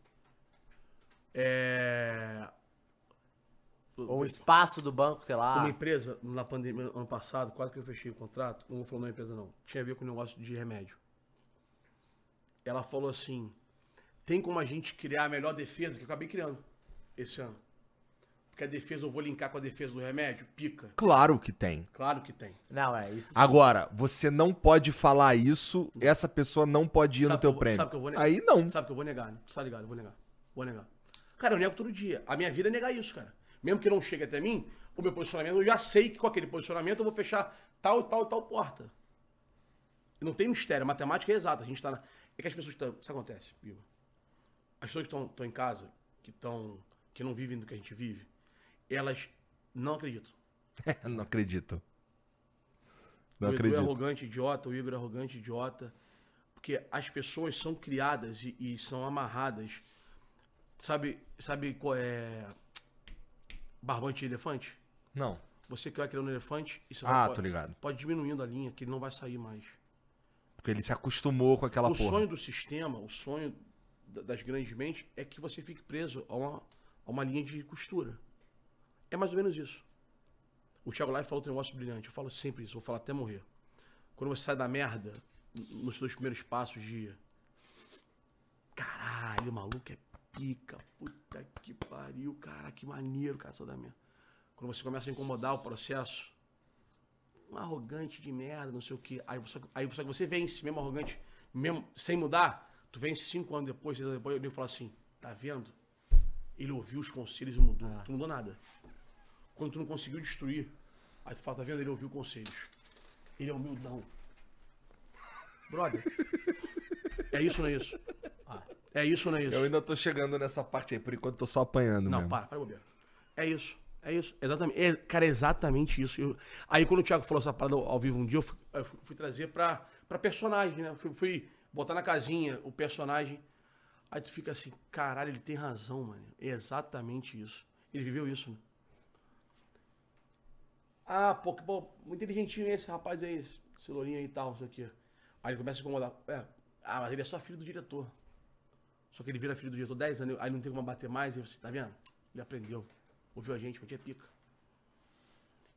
S3: é...
S1: Ou o espaço do banco, sei lá.
S3: Uma empresa, na pandemia, ano passado, quase que eu fechei o contrato, não vou falar da empresa não, tinha a ver com o negócio de remédio. Ela falou assim, tem como a gente criar a melhor defesa, que eu acabei criando esse ano. Porque a defesa eu vou linkar com a defesa do remédio? Pica.
S2: Claro que tem.
S3: Claro que tem.
S1: Não, é isso.
S2: Agora, você não pode falar isso, essa pessoa não pode ir no
S3: Sabe
S2: teu
S3: que eu vou-
S2: prêmio.
S3: sabe que eu vou negar?
S2: Aí não.
S3: Sabe que eu vou negar, né? Tá ligado, eu vou negar. Vou negar. Cara, eu nego todo dia. A minha vida é negar isso, cara. Mesmo que não chegue até mim, o meu posicionamento, eu já sei que com aquele posicionamento eu vou fechar tal e tal e tal porta. Não tem mistério, a matemática é exata. A gente tá na... É que as pessoas estão. Isso acontece, Biba. As pessoas que estão em casa, que estão. que não vivem do que a gente vive, elas não acreditam.
S2: não acredito. Não
S3: o Edu é arrogante, idiota, o Igor é arrogante, idiota. Porque as pessoas são criadas e, e são amarradas. Sabe, sabe qual é. Barbante de elefante?
S2: Não.
S3: Você que vai criando um elefante e você
S2: Ah,
S3: vai,
S2: tô ligado.
S3: pode diminuindo a linha, que ele não vai sair mais.
S2: Porque ele se acostumou com aquela
S3: o
S2: porra.
S3: sonho do sistema, o sonho da- das grandes mentes é que você fique preso a uma, a uma linha de costura. É mais ou menos isso. O Thiago Life falou um negócio brilhante. Eu falo sempre isso, vou falar até morrer. Quando você sai da merda, nos seus primeiros passos de. Caralho, o maluco é pica. Puta que pariu, cara, que maneiro, cara, saiu da merda. Quando você começa a incomodar o processo, um arrogante de merda, não sei o quê. Aí, você, aí só que você vence, mesmo arrogante, mesmo sem mudar, Tu vem cinco anos depois, seis anos depois, ele fala assim, tá vendo? Ele ouviu os conselhos e mudou. Tu não mudou nada. Quando tu não conseguiu destruir, aí tu fala, tá vendo? Ele ouviu conselhos. Ele é humildão. Brother. é isso ou não é isso? É isso ou não é isso?
S2: Eu ainda tô chegando nessa parte aí, por enquanto tô só apanhando
S3: Não,
S2: mesmo.
S3: para, para, bobeira. É isso. É isso. Exatamente. É, cara, é exatamente isso. Eu- aí quando o Thiago falou essa parada ao vivo um dia, eu fui, eu fui- trazer pra, pra personagem, né? Fui, fui botar na casinha o personagem. Aí tu fica assim, caralho, ele tem razão, mano. É exatamente isso. Ele viveu isso, né? Ah, pô, que pô, muito inteligentinho esse rapaz aí, esse lourinho aí e tal, não sei o quê. Aí ele começa a incomodar. É, ah, mas ele é só filho do diretor. Só que ele vira filho do diretor 10 anos, aí não tem como bater mais, e você, tá vendo? Ele aprendeu. Ouviu a gente, metia pica.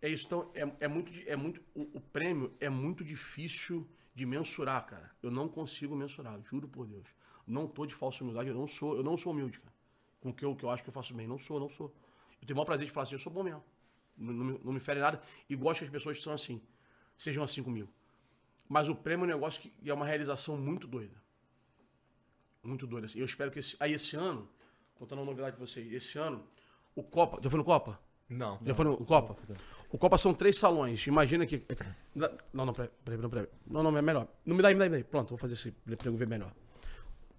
S3: É isso, então, é, é muito, é muito o, o prêmio é muito difícil de mensurar, cara. Eu não consigo mensurar, juro por Deus. Não tô de falsa humildade, eu não sou, eu não sou humilde, cara. Com o que eu, que eu acho que eu faço bem, não sou, não sou. Eu tenho o maior prazer de falar assim, eu sou bom mesmo. Não, não me, não me fere nada e gosto que as pessoas que são assim, sejam assim comigo. Mas o prêmio é um negócio que é uma realização muito doida. Muito doida. assim. Eu espero que esse, aí esse ano, contando uma novidade pra vocês, esse ano, o Copa, já foi no Copa?
S2: Não.
S3: Já foi no Copa? O Copa são três salões. Imagina que. Não, não, peraí, peraí, não, peraí. Não, não, é melhor. Não me dá me dá me dá. Pronto, vou fazer esse pra eu ver melhor.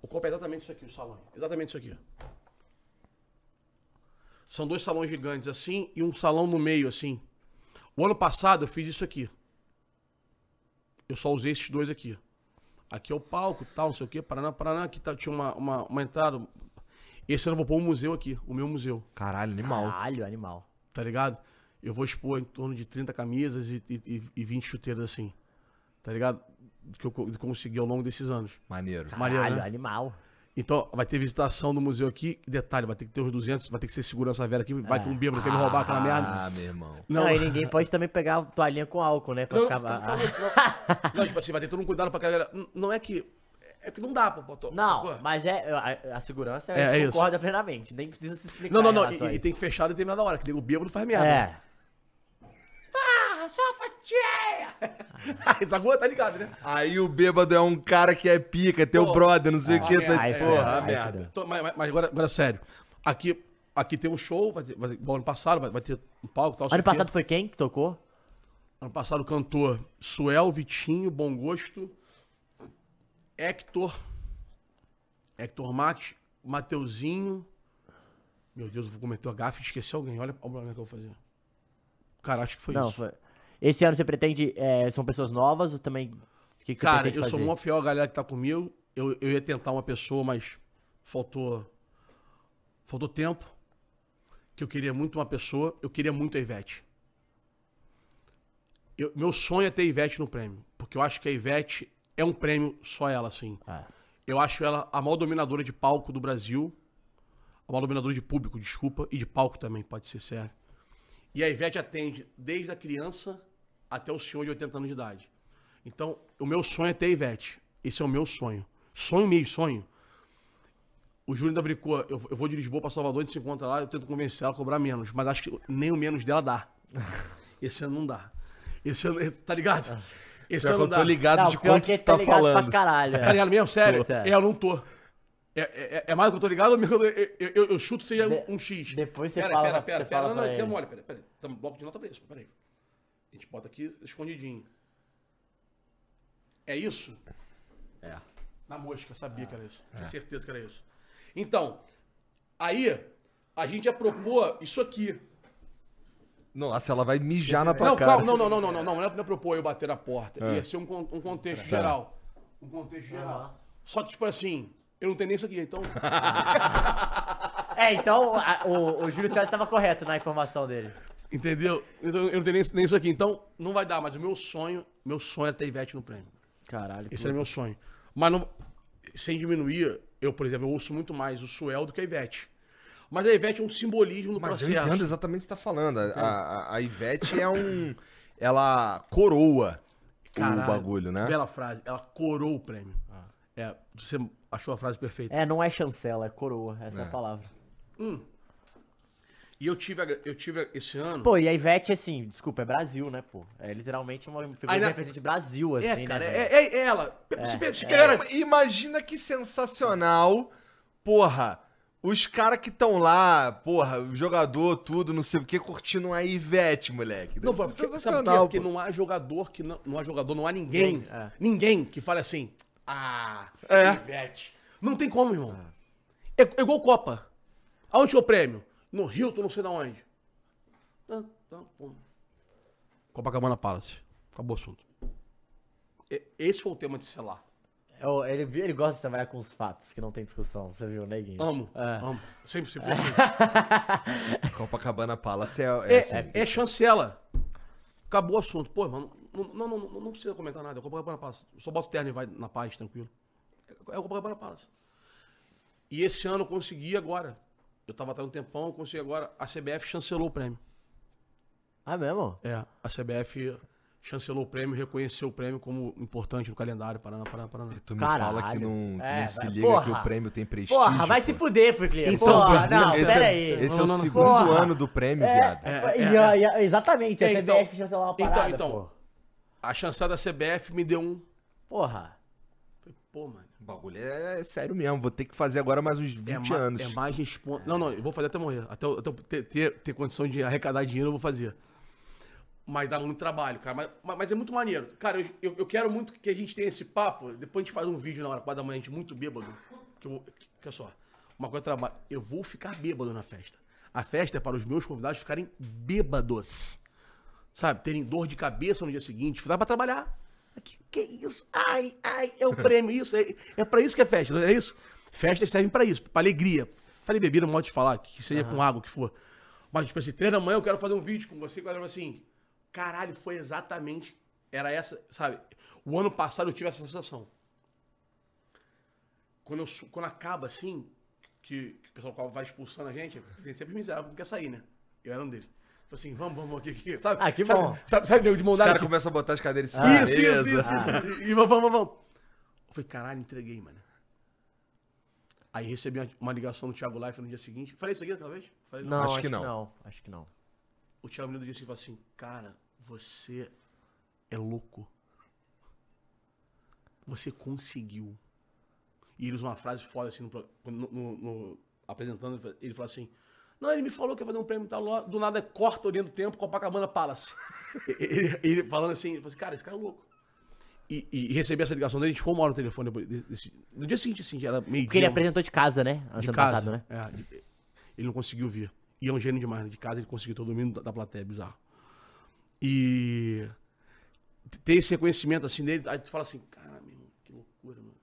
S3: O Copa é exatamente isso aqui, o salão. Exatamente isso aqui. São dois salões gigantes assim e um salão no meio assim. O ano passado eu fiz isso aqui. Eu só usei esses dois aqui. Aqui é o palco, tal, não sei o quê, Paraná, Paraná. Aqui tá, tinha uma, uma, uma entrada. Esse ano eu vou pôr um museu aqui, o meu museu
S2: Caralho, animal.
S1: Caralho, animal.
S3: tá ligado? Eu vou expor em torno de 30 camisas e, e, e 20 chuteiras assim, tá ligado? Que eu co- consegui ao longo desses anos.
S2: Maneiro.
S3: Maneiro,
S1: Caralho,
S3: né?
S1: animal.
S3: Então, vai ter visitação do museu aqui. Detalhe, vai ter que ter uns 200, vai ter que ser segurança vera aqui. Vai que um bêbado quer me roubar aquela merda.
S2: Ah, meu irmão.
S1: Não, e ninguém pode também pegar toalhinha com álcool, né? Pra
S3: Não,
S1: ficar...
S3: tá- louco, não. Não, tipo assim, vai ter todo um cuidado pra galera. Não é que. É que não dá pra botar.
S1: Não,
S3: sacou?
S1: mas é a, a segurança
S3: É,
S1: a gente
S3: é isso.
S1: concorda plenamente. Nem precisa se explicar.
S3: Não, não, não. E, e
S1: isso.
S3: tem que fechar a determinada hora, que nego bêbado faz merda.
S1: É.
S3: Ah, só fatia! Aí, sacou? Tá ligado, né?
S2: Aí o bêbado é um cara que é pica, é teu
S3: Pô.
S2: brother, não sei o
S3: Ah,
S2: que.
S3: merda.
S2: Tá...
S1: Aí,
S2: Porra,
S1: aí,
S2: merda.
S3: Então, mas, mas- agora, agora sério. Aqui, aqui tem um show, vai ter, vai igual ano passado, vai, vai ter um palco e tal.
S1: Ano
S3: o quê.
S1: passado foi quem que tocou?
S3: Ano passado, cantor Suel, Vitinho, Bom Gosto, Hector, Hector Max, Mateuzinho. Meu Deus, eu vou cometer a gafe e esqueci alguém. Olha o problema que eu vou fazer. Cara, acho que foi
S1: Não,
S3: isso.
S1: foi. Esse ano você pretende. é, são pessoas novas ou também. Que, que
S3: Cara, eu
S1: fazer?
S3: sou mó fiel à galera que tá comigo. Eu, eu ia tentar uma pessoa, mas faltou. Faltou tempo. Que eu queria muito uma pessoa. Eu queria muito a Ivete. Eu- meu sonho é ter a Ivete no prêmio. Porque eu acho que a Ivete é um prêmio só ela, assim.
S1: Ah,
S3: Eu acho ela a maior dominadora de palco do Brasil. A maior dominadora de público, desculpa. E de palco também, pode ser sério. E a Ivete atende desde a criança até o senhor de 80 anos de idade. Então, o meu sonho é ter a Ivete. Esse é o meu sonho. Sonho mesmo, sonho. O Júlio ainda brincou, eu, eu vou de Lisboa pra Salvador, a gente se encontra lá, eu tento convencer ela a cobrar menos. Mas acho que nem o menos dela dá. Esse ano não dá. Esse ano, tá ligado? Esse
S2: que
S3: não
S2: eu tô ligado
S1: Não,
S2: de quanto
S1: que
S2: tu tá
S1: ligado
S2: falando.
S1: Pra caralho, é.
S3: Tá ligado mesmo? Sério?
S1: Tô, sério.
S3: É, eu não tô. É, é, é mais do que eu tô ligado, ou eu, eu, eu, eu chuto que seja
S1: De-
S3: um X.
S1: depois você
S3: pera,
S1: fala-
S3: Pera, pera,
S1: você
S3: pera.
S1: fala
S3: Não, não, aqui é mole, pera, pera. Tamo bloco de nota pra isso, pera aí. A gente bota aqui escondidinho. É isso?
S2: É.
S3: Na mosca, sabia que era isso. Tinha certeza que era isso. Então, aí, a gente ia propor isso aqui.
S2: Nossa, ela vai mijar na tua
S3: Não,
S2: cara.
S3: calma, não, não, não, não, não, não, não é, não é propor eu bater a porta.
S2: É.
S3: Ia ser um, con- um contexto geral. Um contexto geral. Só que, tipo assim, eu não tenho nem isso aqui, então.
S1: É, então a- o, o Júlio César estava correto na informação dele.
S3: Entendeu? Então, eu não tenho nem, nem isso aqui. Então, não vai dar, mas o meu sonho, meu sonho é ter Ivete no prêmio.
S1: Caralho.
S3: Esse era meu sonho. Mas não, sem diminuir, eu, por exemplo, eu ouço muito mais o Suel do que a Ivete. Mas a Ivete é um simbolismo no
S2: Mas eu
S3: processo.
S2: entendo exatamente o que você tá falando. A, a, a Ivete é um. Ela coroa
S3: Caralho,
S2: o bagulho, né?
S3: Bela frase. Ela corou o prêmio. É, você achou a frase perfeita.
S1: É, não é chancela, é coroa. Essa é, a palavra.
S3: E eu tive, a- eu tive esse ano.
S1: Pô, e a Ivete, assim, desculpa, é Brasil, né, pô? É literalmente uma figura
S3: Aí
S1: que
S3: na-
S1: representa Brasil, assim,
S3: é, cara,
S1: né?
S3: é, é- é ela. se, se quer-
S2: Imagina que sensacional, porra. Os caras que estão lá, porra, o jogador, tudo, não sei o que, curtindo a Ivete, moleque.
S3: Não, porque, sabe por quê?
S2: sensacional,
S3: Porque não há jogador que não, não há jogador, não há ninguém,
S1: É.
S3: ninguém que fale assim, ah,
S2: É.
S3: Ivete. Não tem como, irmão. É, é igual Copa. Aonde é o prêmio? No Hilton, não sei da onde. Pô. Copacabana Palace. Acabou o assunto. Esse foi o tema de selar.
S1: É Ele, ele gosta de trabalhar com os fatos, que não tem discussão, você viu, neguinho?
S3: Amo,
S1: É.
S3: amo. Sempre, sempre assim.
S2: Copacabana Palace é, é,
S3: É,
S2: assim.
S3: é chancela. Acabou o assunto. Pô, mano, não, não, não, não, precisa comentar nada. É o Copacabana Palace. Só bota o terno e vai na paz, tranquilo. É o Copacabana Palace. E esse ano eu consegui agora. Eu tava até um tempão, eu consegui agora. A CBF chancelou o prêmio.
S1: Ah, mesmo?
S3: É, a CBF chancelou o prêmio, reconheceu o prêmio como importante no calendário. Paraná, Paraná, Paraná.
S2: Tu me
S1: Caralho.
S2: fala que não, que
S1: É,
S2: não se
S1: vai-
S2: liga
S1: porra.
S2: que o prêmio tem prestígio.
S1: Porra, vai se
S2: pô.
S1: fuder, Fuclier.
S3: Então,
S1: Porra, não,
S2: esse
S1: pera
S2: é,
S1: aí.
S2: esse é
S3: Não,
S2: o
S3: não, não.
S2: segundo
S1: Porra.
S2: ano do prêmio,
S1: É,
S2: viado.
S3: É,
S1: e,
S3: é,
S1: e a- exatamente, a
S3: É, então-
S1: CBF chancelou uma
S3: então,
S1: parada,
S3: então.
S1: pô.
S3: A chancelada da CBF me deu um.
S1: Porra.
S3: Falei, Pô, mano.
S2: O bagulho é sério mesmo. Vou ter que fazer agora mais uns 20
S3: é, ma-
S2: anos.
S3: É mais responsa. Não, não, eu vou fazer até morrer. Até, eu- até ter, ter, ter condição de arrecadar dinheiro, eu vou fazer. Mas dá muito trabalho, cara. Mas, mas- é muito maneiro. Cara, eu, eu, quero muito que a gente tenha esse papo. Depois a gente faz um vídeo na hora, 4 da manhã, a gente muito bêbado. Que eu, que, olha só. Uma coisa trabalho. Eu vou ficar bêbado na festa. A festa é para os meus convidados ficarem bêbados. Sabe? Terem dor de cabeça no dia seguinte. Dá pra trabalhar. Que, que isso? Ai, ai, é o prêmio, isso. É, é pra isso que é festa, não é isso? Festas servem pra isso, pra alegria. Falei bebida, não modo de falar, que seja com água, que for. Mas, tipo assim, três da manhã eu quero fazer um vídeo com você, galera assim. Caralho, foi exatamente. Era essa, sabe? O ano passado eu tive essa sensação. Quando, eu, quando acaba assim, que, que o pessoal vai expulsando a gente, tem sempre miserável que quer sair, né? Eu era um deles. Tipo assim, vamos, vamos aqui, aqui. Sabe?
S1: Ah, que
S3: sabe,
S1: bom.
S3: Sabe, sabe, nego de mão
S2: Os
S3: dada
S2: caras
S3: assim?
S2: começam a botar as cadeiras em cima da
S3: Isso, isso, isso, isso. E vamos, vamos, vamos. Eu falei, caralho, entreguei, mano. Aí recebi uma, uma ligação do Thiago Life no dia seguinte. Falei isso aqui aquela vez? Falei,
S1: Não,
S2: Acho
S1: acho,
S2: que
S1: que
S2: não.
S1: não. Acho que não.
S3: O Thiago me ligou no dia seguinte e falou assim, cara, você é louco. Você conseguiu. E ele usa uma frase foda assim, no, no- no- apresentando, ele fa- ele falou assim, não, ele me falou que ia fazer um prêmio e tal, do nada corta o linha do tempo, Copacabana Palace. ele, ele falando assim, ele falou assim, cara, esse cara é louco. E, e recebi essa ligação dele, a gente ficou uma hora no telefone desse- no dia seguinte, assim, já era meio
S1: Porque ele apresentou de casa, né? Ano
S3: de
S1: ano
S3: casa.
S1: passado, né?
S3: É, ele não conseguiu vir. E é um gênio demais, né? De casa ele conseguiu todo mundo da, da plateia, bizarro. E ter esse reconhecimento assim dele, aí tu fala assim, cara, meu que loucura, mano.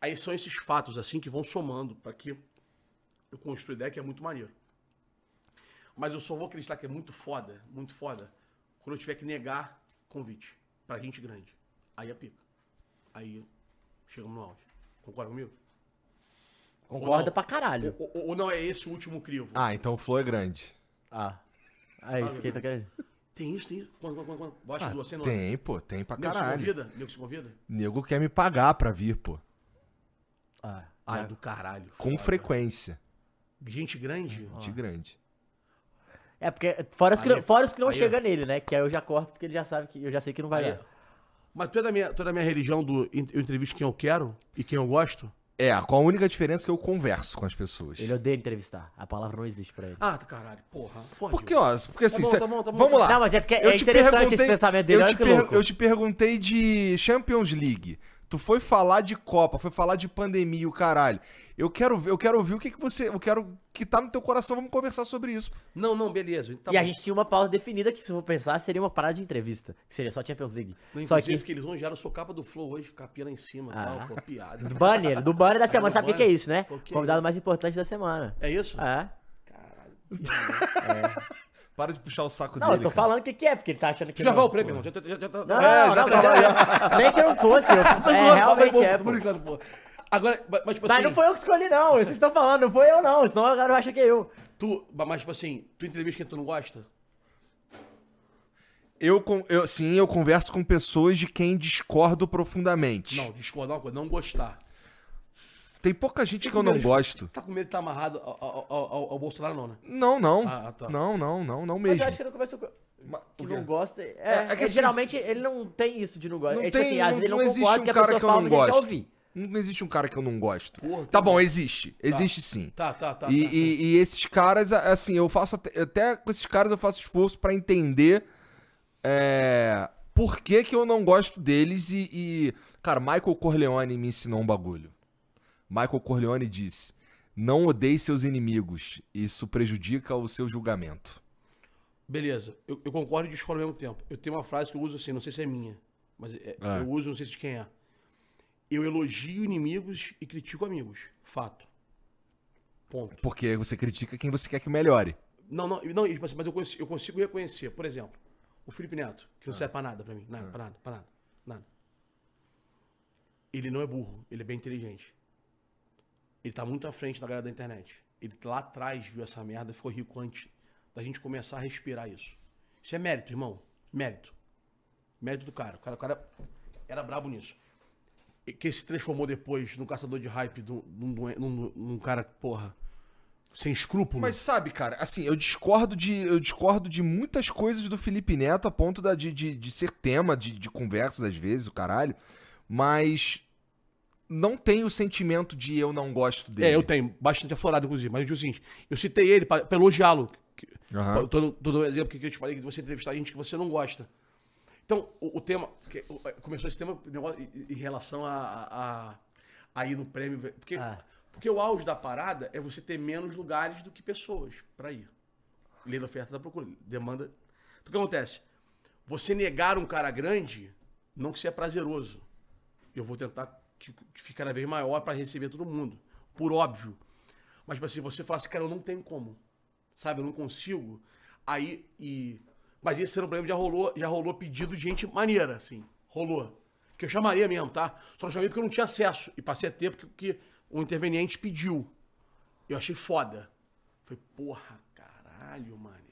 S3: Aí são esses fatos assim que vão somando pra que eu construa ideia que é muito maneiro. Mas eu só vou acreditar que é muito foda, muito foda, quando eu tiver que negar convite pra gente grande. Aí é pica. Aí chegamos no auge. Concorda comigo?
S1: Concorda
S3: não.
S1: pra caralho.
S3: Ou, ou- ou não é esse o último crivo?
S2: Ah, então o flow é grande.
S1: Ah. É isso que ele tá querendo.
S3: Tem isso, tem isso. Quando, quando, quando? Baixa
S2: Ah,
S3: as duas cenas.
S2: tem, pô, tem pra
S3: Nego se
S2: caralho.
S3: convida? Nego se convida?
S2: Nego quer me pagar pra vir, pô.
S1: Ah.
S3: Ai, do caralho.
S2: Com
S3: foda.
S2: frequência.
S3: Gente grande?
S2: De grande.
S1: É, porque fora os que,
S3: Aí-
S1: não- fora os que não
S3: aí-
S1: chega nele, né? Que aí eu já corto porque ele já sabe que eu já sei que não vai
S3: mas tu é, da minha, tu é da minha religião do eu entrevisto quem eu quero e quem eu gosto?
S2: É, com a única diferença que eu converso com as pessoas.
S1: Ele odeia entrevistar. A palavra não existe pra ele.
S3: Ah, caralho. Porra. Fode.
S2: Porque, ó, porque assim,
S3: bom,
S2: cê-
S3: tá bom, tá bom,
S2: vamos
S3: tá
S2: lá.
S1: Não, mas é porque
S2: Eu
S1: é
S2: te
S1: interessante esse pensamento dele.
S2: eu te, eu te perguntei de Champions League. Tu foi falar de Copa, foi falar de pandemia, o caralho. Eu quero ver, eu quero ouvir o que, que você, eu quero que tá no teu coração, vamos conversar sobre isso.
S3: Não, não, beleza. Tá
S1: e a gente tinha uma pauta definida que, se eu for pensar, seria uma parada de entrevista. Que seria só Champions League.
S3: Não,
S1: Só
S3: inclusive,
S1: que.
S3: que eles vão eu sou capa do Flow hoje, capinha lá em cima e
S1: Ah.
S3: tal, pô, piada.
S1: Do banner, do banner da semana. Sabe o que, é isso, né? Convidado mais importante da semana.
S3: É isso?
S1: É.
S3: Caralho.
S2: Para de puxar o saco
S1: Não,
S2: dele.
S1: eu tô
S2: cara.
S1: falando o que, que é, porque ele tá achando que.
S3: Tu já
S1: não.
S3: vai o prêmio, irmão? Já, já, já, tá-
S1: Não,
S2: É,
S1: não,
S2: já
S1: não,
S2: tá
S1: mas nem que eu não fosse. Eu,
S3: Tá
S1: é,
S3: zoando,
S1: realmente
S3: tá
S1: é.
S3: tô brincando, pô. Agora, mas mas, tipo
S1: Mas
S3: assim,
S1: não foi eu que escolhi, não. Vocês estão falando, não foi eu, não. Senão a galera acha que é eu.
S3: tu, mas tipo assim, tu entrevista quem tu não gosta?
S2: Eu, eu, sim, eu converso com pessoas de quem discordo profundamente.
S3: Não, discordar é uma coisa, não gostar.
S2: Tem pouca gente que eu não gosto.
S3: Tá com medo de estar amarrado ao, ao- ao- ao Bolsonaro, não, né?
S2: Não, não.
S3: Ah, tá.
S2: Não, não, não, não
S1: Mas
S2: mesmo.
S1: eu acho que ele não conversa com. Que não gosta. É,
S2: É, é que
S1: é,
S2: assim-
S1: geralmente ele não tem isso de não gostar.
S2: Não
S1: É tipo
S2: tem-
S1: assim, às
S2: não-
S1: vezes ele não,
S2: não existe
S1: concorda
S2: um
S1: que a
S2: cara
S1: pessoa
S2: que eu não
S1: mas ele quer
S2: gosto.
S1: ouvir.
S2: Não existe um cara que eu não gosto.
S3: Porra,
S2: Tá
S3: que-
S2: bom, existe. Existe sim.
S3: Tá, tá, tá.
S2: E,
S3: tá.
S2: e- e esses caras, a- assim, eu faço até, até com esses caras eu faço esforço pra entender é, por que que eu não gosto deles e, e- cara, Michael Corleone me ensinou um bagulho. Michael Corleone disse: "Não odeie seus inimigos, isso prejudica o seu julgamento".
S3: Beleza, eu, eu concordo e discordo ao mesmo tempo. Eu tenho uma frase que eu uso assim, não sei se é minha, mas é-
S2: Ah.
S3: eu uso, não sei se de quem é. Eu elogio inimigos e critico amigos. Fato. Ponto.
S2: Porque você critica quem você quer que melhore.
S3: Não, não, não mas eu consigo, eu consigo reconhecer, por exemplo, o Felipe Neto, que não
S2: Ah.
S3: serve pra nada pra mim. Nada, pra nada, pra nada, nada. Ele não é burro, ele é bem inteligente. Ele tá muito à frente da galera da internet. Ele lá atrás viu essa merda e ficou rico antes da gente começar a respirar isso. Isso é mérito, irmão. Mérito. Mérito do cara. O cara, o cara era brabo nisso. E que se transformou depois num caçador de hype, num, num, num, num cara, porra, sem escrúpulo.
S2: Mas sabe, cara, assim, eu discordo de, eu discordo de muitas coisas do Felipe Neto a ponto da, de, de, de ser tema de, de conversas às vezes, o caralho. Mas não tem o sentimento de eu não gosto dele.
S3: É, eu tenho, bastante aflorado, inclusive. Mas eu digo o seguinte, eu citei ele pra, pra elogiá-lo. Que-
S2: Aham.
S3: Eu tô, tô dando um exemplo que eu te falei que você entrevistar gente que você não gosta. Então, o, o tema. que- o- começou esse tema negócio, em, em relação a, a, a ir no prêmio. Porque,
S1: Ah.
S3: porque o auge da parada é você ter menos lugares do que pessoas pra ir. Lei da oferta da procura. Demanda. Então o que acontece? Você negar um cara grande, não que seja prazeroso. Eu vou tentar que, que fique cada vez maior pra receber todo mundo. Por óbvio. Mas, tipo assim, você fala assim, cara, eu não tenho como. Sabe, eu não consigo. Aí, e... Mas esse ano, por exemplo, já rolou, já rolou pedido de gente maneira, assim. Rolou. Que eu chamaria mesmo, tá? Só não chamei porque eu não tinha acesso. E passei a ter porque, o interveniente pediu. Eu achei foda. Falei, porra, caralho, mano.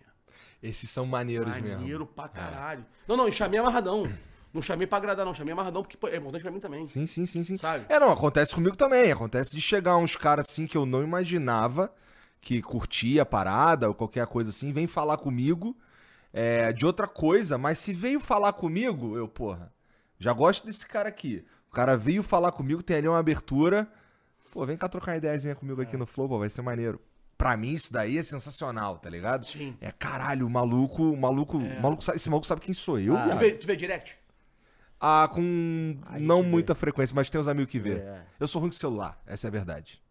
S2: Esses são maneiros
S3: Maneiro
S2: mesmo.
S3: pra caralho. Não, não, eu chamei amarradão. Não chamei pra agradar, não. Chamei amarradão porque é importante pra mim também.
S2: Sim, sim, sim, sim.
S3: Sabe?
S2: É, não, acontece comigo também. Acontece de chegar uns caras assim que eu não imaginava que curtia a parada ou qualquer coisa assim, vem falar comigo é, de outra coisa, mas se veio falar comigo, eu, porra, já gosto desse cara aqui. O cara veio falar comigo, tem ali uma abertura. Pô, vem cá trocar uma ideiazinha comigo aqui no Flow, pô, vai ser maneiro. Pra mim, isso daí é sensacional, tá ligado?
S3: Sim.
S2: É caralho, o maluco, o maluco, o maluco sabe- esse maluco sabe quem sou eu,
S1: Ah.
S3: Tu vê, tu vê direct?
S2: Ah, com
S1: A
S2: não
S1: vê.
S2: muita frequência, mas tem uns amigos que vê.
S1: É.
S2: Eu sou ruim com celular, essa é a verdade.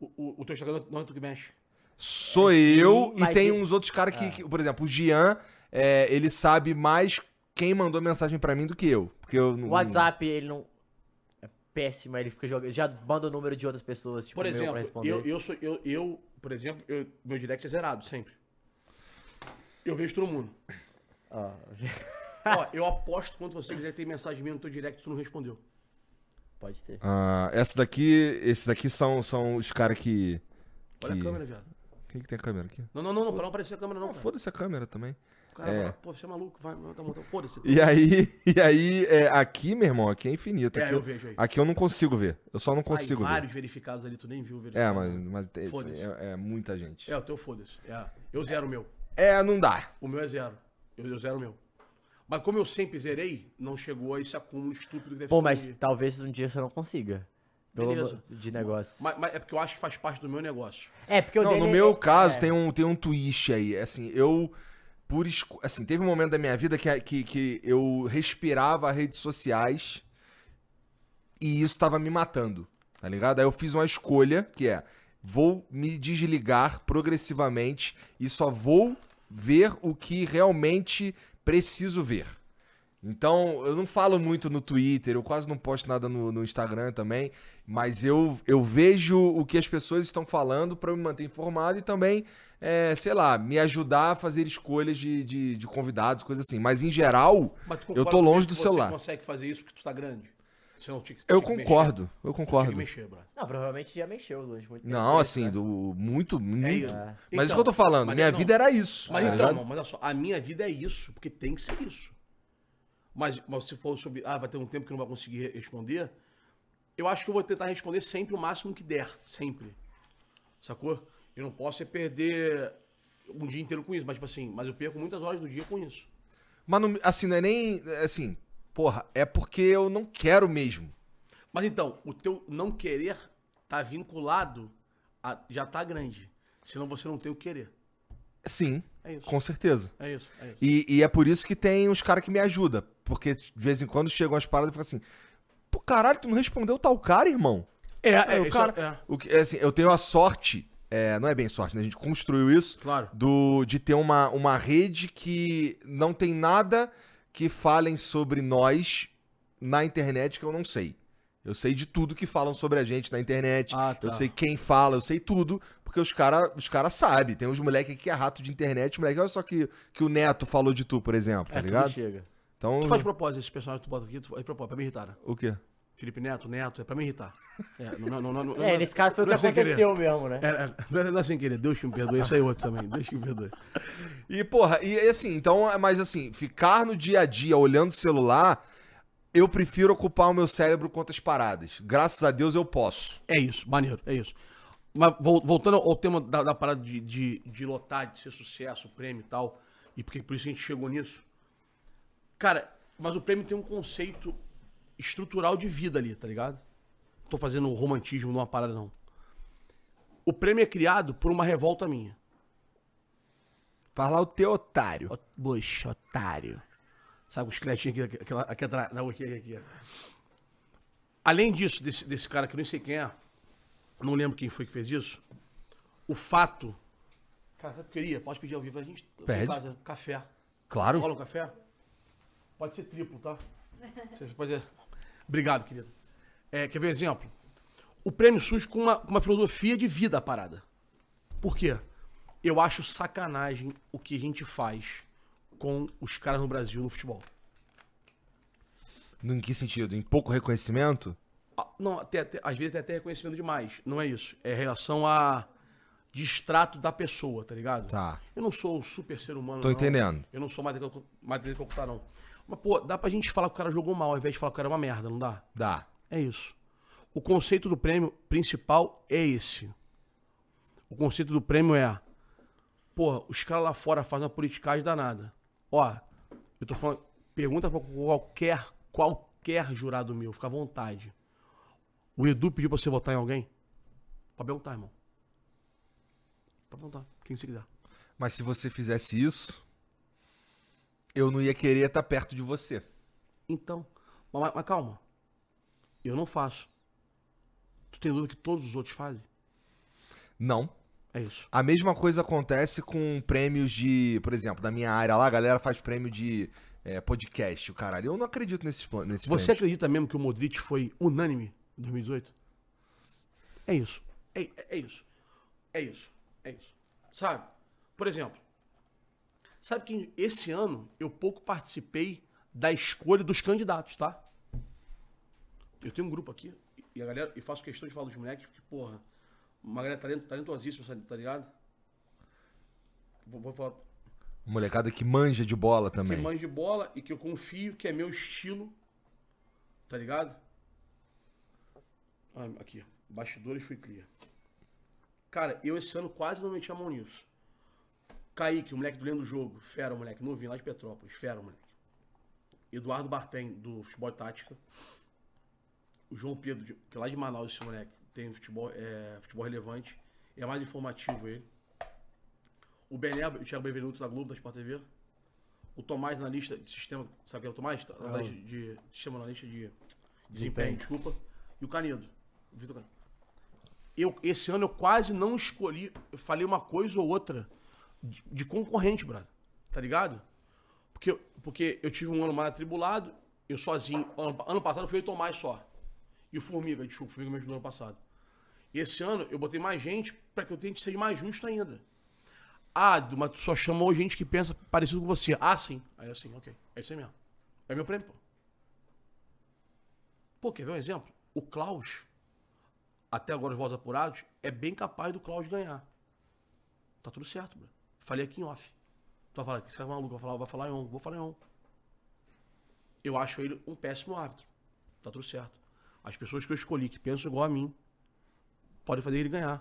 S3: O, o, o teu Instagram não é tu que mexe.
S2: Sou eu e
S1: mas
S2: tem
S1: e-
S2: uns outros caras que, que- por exemplo, o Gian, é, ele sabe mais quem mandou mensagem pra mim do que eu. Porque eu não-
S1: O WhatsApp, ele não. É péssimo, ele fica jogando. Já manda o número de outras pessoas, tipo,
S3: Por
S1: meu pra
S3: exemplo,
S1: responder.
S3: eu, eu sou. Eu, eu por exemplo, eu- meu direct é zerado, sempre. Eu vejo todo mundo.
S1: Ó,
S3: Ó, eu aposto quando você quiser ter mensagem minha no teu direct, tu não respondeu.
S1: pode ter.
S2: Ah, essa daqui, esses aqui são, são os caras que.
S3: Olha
S2: que-
S3: a câmera, viado.
S2: Quem que tem a câmera aqui?
S3: Não, não, não, não, pra não aparecer a câmera, não.
S2: Ah. Foda-se a câmera também.
S3: O cara
S2: É.
S3: fala, pô, você é maluco, vai, tá bom, então foda-se.
S2: E aí, e aí é, aqui, meu irmão, aqui é infinito.
S3: É,
S2: Aqui
S3: eu vejo aí.
S2: Aqui eu não consigo ver. Eu só não consigo ver.
S3: vários verificados ali, tu nem viu o
S2: É,
S3: verificado.
S2: mas, mas esse
S3: Foda-se.
S2: é, é muita gente.
S3: É, o teu foda-se. É. Eu zero o meu.
S2: É, não dá.
S3: O meu é zero. Eu, eu zero o meu. Mas como eu sempre zerei, não chegou a esse acúmulo estúpido que deve
S1: Pô, mas
S3: de-
S1: talvez um dia você não consiga.
S3: Beleza.
S1: De negócio.
S3: Mas, mas é porque eu acho que faz parte do meu negócio.
S1: É, porque o
S2: Não,
S1: dele
S2: no
S1: é-
S2: meu caso
S1: é.
S2: tem um tem um twist aí, assim, eu por esco- assim, teve um momento da minha vida que, que, que eu respirava redes sociais e isso tava me matando, tá ligado? Aí eu fiz uma escolha que é vou me desligar progressivamente e só vou ver o que realmente preciso ver. Então, eu não falo muito no Twitter, eu quase não posto nada no, no Instagram também, mas eu, eu vejo o que as pessoas estão falando eu me manter informado e também, é, sei lá, me ajudar a fazer escolhas de, de, de convidados, coisas assim. Mas em geral,
S3: Mas
S2: eu tô longe do
S3: que
S2: celular.
S3: Você consegue fazer isso porque tu tá grande? Você não tinha,
S2: Eu concordo, eu
S3: Mexer. Tinha
S2: concordo.
S3: mexer.
S1: Não, provavelmente já mexeu durante muito tempo.
S2: Não, assim,
S1: né?
S2: do muito, muito.
S3: É isso.
S2: Mas
S3: Então,
S2: isso que eu tô falando, minha
S3: não.
S2: vida era isso.
S3: Mas
S2: tá
S3: então, mas olha só, a minha vida é isso, porque tem que ser isso. Mas, mas se for sobre, ah, vai ter um tempo que não vai conseguir re- responder, Eu acho que eu vou tentar responder sempre o máximo que der. Sempre. Sacou? Eu não posso é perder um dia inteiro com isso. Mas, tipo assim, mas eu perco muitas horas do dia com isso.
S2: Mas, não- assim, não é nem. Assim, porra, é porque eu não quero mesmo.
S3: Mas então, o teu não querer tá vinculado a, já tá grande. Senão você não tem o querer.
S2: Sim,
S3: É
S2: com certeza.
S3: É isso, é isso.
S2: E, e é por isso que tem os caras que me ajudam. Porque de vez em quando chegam as paradas e ficam assim: Pô, caralho, tu não respondeu tal cara, irmão?
S3: É,
S2: Aí
S3: é,
S2: o cara,
S3: é.
S2: o que, é assim, eu tenho a sorte, é, não é bem sorte, né? A gente construiu isso
S3: Claro.
S2: do, de ter uma, uma rede que não tem nada que falem sobre nós na internet que eu não sei. Eu sei de tudo que falam sobre a gente na internet.
S3: Ah, tá.
S2: Eu sei quem fala, eu sei tudo, porque os caras os cara sabem. Tem uns moleques que é rato de internet, moleque, olha só que, que o Neto falou de tu, por exemplo, tá
S1: É,
S2: ligado?
S1: chega.
S2: Então,
S3: Tu faz propósito esse personagem que tu bota aqui, tu faz propósito, pra me irritar. né?
S2: o quê?
S3: Felipe Neto, Neto, é pra me irritar. É, não, não, não, não,
S1: É,
S3: não-
S1: nesse caso foi o que
S3: é querer.
S1: aconteceu mesmo, né?
S3: É, é, não é- é sem querer, Deus que me perdoe, isso aí é outro também, Deus que me perdoe.
S2: E, porra, e assim, então, é mais assim, ficar no dia a dia olhando o celular, eu prefiro ocupar o meu cérebro com outras paradas. Graças a Deus eu posso.
S3: É isso, maneiro, é isso. Mas vol- voltando ao tema da, da parada de, de, de lotar, de ser sucesso, prêmio e tal, e porque por isso a gente chegou nisso. Cara, mas o prêmio tem um conceito estrutural de vida ali, tá ligado? Não tô fazendo romantismo numa parada, não. O prêmio é criado por uma revolta minha.
S2: Faz lá o teu otário.
S3: Bush, otário. Sabe, os cretinhos aqui, aquela, aqui atrás. Não, aqui, aqui, aqui. Além disso, desse, desse cara que eu nem sei quem é, não lembro quem foi que fez isso, o fato. Cara, sabe o que eu queria? Pode pedir ao vivo a gente.
S2: Pede.
S3: Casa, café.
S2: Claro.
S3: Rola um café? Pode ser triplo, tá? Você pode... Obrigado, querido. É, quer ver um exemplo? O prêmio surge com uma, uma filosofia de vida a parada. Por quê? Eu acho sacanagem o que a gente faz com os caras no Brasil no futebol.
S2: Em que sentido? Em pouco reconhecimento?
S3: Ah, Não, até, até- às vezes tem até reconhecimento demais. Não é isso. É relação a distrato da pessoa, tá ligado?
S2: Tá.
S3: Eu não sou um super ser humano.
S2: Tô
S3: não.
S2: entendendo.
S3: Eu não sou mais matéria que ocultar, não. Mas, pô, dá pra gente falar que o cara jogou mal ao invés de falar que o cara é uma merda, não dá?
S2: Dá.
S3: É isso. O conceito do prêmio principal é esse. O conceito do prêmio é, pô, os caras lá fora fazem uma politicagem danada. Ó, eu tô falando, pergunta pra qualquer, qualquer jurado meu, fica à vontade. O Edu pediu pra você votar em alguém? Pode perguntar, irmão. Pode perguntar, quem você quiser.
S2: Mas se você fizesse isso, eu não ia querer estar perto de você.
S3: Então, mas, mas- calma. Eu não faço. Tu tem dúvida que todos os outros fazem?
S2: Não.
S3: É isso.
S2: A mesma coisa acontece com prêmios de, por exemplo, da minha área lá, a galera faz prêmio de é, podcast, o caralho. Eu não acredito nesses, nesses
S3: Você
S2: prêmios.
S3: acredita mesmo que o Modric foi unânime em 2018? É isso. É, é- é isso. É isso. É isso. Sabe? Por exemplo, sabe que esse ano eu pouco participei da escolha dos candidatos, tá? Eu tenho um grupo aqui e a galera, e faço questão de falar dos moleques, porque, porra, uma galera talent, talentosíssima, sabe, tá ligado? Vou, vou falar
S2: Molecada que manja de bola
S3: que
S2: também.
S3: manja de bola e que eu confio que é meu estilo. Tá ligado? Ah, aqui, bastidores fui clear. Cara, eu esse ano quase não meti a mão nisso. Kaique, o moleque do Lendo do Jogo, fera, moleque, novinho lá de Petrópolis, fera, moleque. Eduardo Bartem, do Futebol Tática. O João Pedro, de- que é lá de Manaus, esse moleque, tem futebol, é, futebol relevante. É mais informativo ele. O Bené, o Thiago Benevenuto da Globo, da Sport TV. O Tomás na lista de sistema. Sabe quem é o Tomás? Tá- Na lista de, sistema na lista de desempenho, desculpa. E o Canedo. O Vitor Canedo. Eu, esse ano eu quase não escolhi. Eu falei uma coisa ou outra de, de concorrente, brother. Tá ligado? Porque, eu- porque eu tive um ano mais atribulado, eu sozinho. Ano, ano passado foi o Tomás só. E o Formiga, desculpa, o Formiga me ajudou ano passado. E esse ano eu botei mais gente pra que eu tente ser mais justo ainda. Ah, mas tu só chamou gente que pensa parecido com você. Ah, sim. Aí assim, ok. É isso aí mesmo. É meu prêmio, pô. Pô, quer ver um exemplo? O Klaus, até agora os votos apurados, é bem capaz do Klaus ganhar. Tá tudo certo, bro. Falei aqui em off. Tu vai falar que esse cara é maluco, vai falar, vai falar em on, vou falar em on. Eu acho ele um péssimo árbitro. Tá tudo certo. As pessoas que eu escolhi, que pensam igual a mim, podem fazer ele ganhar.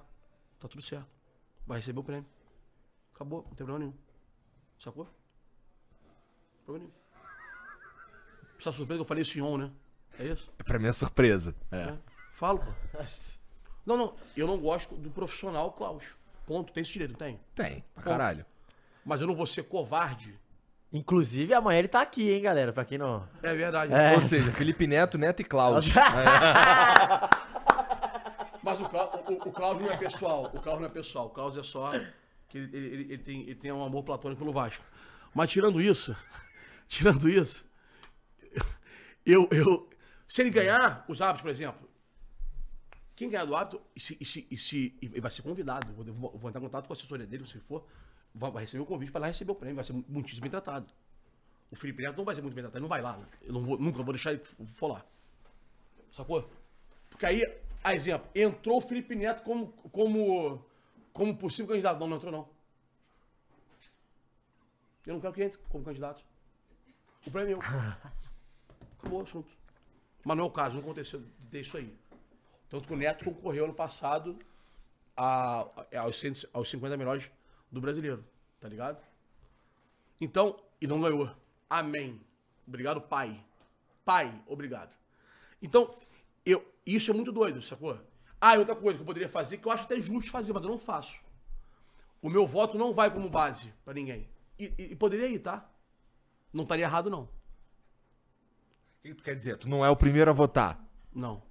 S3: Tá tudo certo. Vai receber o prêmio. Acabou, não tem problema nenhum. Sacou? Problema nenhum. Você tá surpreso que eu falei isso em on, né? É isso?
S2: Pra mim é surpresa. É.
S3: É. Falo, pô. Não, não. Eu não gosto do profissional Klaus. Ponto. Tem esse direito, não tem?
S2: Tem, pra caralho.
S3: Mas eu não vou ser covarde.
S1: Inclusive, amanhã ele tá aqui, hein, galera? Pra quem não.
S3: É verdade.
S1: É.
S2: Ou seja, Felipe Neto, Neto e Cláudio.
S3: Mas o, Clá- o, o Klaus não é pessoal. O Klaus não é pessoal. O Klaus é só que ele, ele- ele- ele tem, ele tem um amor platônico pelo Vasco. Mas tirando isso, tirando isso, eu, eu, se ele ganhar os hábitos, por exemplo, quem ganhar do hábito e, se, e, se, e, se, e vai ser convidado, eu vou, vou entrar em contato com a assessoria dele, se for, vai, vai receber o convite para lá receber o prêmio, vai ser muitíssimo bem tratado. O Felipe Neto não vai ser muito bem tratado, ele não vai lá. né? Eu não vou, nunca vou deixar ele for lá. Sacou? Porque aí, a exemplo, entrou o Felipe Neto como, como, como possível candidato. Não, não entrou não. Eu não quero que entre como candidato. O prêmio é meu. Acabou o assunto. Mas não é o caso, não aconteceu disso aí. Tanto que o Neto concorreu ano passado a, a- aos, 100 aos 50 melhores do brasileiro. Tá ligado? Então, e não ganhou. Amém. Obrigado, pai. Pai, obrigado. Então, eu, isso é muito doido, sacou? Ah, e outra coisa que eu poderia fazer, que eu acho até justo fazer, mas eu não faço. O meu voto não vai como base pra ninguém. E, e- e poderia ir, tá? Não estaria errado, não.
S2: O que tu quer dizer? Tu não é o primeiro a votar.
S3: Não.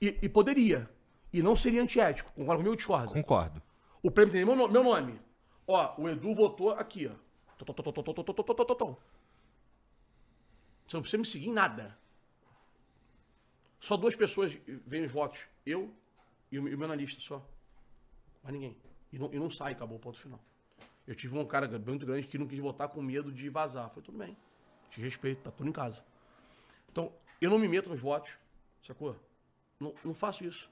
S3: E, e poderia. E não seria antiético. Concorda comigo ou discorda?
S2: Concordo.
S3: O prêmio tem meu, no- meu nome. Ó, o Edu votou aqui, ó. Tó, tó, tó, tó, tó, tó, tó, tó, tó, tó, tó. Você não precisa me seguir em nada. Só duas pessoas veem os votos. Eu e o, e o meu analista, só. Mais ninguém. E não, e não sai, acabou o ponto final. Eu tive um cara muito grande que não quis votar com medo de vazar. Falei, tudo bem. Te respeito, tá tudo em casa. Então, eu não me meto nos votos, sacou? Não, não faço isso.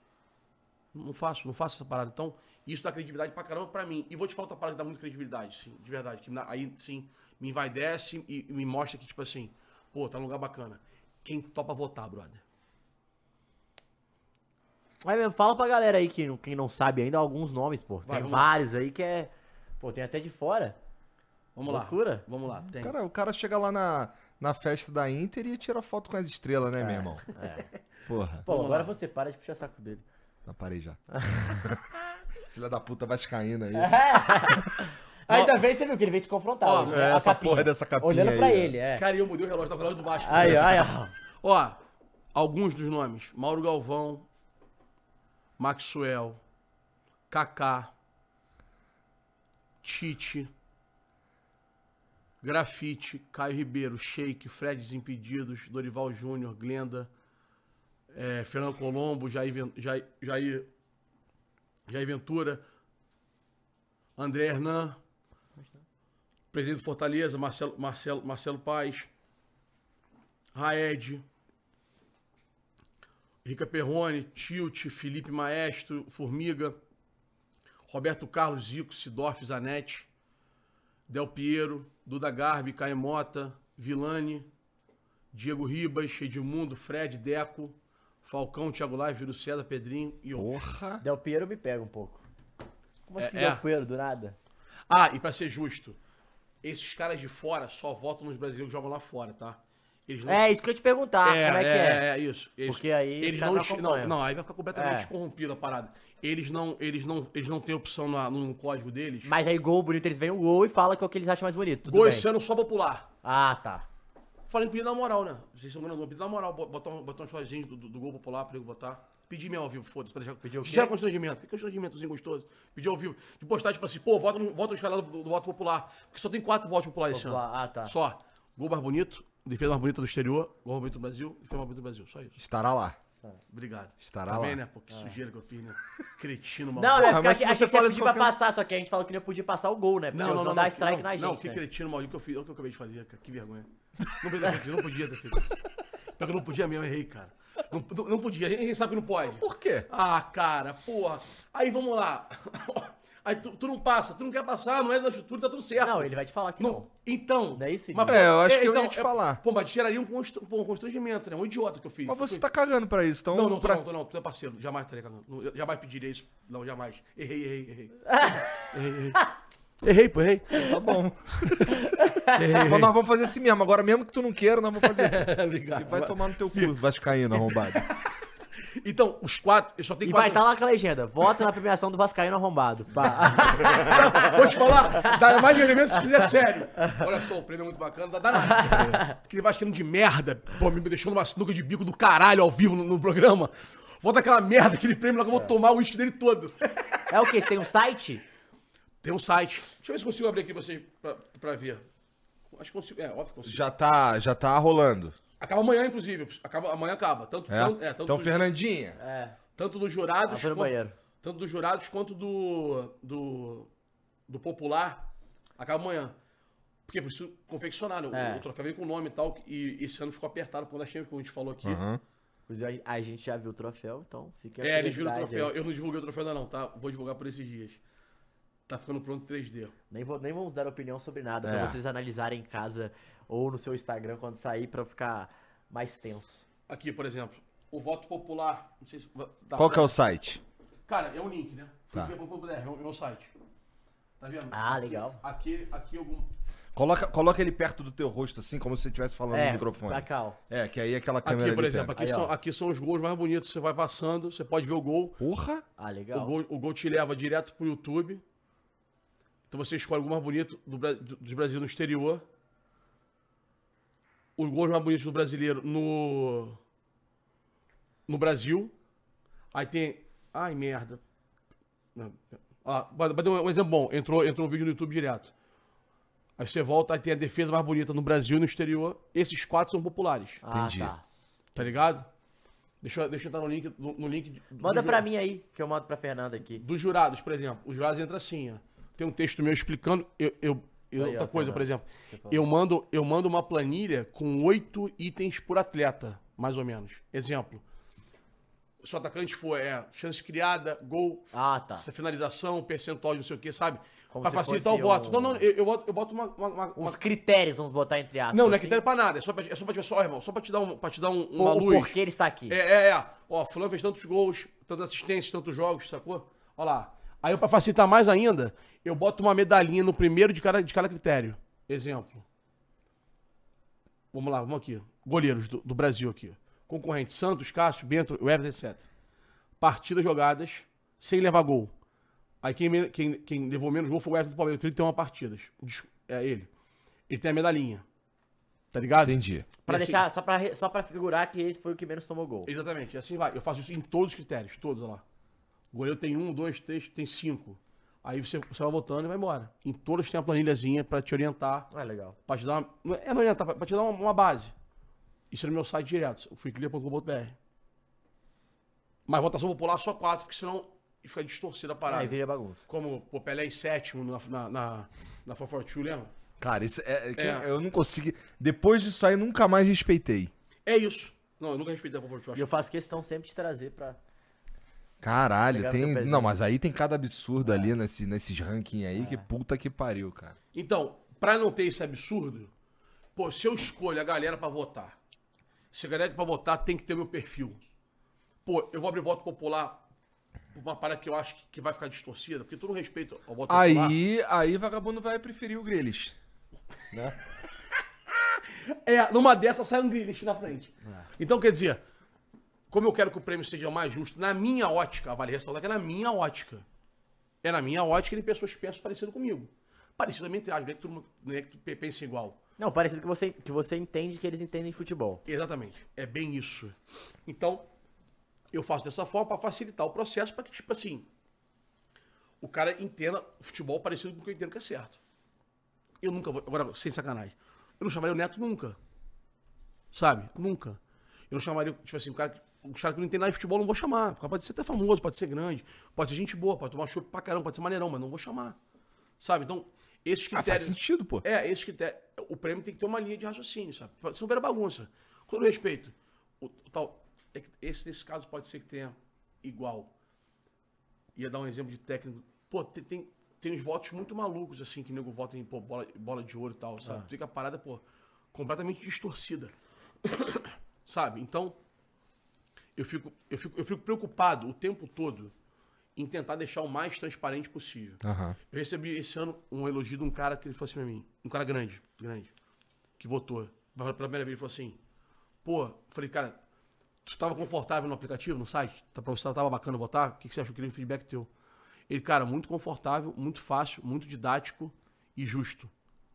S3: Não faço, não faço essa parada. Então, isso dá credibilidade pra caramba pra mim. E vou te falar outra parada que dá muita credibilidade, sim, de verdade. Que aí, sim, me envaidece e, e me mostra que, tipo assim, pô, tá num lugar bacana. Quem topa votar, brother?
S1: Mas mesmo, fala pra galera aí que não- quem não sabe ainda alguns nomes, pô.
S3: Vai,
S1: tem
S3: vamos lá.
S1: vários aí que é. Pô, tem até de fora.
S3: Vamos
S1: Loucura.
S3: lá. Vamos lá. Tem.
S2: Cara, o cara chega lá na, na festa da Inter e tira foto com as estrelas, né, meu irmão?
S1: É.
S2: Porra.
S1: Pô,
S3: Vamos
S1: agora
S3: lá.
S1: você para de puxar saco dele.
S2: Não, parei já. Filha da puta vascaína aí.
S1: Ainda bem você viu que ele veio te confrontar.
S3: Ó,
S1: hoje,
S2: é,
S1: né? A
S2: essa
S1: capinha.
S2: porra dessa capinha
S1: Olhando
S2: aí,
S1: pra
S2: ó.
S1: ele, é.
S3: Cara, e eu mudei o relógio, tá o relógio do Vasco.
S1: Aí, ó, aí, ó.
S3: Ó, alguns dos nomes. Mauro Galvão, Maxwell, Kaká, Tite, Grafite, Caio Ribeiro, Sheik, Fred Desimpedidos, Dorival Júnior, Glenda, eh, Fernando Colombo, Jair, Jair, Jair Ventura, André Hernan, presidente do Fortaleza, Marcelo, Marcelo, Marcelo Paz, Raed, Rica Perrone, Tilt, Felipe Maestro, Formiga, Roberto Carlos, Zico, Sidorf, Zanetti, Del Piero, Duda Garbi, Caemota, Vilani, Diego Ribas, Edmundo, Fred, Deco, Falcão, Thiago Live, Júlio César, Pedrinho e outros.
S2: Porra.
S1: Del Piero me pega um pouco. Como
S3: É-
S1: assim,
S3: é.
S1: Del Piero, do nada?
S3: Ah, e pra ser justo, esses caras de fora só votam nos brasileiros que jogam lá fora, tá? Eles não
S1: É, isso que eu ia te perguntar.
S3: é,
S1: como é que é?
S3: é, isso. Eles-
S1: Porque aí
S3: eles não,
S1: não
S3: não, aí vai ficar completamente
S1: É.
S3: corrompido a parada. Eles não, eles não, eles não têm opção na- no código deles.
S1: Mas aí gol bonito, eles veem o gol e falam que é o que eles acham mais bonito.
S3: Gol
S1: bem.
S3: esse ano só popular.
S1: Ah, tá.
S3: Falei que pedir na moral, né? Vocês são grandão, pedir na moral, bo- botar um, botar um shortzinho do, do, do gol popular pra eu votar. Pedir mesmo ao vivo, foda-se, pra deixar.
S1: Pedir o quê?
S3: Gera constrangimento. Que constrangimentozinho gostoso. Pedir ao vivo. De postar, tipo assim, pô, vota, no- vota os caras do, do voto popular. Porque só tem quatro votos populares esse ano.
S1: Ah, tá.
S3: Só. Gol mais bonito, defesa mais bonita do exterior, gol mais bonito do Brasil, defesa mais bonita do Brasil. Só isso.
S2: Estará lá.
S3: Obrigado.
S2: Estará
S3: Também,
S2: lá.
S3: né? Pô, que sujeira que eu fiz, né? Cretino,
S1: Não,
S3: maldito.
S1: né?
S2: Porra,
S1: Porque
S2: mas se você
S1: você
S2: fala
S1: pedir
S2: isso
S1: pra
S2: qualquer-
S1: passar, só que a gente falou que não podia passar o gol, né? Porque
S3: Não, não,
S1: não,
S3: não,
S1: dá
S3: não,
S1: strike
S3: não,
S1: na gente,
S3: Não, que
S1: né?
S3: cretino maldito que eu fiz. Olha o que eu acabei de fazer, cara. Que vergonha. Não podia ter feito, não podia ter feito isso. Eu não podia mesmo, eu errei, cara. Não, não, não podia, a gente sabe que não pode.
S2: Por quê?
S3: Ah, cara, porra. Aí vamos lá. Aí tu, tu não passa, tu não quer passar, não é da estrutura, tá tudo certo.
S1: Não, ele vai te falar que não.
S3: Não, então.
S1: Não é isso,
S3: mas?
S2: É, eu acho que eu ia te falar.
S3: Pô, mas geraria um, constr- um constrangimento, né? Um idiota que eu fiz.
S2: Mas você
S3: Fui-
S2: tá cagando pra isso, então...
S3: Não, não, tô
S2: pra...
S3: não, tô não, tu é parceiro, jamais estaria cagando. Não, jamais pediria isso. Não, jamais. Errei, errei, errei. errei, errei. Errei, pô, errei.
S2: Tá bom.
S3: errei,
S2: Mas
S3: errei.
S2: nós vamos fazer assim mesmo. Agora, mesmo que tu não queira, nós vamos fazer.
S3: Obrigado.
S2: E vai tomar no teu cu, vascaíno arrombado.
S3: Então, os quatro, eu só tenho
S1: E vai
S3: quatro.
S1: estar lá com a legenda. Vota na premiação do Vascaíno arrombado. Pá.
S3: Vou te falar, dá mais de elementos se fizer sério. Olha só, o prêmio é muito bacana, dá nada. Aquele vascaíno de merda, pô, me deixou numa sinuca de bico do caralho ao vivo no, no programa. Volta aquela merda, aquele prêmio lá que eu vou tomar o uísque dele todo.
S1: É o quê? Você tem um site?
S3: Tem um site. Deixa eu ver se consigo abrir aqui pra vocês pra, pra ver. Acho que consigo. É, óbvio que consigo.
S2: Já tá, já tá rolando.
S3: Acaba amanhã, inclusive. Acaba, amanhã acaba. Tanto,
S2: É?
S3: tanto, é, tanto,
S2: então,
S3: dos-
S2: Fernandinha.
S1: É.
S3: tanto dos jurados.
S1: Ah,
S3: quanto-
S1: banheiro.
S3: Tanto dos jurados quanto do. do. do popular. Acaba amanhã. Porque preciso confeccionar. né? O,
S1: É.
S3: o troféu vem com o nome e tal. E esse ano ficou apertado quando a Champions, como a gente falou aqui.
S1: Inclusive, a a gente já viu o troféu, então fica.
S3: É, eles viram o troféu.
S1: aí.
S3: Eu não divulguei o troféu ainda não, tá? Vou divulgar por esses dias. Tá ficando pronto em 3D.
S1: Nem, vou, nem vamos dar opinião sobre nada,
S2: É.
S1: pra vocês analisarem em casa ou no seu Instagram quando sair, pra ficar mais tenso.
S3: Aqui, por exemplo, o voto popular. Não sei se.
S2: Qual
S3: pra-
S2: que é o site?
S3: Cara, é um link, né?
S2: Tá.
S3: É o meu site. Tá vendo?
S1: Ah,
S3: Aqui-
S1: legal.
S3: Aqui, aqui algum.
S2: Coloca, coloca ele perto do teu rosto, assim, como se você estivesse falando no
S1: É,
S2: microfone.
S1: pra cá, ó.
S2: É, que aí aquela câmera
S3: Aqui, por
S2: ali
S3: exemplo, aqui,
S1: Aí,
S3: são, aqui são os gols mais bonitos. Você vai passando, você pode ver o gol.
S2: Porra!
S1: Ah,
S3: O
S1: legal.
S3: gol, o gol te leva direto pro YouTube. Então você escolhe o gol mais bonito do, do- dos brasileiros no exterior. Os gols mais bonitos do brasileiro no. No Brasil. Aí tem. Ai, merda. Ah, dar um exemplo bom. Entrou, entrou um vídeo no YouTube direto. Aí você volta, aí tem a defesa mais bonita no Brasil e no exterior. Esses quatro são populares.
S1: Ah,
S2: Entendi.
S1: tá.
S3: Tá ligado? Deixa, eu- deixa eu entrar no link. No, no link
S1: Manda
S3: do
S1: pra mim aí, que eu mando pra Fernanda aqui.
S3: Dos jurados, por exemplo. Os jurados entram assim, ó. Tem um texto meu explicando. Eu, eu, eu-
S1: Aí, ó,
S3: outra coisa, por exemplo. Eu mando, eu mando uma planilha com oito itens por atleta, mais ou menos. Exemplo. Se o atacante for é, chance criada, gol,
S1: Ah, tá.
S3: essa finalização, percentual de não sei o que, sabe?
S1: Como
S3: pra facilitar o voto.
S1: um-
S3: Não, não, eu, eu boto, eu boto uma. uma- uma- uma-
S1: critérios, vamos botar entre aspas.
S3: Não, não é
S1: assim.
S3: critério pra nada. É só pra, é só pra, só, irmão, só pra te dar, um, pra te dar um, uma
S1: O, o
S3: luz.
S1: porquê ele está aqui.
S3: É, é, é. Ó, fulano fez tantos gols, tantas assistências, tantos jogos, sacou? Ó lá. Aí, pra facilitar mais ainda, eu boto uma medalhinha no primeiro de cada, de cada critério. Exemplo. Vamos lá, vamos aqui. Goleiros do, do Brasil aqui. Concorrente, Santos, Cássio, Bento, Everton, etc. Partidas jogadas sem levar gol. Aí quem, quem, quem levou menos gol foi o Everton do Palmeiras, 31 partidas. É ele. Ele tem a medalhinha. Tá ligado?
S2: Entendi.
S1: Pra
S3: assim-
S1: deixar, só pra, só pra figurar que esse foi o que menos tomou gol.
S3: Exatamente, e assim vai. Eu faço isso em todos os critérios, todos, olha lá. O goleiro tem um, dois, três, tem cinco. Aí você, você vai voltando e vai embora. Em todos tem uma planilhazinha pra te orientar,
S1: Ah, legal.
S3: pra te dar uma. É não orientar, pra pra te dar uma, uma base. Isso é no meu site direto, freeclear.com.br. Mas votação popular só quatro, porque senão fica distorcida a parada.
S1: Aí vira bagunça.
S3: Como o Pelé em sétimo na, na, na, na 442, lembra?
S2: Cara, isso é, é que
S3: É.
S2: eu não consigo. Depois disso aí, nunca mais respeitei.
S3: É isso. Não, eu nunca respeitei a 442.
S1: E eu faço questão sempre de trazer pra.
S2: Caralho, tem. Não, mas aí tem cada absurdo ali nesse, nesses rankings aí, que puta que pariu, cara.
S3: Então, pra não ter esse absurdo, pô, se eu escolho a galera pra votar, se a galera pra votar tem que ter meu perfil. Pô, eu vou abrir voto popular por uma parada que eu acho que, vai ficar distorcida, porque todo respeito ao voto popular.
S2: Aí, aí vagabundo vai preferir o Grealish.
S3: É, numa dessas sai um Grealish na frente. Então, quer dizer, como eu quero que o prêmio seja mais justo, na minha ótica, vale ressaltar que é na minha ótica. É na minha ótica de pessoas que pensam parecido comigo. É que todo mundo não é que tu pensa igual.
S1: Não, parecido que você, que você entende que eles entendem de futebol.
S3: Exatamente. É bem isso. Então, eu faço dessa forma para facilitar o processo, para que, tipo assim, o cara entenda o futebol parecido com o que eu entendo que é certo. Eu nunca vou. Agora, sem sacanagem. Eu não chamaria o Neto nunca. Sabe? Nunca. Eu não chamaria, tipo assim, o cara, que- o cara que não entende nada de futebol, não vou chamar. Pode ser até famoso, pode ser grande, pode ser gente boa, pode tomar chopp pra caramba, pode ser maneirão, mas não vou chamar. Sabe? Então, esses
S2: Ah, faz
S3: critérios.
S2: sentido, pô.
S3: É, esse critério. O prêmio tem que ter uma linha de raciocínio, sabe? Se não vira bagunça. Com todo respeito, o, o tal. é esse, nesse caso, pode ser que tenha igual. Ia dar um exemplo de técnico. Pô, tem, tem tem uns votos muito malucos, assim, que nego vota em pô, bola, bola de ouro e tal, sabe? Fica a parada, pô, completamente distorcida. sabe? Então, eu fico, eu, fico, eu fico preocupado o tempo todo em tentar deixar o mais transparente possível.
S2: Aham.
S3: Eu recebi esse ano um elogio de um cara que ele falou assim pra mim, um cara grande, grande, que votou. Pela primeira vez ele falou assim, pô, eu falei, cara, tu tava confortável no aplicativo, no site? Tá, pra você tava bacana votar? O que, que você achou? Eu queria um feedback teu. Ele, cara, muito confortável, muito fácil, muito didático e justo.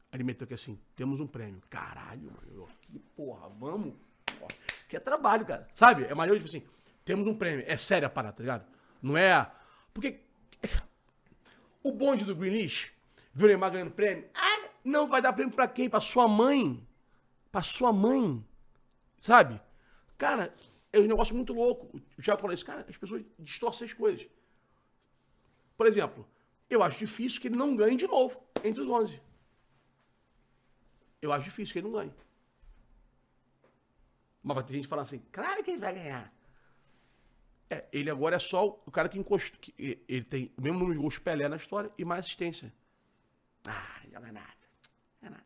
S3: Aí ele meteu aqui assim, temos um prêmio. Caralho, mano. Que porra, vamos. Que é trabalho, cara. Sabe? É maneiro, tipo assim, temos um prêmio. É séria a parada, tá ligado? Não é... Porque o bonde do Greenwich viu o Neymar ganhando prêmio. Ah, não vai dar prêmio pra quem? Pra sua mãe. Pra sua mãe. Sabe? Cara, é um negócio muito louco. O Thiago falou isso. Cara, as pessoas distorcem as coisas. Por exemplo, eu acho difícil que ele não ganhe de novo entre os 11. Eu acho difícil que ele não ganhe. Mas vai ter gente falando assim, claro que ele vai ganhar. É, ele agora é só o cara que encostou. que ele tem o mesmo número de gols Pelé na história e mais assistência. Ah, joga nada. É nada.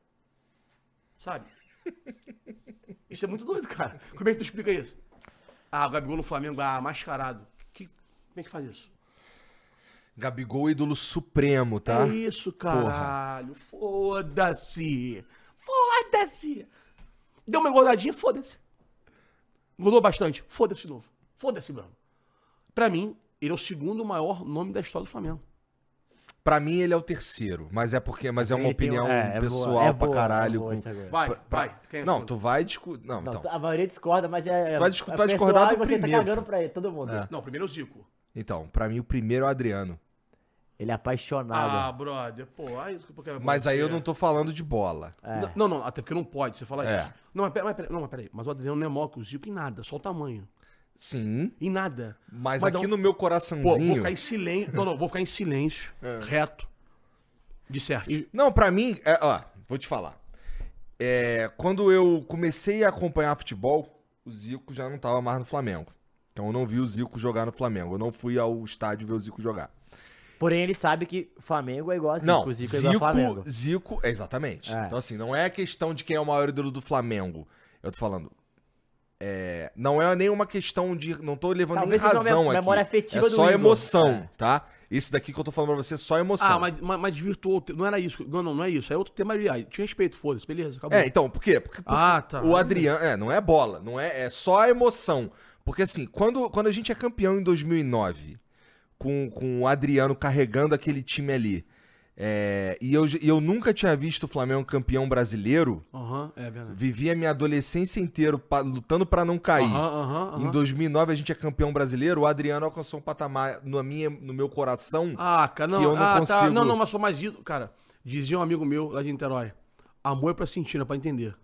S3: Sabe? Isso é muito doido, cara. Como é que tu explica isso? Ah, o Gabigol no Flamengo, ah, mascarado. Que, como é que faz isso?
S2: Gabigol, ídolo supremo, tá?
S3: É isso, caralho. Foda-se. Foda-se. Deu uma engordadinha, foda-se. Engordou bastante, foda-se de novo. Foda-se, mano. Pra mim, ele é o segundo maior nome da história do Flamengo.
S2: Pra mim, ele é o terceiro, mas é porque, mas é uma
S1: Ele tem um-
S2: opinião
S1: é, é boa,
S2: pessoal
S1: é
S2: pra
S1: boa,
S2: caralho.
S1: é boa
S2: com-
S1: agora.
S3: Vai,
S2: pra-
S3: vai. Quem é
S2: Não,
S3: segundo?
S2: tu vai discutir. Não,
S1: Não,
S2: então.
S1: a maioria discorda, mas é. é
S2: vai discu-
S1: é
S2: vai
S1: pessoal
S2: discordar do
S1: e você
S2: primeiro.
S1: tá cagando pra ele, todo mundo.
S2: É.
S3: Não, primeiro é o Zico.
S2: Então, pra mim, o primeiro é o Adriano.
S1: Ele é apaixonado.
S3: Ah, brother, pô. Aí, porque
S2: Mas aí eu não tô falando de bola.
S1: É.
S3: Não, não, até porque não pode, você fala
S2: É.
S3: isso. Não, mas pera, mas pera, não, mas peraí. Mas o Adriano não é maior que o Zico em nada, só o tamanho.
S2: Sim,
S3: Em nada.
S2: mas,
S3: Mas
S2: aqui
S3: não-
S2: no meu
S3: Pô,
S2: coraçãozinho.
S3: vou ficar em silêncio. Não, não, vou ficar em silêncio,
S2: É.
S3: reto. De certo.
S2: Não, pra mim, é, ó, vou te falar. É, quando eu comecei a acompanhar futebol, o Zico já não tava mais no Flamengo. Então eu não vi o Zico jogar no Flamengo. Eu não fui ao estádio ver o Zico jogar.
S1: Porém, ele sabe que Flamengo é igual a Zico.
S2: Não,
S1: Zico, é
S2: Zico,
S1: igual a Flamengo.
S2: Zico, é, exatamente.
S1: É.
S2: Então assim, não é questão de quem é o maior ídolo do Flamengo. Eu tô falando, é, não é nenhuma questão de, não tô levando
S1: Talvez
S2: nem
S1: uma
S2: razão
S1: mem-
S2: aqui.
S1: memória afetiva
S2: é só emoção,
S1: É.
S2: tá? Isso daqui que eu tô falando pra você é só emoção.
S3: Ah, mas, mas, mas desvirtuou. Não era isso. Não, não, não é isso. É outro tema ali. Aí, Te respeito, foda-se. Beleza, acabou.
S2: É, então, por quê? Porque, porque
S3: Ah, tá.
S2: o Adriano, é, não é bola, não é, é só a emoção. Porque assim, quando, quando a gente é campeão em 2009, com, com o Adriano carregando aquele time ali, é, e, eu, eu nunca tinha visto o Flamengo campeão brasileiro,
S3: Aham, é verdade.
S2: vivi a minha adolescência inteira pa- lutando pra não cair.
S3: Aham, aham, aham.
S2: Em 2009 a gente é campeão brasileiro, o Adriano alcançou um patamar no, minha, no meu coração.
S3: Ah, cara, não.
S2: que eu não
S3: ah, tá.
S2: consigo-
S3: Não, não, mas sou mais ídolo. Cara, dizia um amigo meu lá de Niterói. Amor é pra sentir, não é pra entender.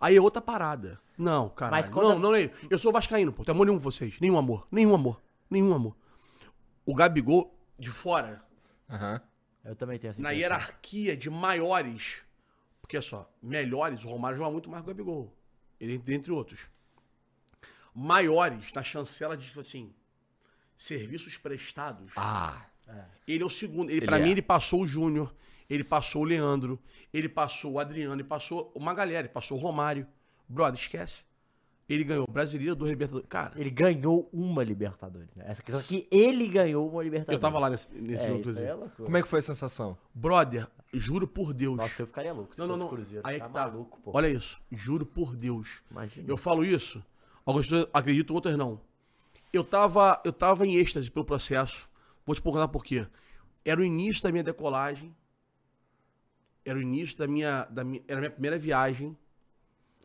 S3: Aí é outra parada. Não, cara.
S1: Quando
S3: não, não. Eu sou vascaíno, pô. Tem amor nenhum com vocês. Nenhum amor. Nenhum amor. Nenhum amor. O Gabigol, de fora,
S2: Aham.
S1: Eu também tenho essa
S3: na hierarquia de maiores, porque é só, melhores, o Romário joga muito mais que o Gabigol. Ele, dentre outros. Maiores, na chancela de, tipo assim, serviços prestados.
S2: Ah,
S3: Ele é o segundo. Ele,
S2: Ele
S3: pra
S2: é.
S3: mim, ele passou o Júnior, ele passou o Leandro, ele passou o Adriano, ele passou uma galera, ele passou o Romário. Brother, esquece. Ele ganhou Brasileiro, dois Libertadores. Cara,
S1: Ele ganhou uma Libertadores, né? Essa questão que ele ganhou uma Libertadores.
S3: eu tava lá nesse, nesse
S1: é,
S3: jogo,
S1: é
S2: como é que foi a sensação?
S3: Brother, juro por Deus.
S1: Nossa, eu ficaria louco se
S3: não, não,
S1: fosse
S3: não.
S1: Cruzeiro.
S3: Aí é que tá.
S1: maluco, pô.
S3: Olha isso. Juro por Deus.
S1: Imagina.
S3: Eu falo isso, algumas pessoas acreditam, outras não. Eu tava, eu tava em êxtase pelo processo. Vou te contar por quê. Era o início da minha decolagem. Era o início da minha, da minha era a minha primeira viagem.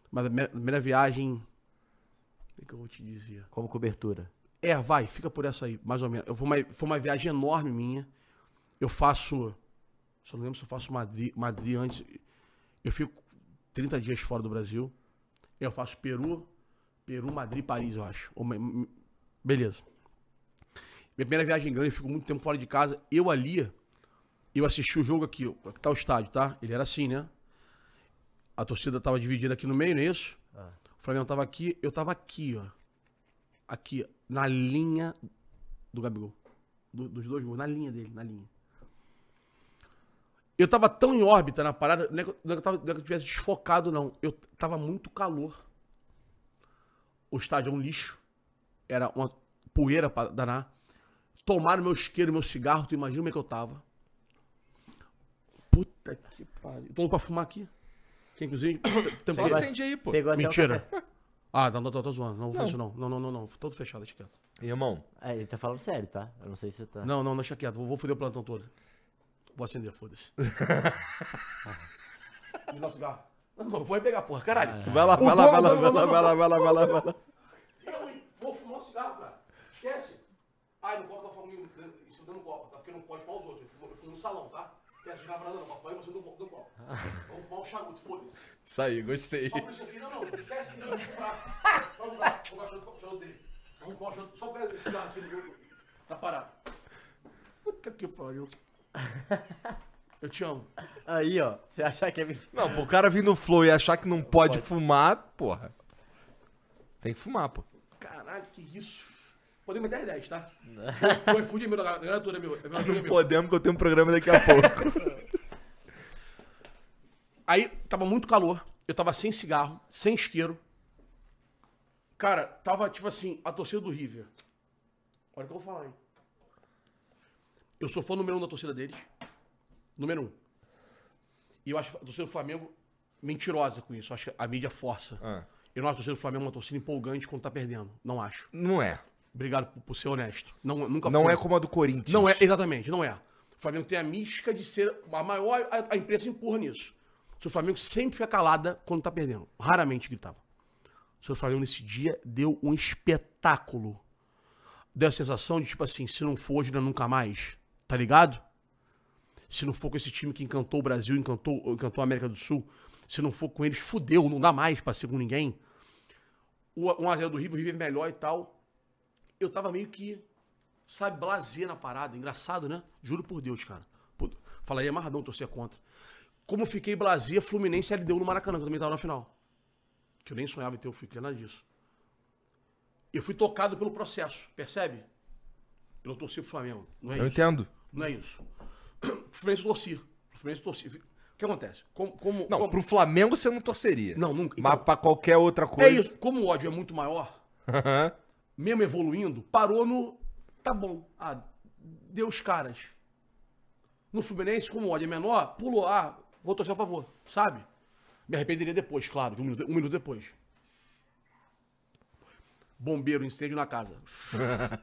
S3: Mas a minha primeira viagem, que, que eu vou te dizer?
S1: Como cobertura.
S3: É, vai, fica por essa aí, mais ou menos. Eu, foi, uma, foi uma viagem enorme minha. Eu faço. Só não lembro se eu faço Madrid, Madrid antes. Eu fico 30 dias fora do Brasil. Eu faço Peru, Peru, Madrid, Paris, eu acho. Beleza. Minha primeira viagem grande, eu fico muito tempo fora de casa. Eu ali, eu assisti o jogo aqui, aqui tá o estádio, tá? Ele era assim, né? A torcida tava dividida aqui no meio, não é isso?
S1: Ah.
S3: Flamengo tava aqui, eu tava aqui, ó. Aqui, na linha do Gabigol. Do- dos dois gols, na linha dele, na linha. Eu tava tão em órbita na parada, não é que não é que eu, tava, não é que eu tivesse desfocado, não. Eu tava muito calor. O estádio é um lixo. Era uma poeira pra danar. Tomaram meu isqueiro, meu cigarro, tu imagina como é que eu tava. Puta que pariu. Tô louco pra fumar aqui. Que inclusive. tem-
S2: Só acende aí, pô.
S1: Pegou até o
S3: Mentira.
S1: café.
S3: Ah, não, não, tô, tô zoando. Não vou fazer isso, não. Não, não, não, não. Todo fechado, quieto.
S2: Irmão,
S1: É, ele tá falando sério, tá? Eu não sei se você tá.
S3: Não, não, deixa quieto. Vou, vou foder o plantão todo. Vou acender, foda-se. E nosso cigarro? Não, não, vou aí pegar, porra, caralho.
S2: vai lá,
S3: O
S2: vai lá, vai lá, vai lá, vai lá, vai lá, vai lá, vai lá.
S3: Ruim. Vou fumar um cigarro, cara. Esquece. Ai, não pode estar fumando em cima dando copo, tá? Porque não pode fumar os outros. Eu fumo, eu fumo no salão, tá? Quer pra não. Papai, você não dá copo. Vamos fumar um charuto, foda-se.
S2: Isso aí, gostei.
S3: Só por isso aqui, não, não. Que não vai comprar. Vamos lá, vou gastar o charuto dele. Vamos fumar o charuto. Só pega esse cigarro aqui no- na parada. Puta que pariu. Eu te amo.
S1: Aí, ó. Você achar que é.
S2: Não, pô, o cara vir no flow e achar que não pode fumar, porra. Tem que fumar, pô.
S3: Caralho, que isso. Podemos até 10, tá? O iFood é meu, a granatura é meu. É
S2: Não
S3: meu.
S2: podemos, que eu tenho um programa daqui a pouco.
S3: Aí tava muito calor, eu tava sem cigarro, sem isqueiro. Cara, tava tipo assim, a torcida do River. Olha o que eu vou falar, hein? Eu sou fã número um da torcida deles. Número um. E eu acho a torcida do Flamengo mentirosa com isso. Eu acho que a mídia força.
S2: Ah.
S3: Eu não acho a torcida do Flamengo uma torcida empolgante quando tá perdendo. Não acho.
S2: Não é.
S3: Obrigado por, por ser honesto. Não, nunca
S2: Não
S3: foi.
S2: é como a do Corinthians.
S3: Não é, exatamente, não é. O Flamengo tem a mística de ser a maior. A, a imprensa empurra nisso. O Flamengo sempre fica calada quando tá perdendo. Raramente gritava. O seu Flamengo nesse dia deu um espetáculo. Deu a sensação de, tipo assim, se não for hoje, não é nunca mais. Tá ligado? Se não for com esse time que encantou o Brasil, encantou, encantou a América do Sul, se não for com eles, fudeu, não dá mais pra ser com ninguém. O 1x0 do River, o River é melhor e tal. Eu tava meio que sabe, blazer na parada. Engraçado, né? Juro por Deus, cara. Pô, falaria amarradão torcer contra. Como eu fiquei blazer, Fluminense LDU no Maracanã, que eu também tava na final. Que eu nem sonhava em ter o Fico, nada disso. Eu fui tocado pelo processo, percebe? Eu não torci pro Flamengo. Não é
S2: Eu
S3: isso.
S2: entendo.
S3: Não é isso. Pro Fluminense eu torci. Pro Fluminense eu torci. O que acontece? Como, como,
S2: Não,
S3: como-
S2: pro Flamengo você não torceria.
S3: Não, nunca.
S2: Mas
S3: Então,
S2: pra qualquer outra
S3: é
S2: coisa.
S3: isso. Como o ódio é muito maior, mesmo evoluindo, parou no. Tá bom. Ah, deu os caras. No Fluminense, como o ódio é menor, pulou. Ah, vou torcer a favor, sabe? Me arrependeria depois, claro, de um minuto, um minuto depois. Bombeiro, incêndio na casa.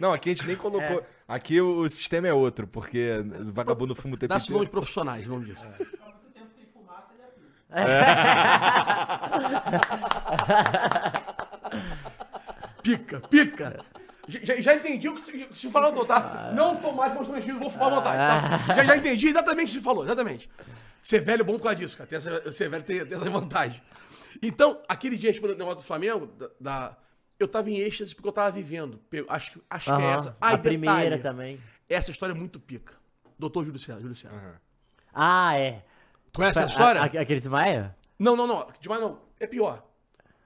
S2: Não, aqui a gente nem colocou. Aqui o, o sistema é outro, porque o vagabundo fuma o tempo
S3: Dá-se nome de profissionais, o nome disso. Pica, pica. Já, já- entendi o que se, que se falou, tá? Não tô mais constrangido, vou fumar à vontade, tá? Já, já entendi exatamente o que se falou, exatamente. Ser velho é bom por causa disso, cara. Ter essa, ser velho tem, tem essa vantagem. Então, aquele dia, respondendo o negócio do Flamengo, da, da- eu tava em êxtase porque eu tava vivendo. Acho, que- acho que é essa.
S1: A
S3: Ai,
S1: primeira
S3: detalhe,
S1: também.
S3: Essa história é muito pica. Doutor Júlio César, Júlio César.
S1: Ah, é.
S3: Conhece essa
S1: A-
S3: história?
S1: a- aquele Desmaia?
S3: Não, não, não. Demais não. É pior.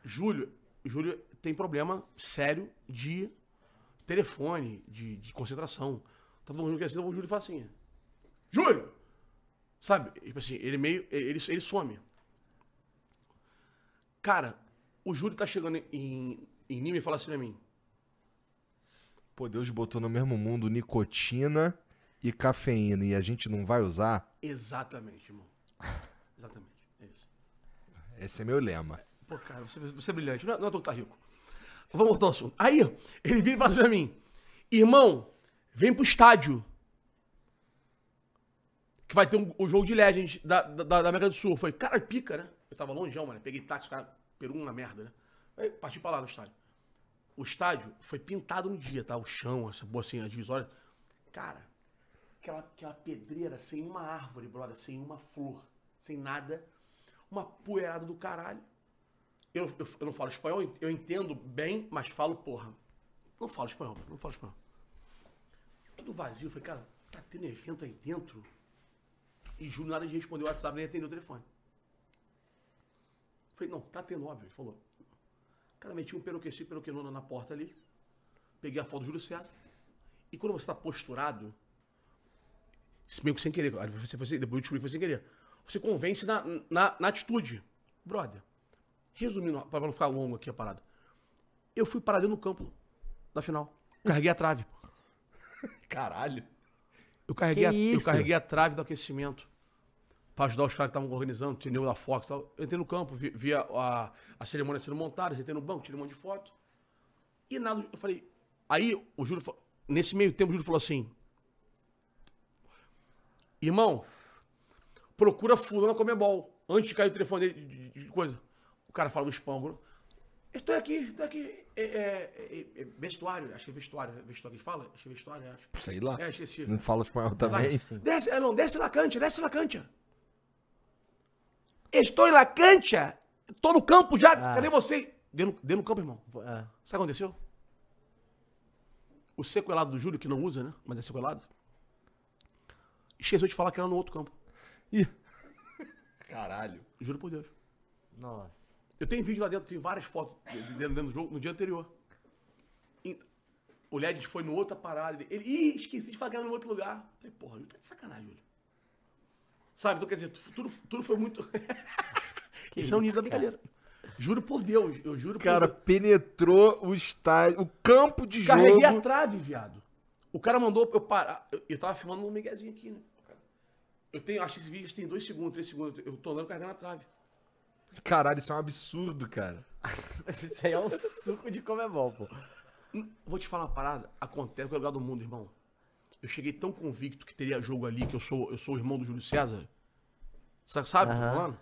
S3: Júlio, Júlio tem problema sério de telefone, de, de concentração. Tava falando que assim, o Júlio fala assim. Júlio! Sabe? Tipo assim, ele meio. Ele, ele some. Cara, o Júlio tá chegando em, em Nima e fala assim pra mim.
S2: Pô, Deus botou no mesmo mundo nicotina e cafeína e a gente não vai usar?
S3: Exatamente, irmão. Exatamente. É isso.
S2: Esse é meu lema.
S3: Pô, cara, você, você é brilhante. Não é, não é tu que tá rico. Vamos voltar ao assunto. Aí, ele vira e fala pra mim: Irmão, vem pro estádio. Que vai ter um, o jogo de Legends da, da, da América do Sul. Falei, cara, pica, né? Eu tava longeão, mano. Peguei táxi, cara pegou uma merda, né? Aí parti pra lá no estádio. O estádio foi pintado no dia, tá? O chão, essa boa assim, a divisória. Cara, aquela, aquela pedreira sem uma árvore, brother, sem uma flor, sem nada. Uma poeirada do caralho. Eu, eu, eu não falo espanhol, eu entendo bem, mas falo, porra. Não falo espanhol, não falo espanhol. Tudo vazio. Eu falei, cara, tá tendo evento aí dentro? E Júlio nada de responder o WhatsApp, nem atendeu o telefone. Falei, não, tá tendo, óbvio. Ele falou. Cara, meti um peroqueci, peroquenona na porta ali. Peguei a foto do Júlio César. E quando você tá posturado, meio que sem querer. Você, você, depois eu descobri que foi sem querer. Você convence na, na, na atitude. Brother, resumindo, pra não ficar longo aqui a parada. Eu fui parar dentro do campo na final. Carreguei a trave.
S2: Caralho.
S3: Eu carreguei, a, eu carreguei a trave do aquecimento. Pra ajudar os caras que estavam organizando, tinha nego da Fox e tal. Eu entrei no campo, vi, vi a, a, a cerimônia sendo montada, entrei no banco, tirei um monte de foto. E nada, eu falei. Aí o Júlio, fa- nesse meio tempo, o Júlio falou assim: Irmão, procura fulano comer bol. Antes de cair o telefone dele de, de- de coisa. O cara fala no espango. Estou aqui, estou aqui. É, é, é, é vestuário, acho que é vestuário. É vestuário que fala? Acho que é vestuário, acho.
S2: Sei lá.
S3: É, esqueci.
S2: Não fala espanhol também.
S3: Desce, é, não, desce la cancha, desce la cancha. Estou em la cancha. Tô no campo já.
S1: Ah.
S3: Cadê você? Dentro, dentro do campo, irmão.
S1: É.
S3: Sabe o que aconteceu? O sequelado do Júlio, que não usa, né? Mas é sequelado. Esqueceu de falar que era no outro campo.
S2: Ih. Caralho.
S3: Juro por Deus.
S1: Nossa.
S3: Eu tenho vídeo lá dentro, tem várias fotos de- de- dentro, dentro do jogo no dia anterior. E o Led foi no outra parada. Ele, ih, esqueci de falar era no outro lugar. Falei, porra, Júlio, tá de sacanagem, Júlio. Sabe, então quer dizer, tu- tudo, tudo foi muito. Esse é o nível da brincadeira. Juro por Deus, eu juro
S2: Cara,
S3: por Deus.
S2: penetrou o estádio, o campo de
S3: Carreguei
S2: jogo.
S3: a trave, viado. O cara mandou eu parar. Eu, eu tava filmando um miguezinho aqui, né? cara? Eu tenho, acho que esse vídeo tem dois segundos, três segundos. Eu tô andando carregando a trave.
S2: Caralho, isso é um absurdo, cara.
S1: Isso aí é um suco de comebol, pô.
S3: Hum, Vou te falar uma parada. Acontece em qualquer lugar do mundo, irmão. Eu cheguei tão convicto que teria jogo ali, que eu sou, eu sou o irmão do Júlio César. Sabe, sabe o que eu tô falando?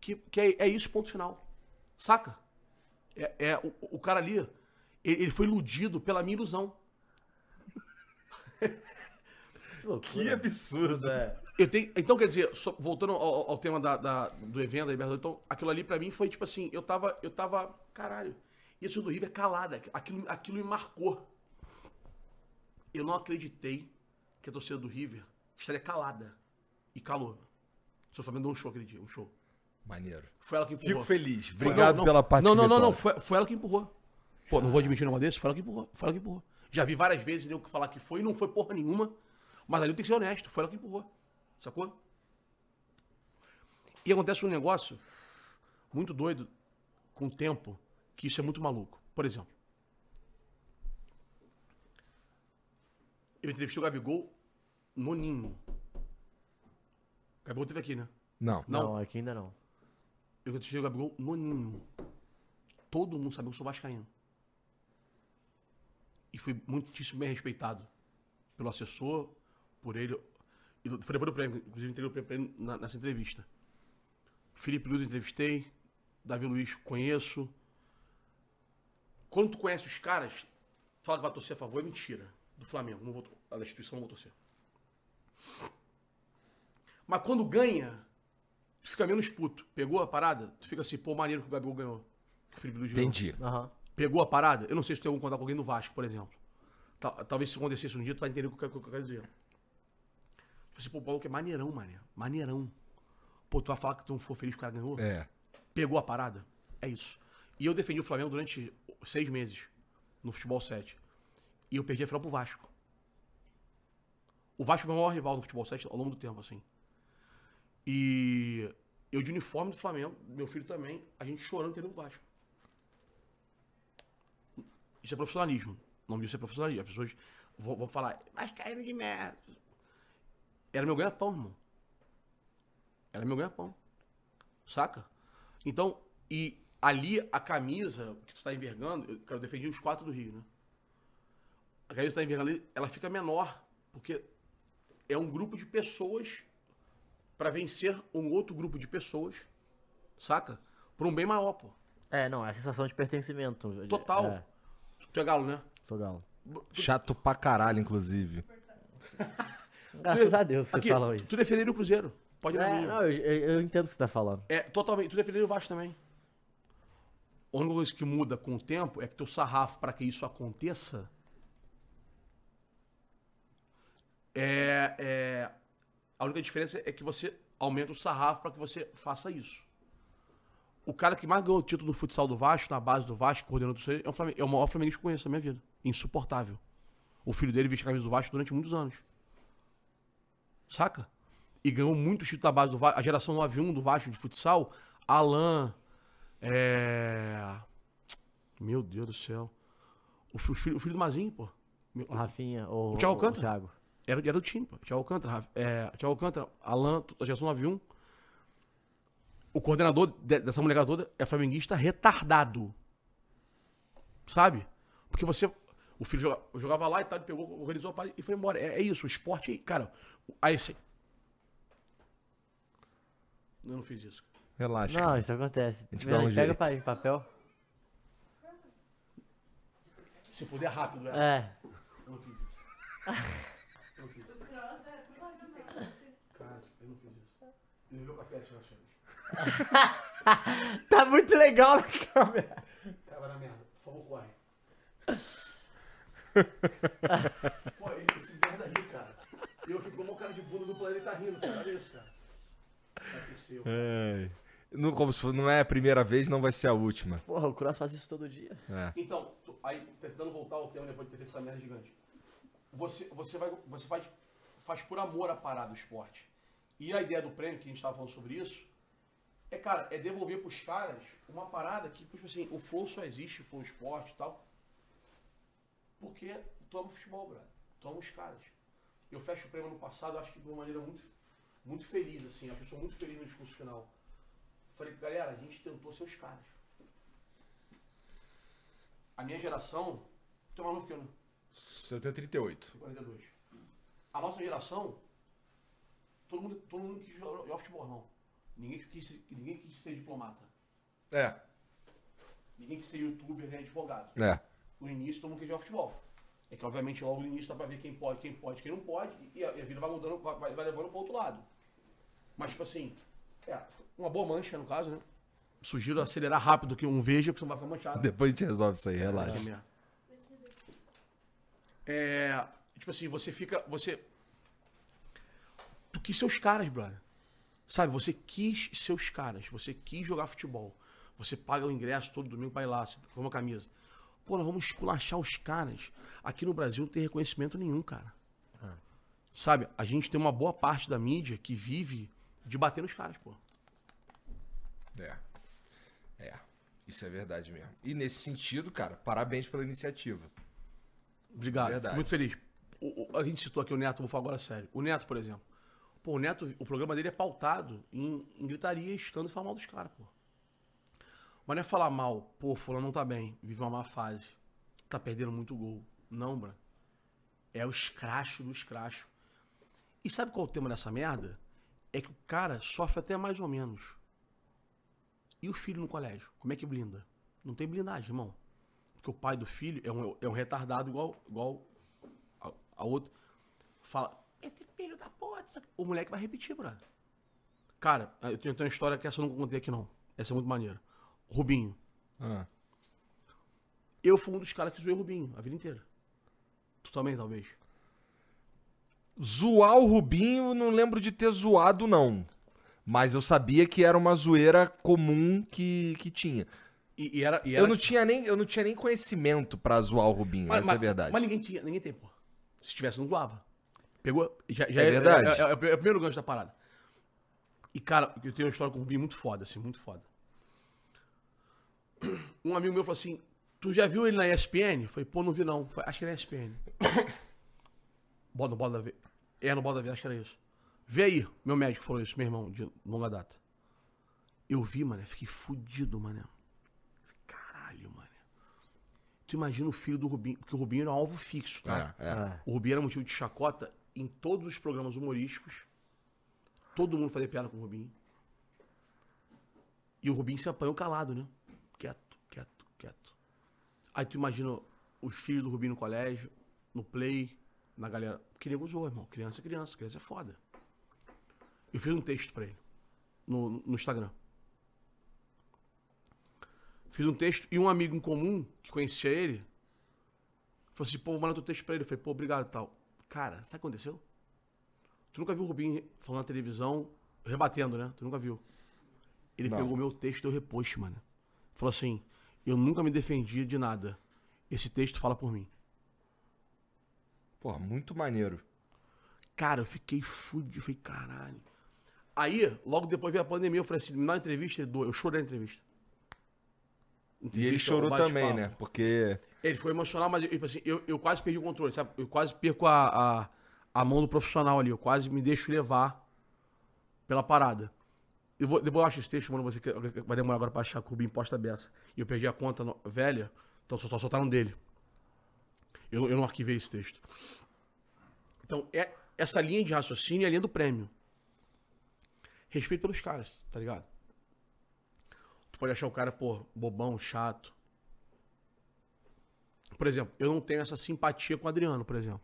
S3: Que, que é, é isso, ponto final. Saca? É, é o, o cara ali, ele, ele foi iludido pela minha ilusão.
S1: Que loucura.
S2: Que absurdo.
S1: É.
S3: Eu tenho, então, quer dizer, só- voltando ao, ao tema da, da- do evento da Libertadores, então, aquilo ali pra mim foi tipo assim, eu tava, eu tava, caralho, isso do River é calada, aquilo, aquilo me marcou. Eu não acreditei que a torcida do River estaria calada. E calou. O seu Flamengo deu um show aquele dia, um show.
S2: Maneiro.
S3: Foi ela que empurrou.
S2: Fico feliz.
S3: Foi-
S2: Obrigado
S3: não,
S2: pela parte
S3: Não, não, não, não, foi, foi ela que empurrou. Pô, não vou admitir um negócio desse, foi ela que empurrou, foi ela que empurrou. Já vi várias vezes nego que falar que foi e não foi porra nenhuma, mas ali eu tenho que ser honesto, foi ela que empurrou. Sacou? E acontece um negócio muito doido com o tempo, que isso é muito maluco. Por exemplo, eu entrevistei o Gabigol no Ninho. O Gabigol teve aqui, né?
S2: Não.
S3: Não.
S1: Não, aqui ainda não.
S3: Eu entrevistei o Gabigol no Ninho. Todo mundo sabia que eu sou vascaíno. E fui muitíssimo bem respeitado pelo assessor, por ele. E foi depois do prêmio, inclusive entreguei o prêmio pra ele na- nessa entrevista. Felipe eu entrevistei, Davi Luiz conheço. Quando tu conhece os caras, fala que vai torcer a favor, é mentira. Do Flamengo, não vou, a da instituição não vou torcer. Mas quando ganha, tu fica menos puto. Pegou a parada? Tu fica assim, pô, maneiro que o Gabigol ganhou. Que o Felipe Luiz ganhou.
S2: Entendi.
S1: Aham.
S3: Pegou a parada? Eu não sei se tu tem algum contato com alguém do Vasco, por exemplo. Tal- Talvez se acontecesse um dia, tu vai entender o que eu, o que eu quero dizer. Tipo assim, pô, o Paulo que é maneirão, mané. Maneirão. Pô, tu vai falar que tu não for feliz que o cara ganhou?
S2: É.
S3: Pegou a parada? É isso. E eu defendi o Flamengo durante seis meses no futebol 7. E eu perdi a final pro Vasco. O Vasco foi o maior rival no futebol 7 ao longo do tempo, assim. E eu de uniforme do Flamengo, meu filho também, a gente chorando perdendo o Vasco. Isso é profissionalismo. O nome disso é profissionalismo. As pessoas vão, vão falar, mas caindo de merda. Era meu ganha-pão, irmão. Era meu ganha-pão. Saca? Então, e ali a camisa que tu tá envergando, eu, cara, eu defendi os quatro do Rio, né? A camisa que tu tá envergando ali, ela fica menor, porque é um grupo de pessoas pra vencer um outro grupo de pessoas, saca? Por um bem maior, pô.
S1: É, não, é a sensação de pertencimento.
S3: Total.
S1: É,
S3: Tu é galo, né?
S1: sou galo.
S2: Chato pra caralho, inclusive.
S1: Graças a Deus vocês
S3: Aqui,
S1: falam isso.
S3: Tu defenderia o Cruzeiro. Pode ir na
S1: É, não, eu, eu- entendo o que você tá falando.
S3: É, totalmente. Tu defenderia o Vasco também. A única coisa que muda com o tempo é que teu sarrafo para que isso aconteça é, é- a única diferença é que você aumenta o sarrafo para que você faça isso. O cara que mais ganhou o título do futsal do Vasco, na base do Vasco, coordenando tudo isso, é é o maior flamenguista que eu conheço da minha vida. Insuportável. O filho dele vestiu a camisa do Vasco durante muitos anos. Saca? E ganhou muito título da base do Vasco. A geração 9-1 do Vasco de futsal, Alan, é... Meu Deus do céu. O, fi- o filho, o filho do Mazinho, pô.
S1: O Rafinha, o,
S3: O Thiago Alcântara?
S1: o Thiago.
S3: Era, era do time, pô. Thiago Alcântara, é, Thiago Alcântara, Alan, a geração 9-1. O coordenador de- dessa molecada toda é flamenguista retardado. Sabe? Porque você. O filho joga- jogava lá e tal, ele pegou, organizou a parede e foi embora. É, é isso, o esporte, cara. Aí você. Eu não fiz isso.
S2: Relaxa.
S1: Não, isso acontece.
S2: gente
S1: Primeiro,
S2: dá um
S1: pega
S2: jeito.
S1: pa- papel.
S3: Se puder rápido, é.
S1: É.
S3: Eu não fiz isso. Eu não fiz isso. Cara, eu não fiz isso. Café, senhoras e senhores.
S1: Tá muito legal na câmera.
S3: Cara, vai na merda. Por favor, corre. Pô, esse merda ri, cara. E eu fico como o cara de bunda do planeta rindo, cara. Olha isso, cara. Aconteceu.
S2: É. Não, como se não é a primeira vez, não vai ser a última.
S1: Porra, o Cross faz isso todo dia.
S2: É.
S3: Então, tu- aí, tentando voltar ao tema depois de ter feito essa merda gigante. Você, você, vai, você faz, faz por amor a parada do esporte. E a ideia do prêmio, que a gente tava falando sobre isso, é, cara, é devolver pros caras uma parada que, tipo assim, o flow só existe, o flow esporte e tal. Porque o futebol, brother. Tu ama os caras. Eu fecho o prêmio no passado, acho que de uma maneira muito, muito feliz, assim. Acho que eu sou muito feliz no discurso final. Falei, galera, a gente tentou ser os caras. A minha geração. Tu é novo que eu, né?
S2: Eu tenho 38.
S3: 42. A nossa geração. Todo mundo, todo mundo quis jogar futebol, não. Ninguém quis, ser- ninguém quis ser diplomata.
S2: É.
S3: Ninguém quis ser youtuber nem advogado.
S2: É.
S3: No início, todo mundo quis jogar futebol. É que, obviamente, logo no início dá pra ver quem pode, quem pode, quem não pode. E a, e a vida vai mudando, vai, vai- levando pro outro lado. Mas, tipo assim. É, uma boa mancha, no caso, né? Sugiro acelerar rápido que um veja, porque você não vai ficar manchado.
S2: Depois a gente resolve isso aí,
S3: Que
S2: relaxa.
S3: merda. É. Tipo assim, você fica. Você. Tu quis ser os caras, brother. Sabe, você quis ser os caras. Você quis jogar futebol. Você paga o ingresso todo domingo pra ir lá, você toma a camisa. Pô, nós vamos esculachar os caras. Aqui no Brasil não tem reconhecimento nenhum, cara. Sabe, a gente tem uma boa parte da mídia que vive de bater nos caras, pô.
S2: É. É. Isso é verdade mesmo. E nesse sentido, cara, parabéns pela iniciativa.
S3: Obrigado.
S2: Verdade.
S3: Fico muito feliz. O- o- a gente citou aqui o Neto, vou falar agora sério. O Neto, por exemplo. Pô, o Neto, o programa dele é pautado em, em gritaria, escândalo e falar mal dos caras, pô. Mas não é falar mal, pô, fulano não tá bem, vive uma má fase, tá perdendo muito gol. Não, bro. É o escracho do escracho. E sabe qual é o tema dessa merda? É que o cara sofre até mais ou menos. E o filho no colégio? Como é que blinda? Não tem blindagem, irmão. Porque o pai do filho é um, é um retardado igual, igual a, a outro. Fala, esse filho da porra. isso aqui." O moleque vai repetir, brother. Cara, eu tenho, tenho uma história que essa eu não contei aqui, não. Essa é muito maneira. Rubinho.
S2: Ah.
S3: Eu fui um dos caras que zoei o Rubinho a vida inteira. Tu também, talvez.
S2: Zoar o Rubinho, não lembro de ter zoado, não. Mas eu sabia que era uma zoeira comum que, que tinha.
S3: E, e era, e era
S2: Eu não, tinha nem, eu não tinha nem conhecimento pra zoar o Rubinho,
S3: Mas,
S2: essa
S3: mas-
S2: é a verdade.
S3: Mas ninguém tinha, ninguém tem, pô. Se tivesse, não zoava. Pegou. Já, já
S2: É verdade.
S3: É, é- é o primeiro gancho da parada. E, cara, eu tenho uma história com o Rubinho muito foda, assim, muito foda. Um amigo meu falou assim: Tu já viu ele na ESPN? Eu falei, pô, não vi não. Falei, acho que era ESPN. Bota no bola da vez. É, no bola da vez, acho que era isso. Vê aí, meu médico falou isso, meu irmão, de longa data. Eu vi, mano, fiquei fudido, mano. Caralho, mano. Tu imagina o filho do Rubinho, porque o Rubinho era um alvo fixo, tá?
S2: É, é.
S3: O Rubinho era motivo de chacota em todos os programas humorísticos. Todo mundo fazia piada com o Rubinho. E o Rubinho se apanhou calado, né? Aí tu imagina os filhos do Rubinho no colégio, no play, na galera. Que nego zoou, irmão. Criança é criança, criança é foda. Eu fiz um texto pra ele no, no Instagram. Fiz um texto e um amigo em comum que conhecia ele falou assim: pô, manda teu texto pra ele. Eu falei, pô, obrigado e tal. Cara, sabe o que aconteceu? Tu nunca viu o Rubinho falando na televisão, rebatendo, né? Tu nunca viu. Ele
S2: Não.
S3: pegou meu texto e deu repost, mano. Falou assim: eu nunca me defendi de nada. Esse texto fala por mim.
S2: Porra, muito maneiro.
S3: Cara, eu fiquei fudido. Eu falei, caralho. Aí, logo depois veio a pandemia, eu falei assim, me dá uma entrevista, ele doeu. Eu chorei na entrevista.
S2: E ele
S3: Entrevista,
S2: chorou também, né? Porque.
S3: Ele foi emocional, mas tipo assim, eu, eu quase perdi o controle, sabe? Eu quase perco a, a, a mão do profissional ali. Eu quase me deixo levar pela parada. Eu vou, depois eu acho esse texto, mano, você vai demorar agora pra achar que o Rubinho posta beça. E eu perdi a conta no- velha, então só, só soltaram dele. Eu, eu não arquivei esse texto. Então, é, essa linha de raciocínio é a linha do prêmio. Respeito pelos caras, tá ligado? Tu pode achar o cara, pô, bobão, chato. Por exemplo, eu não tenho essa simpatia com o Adriano, por exemplo.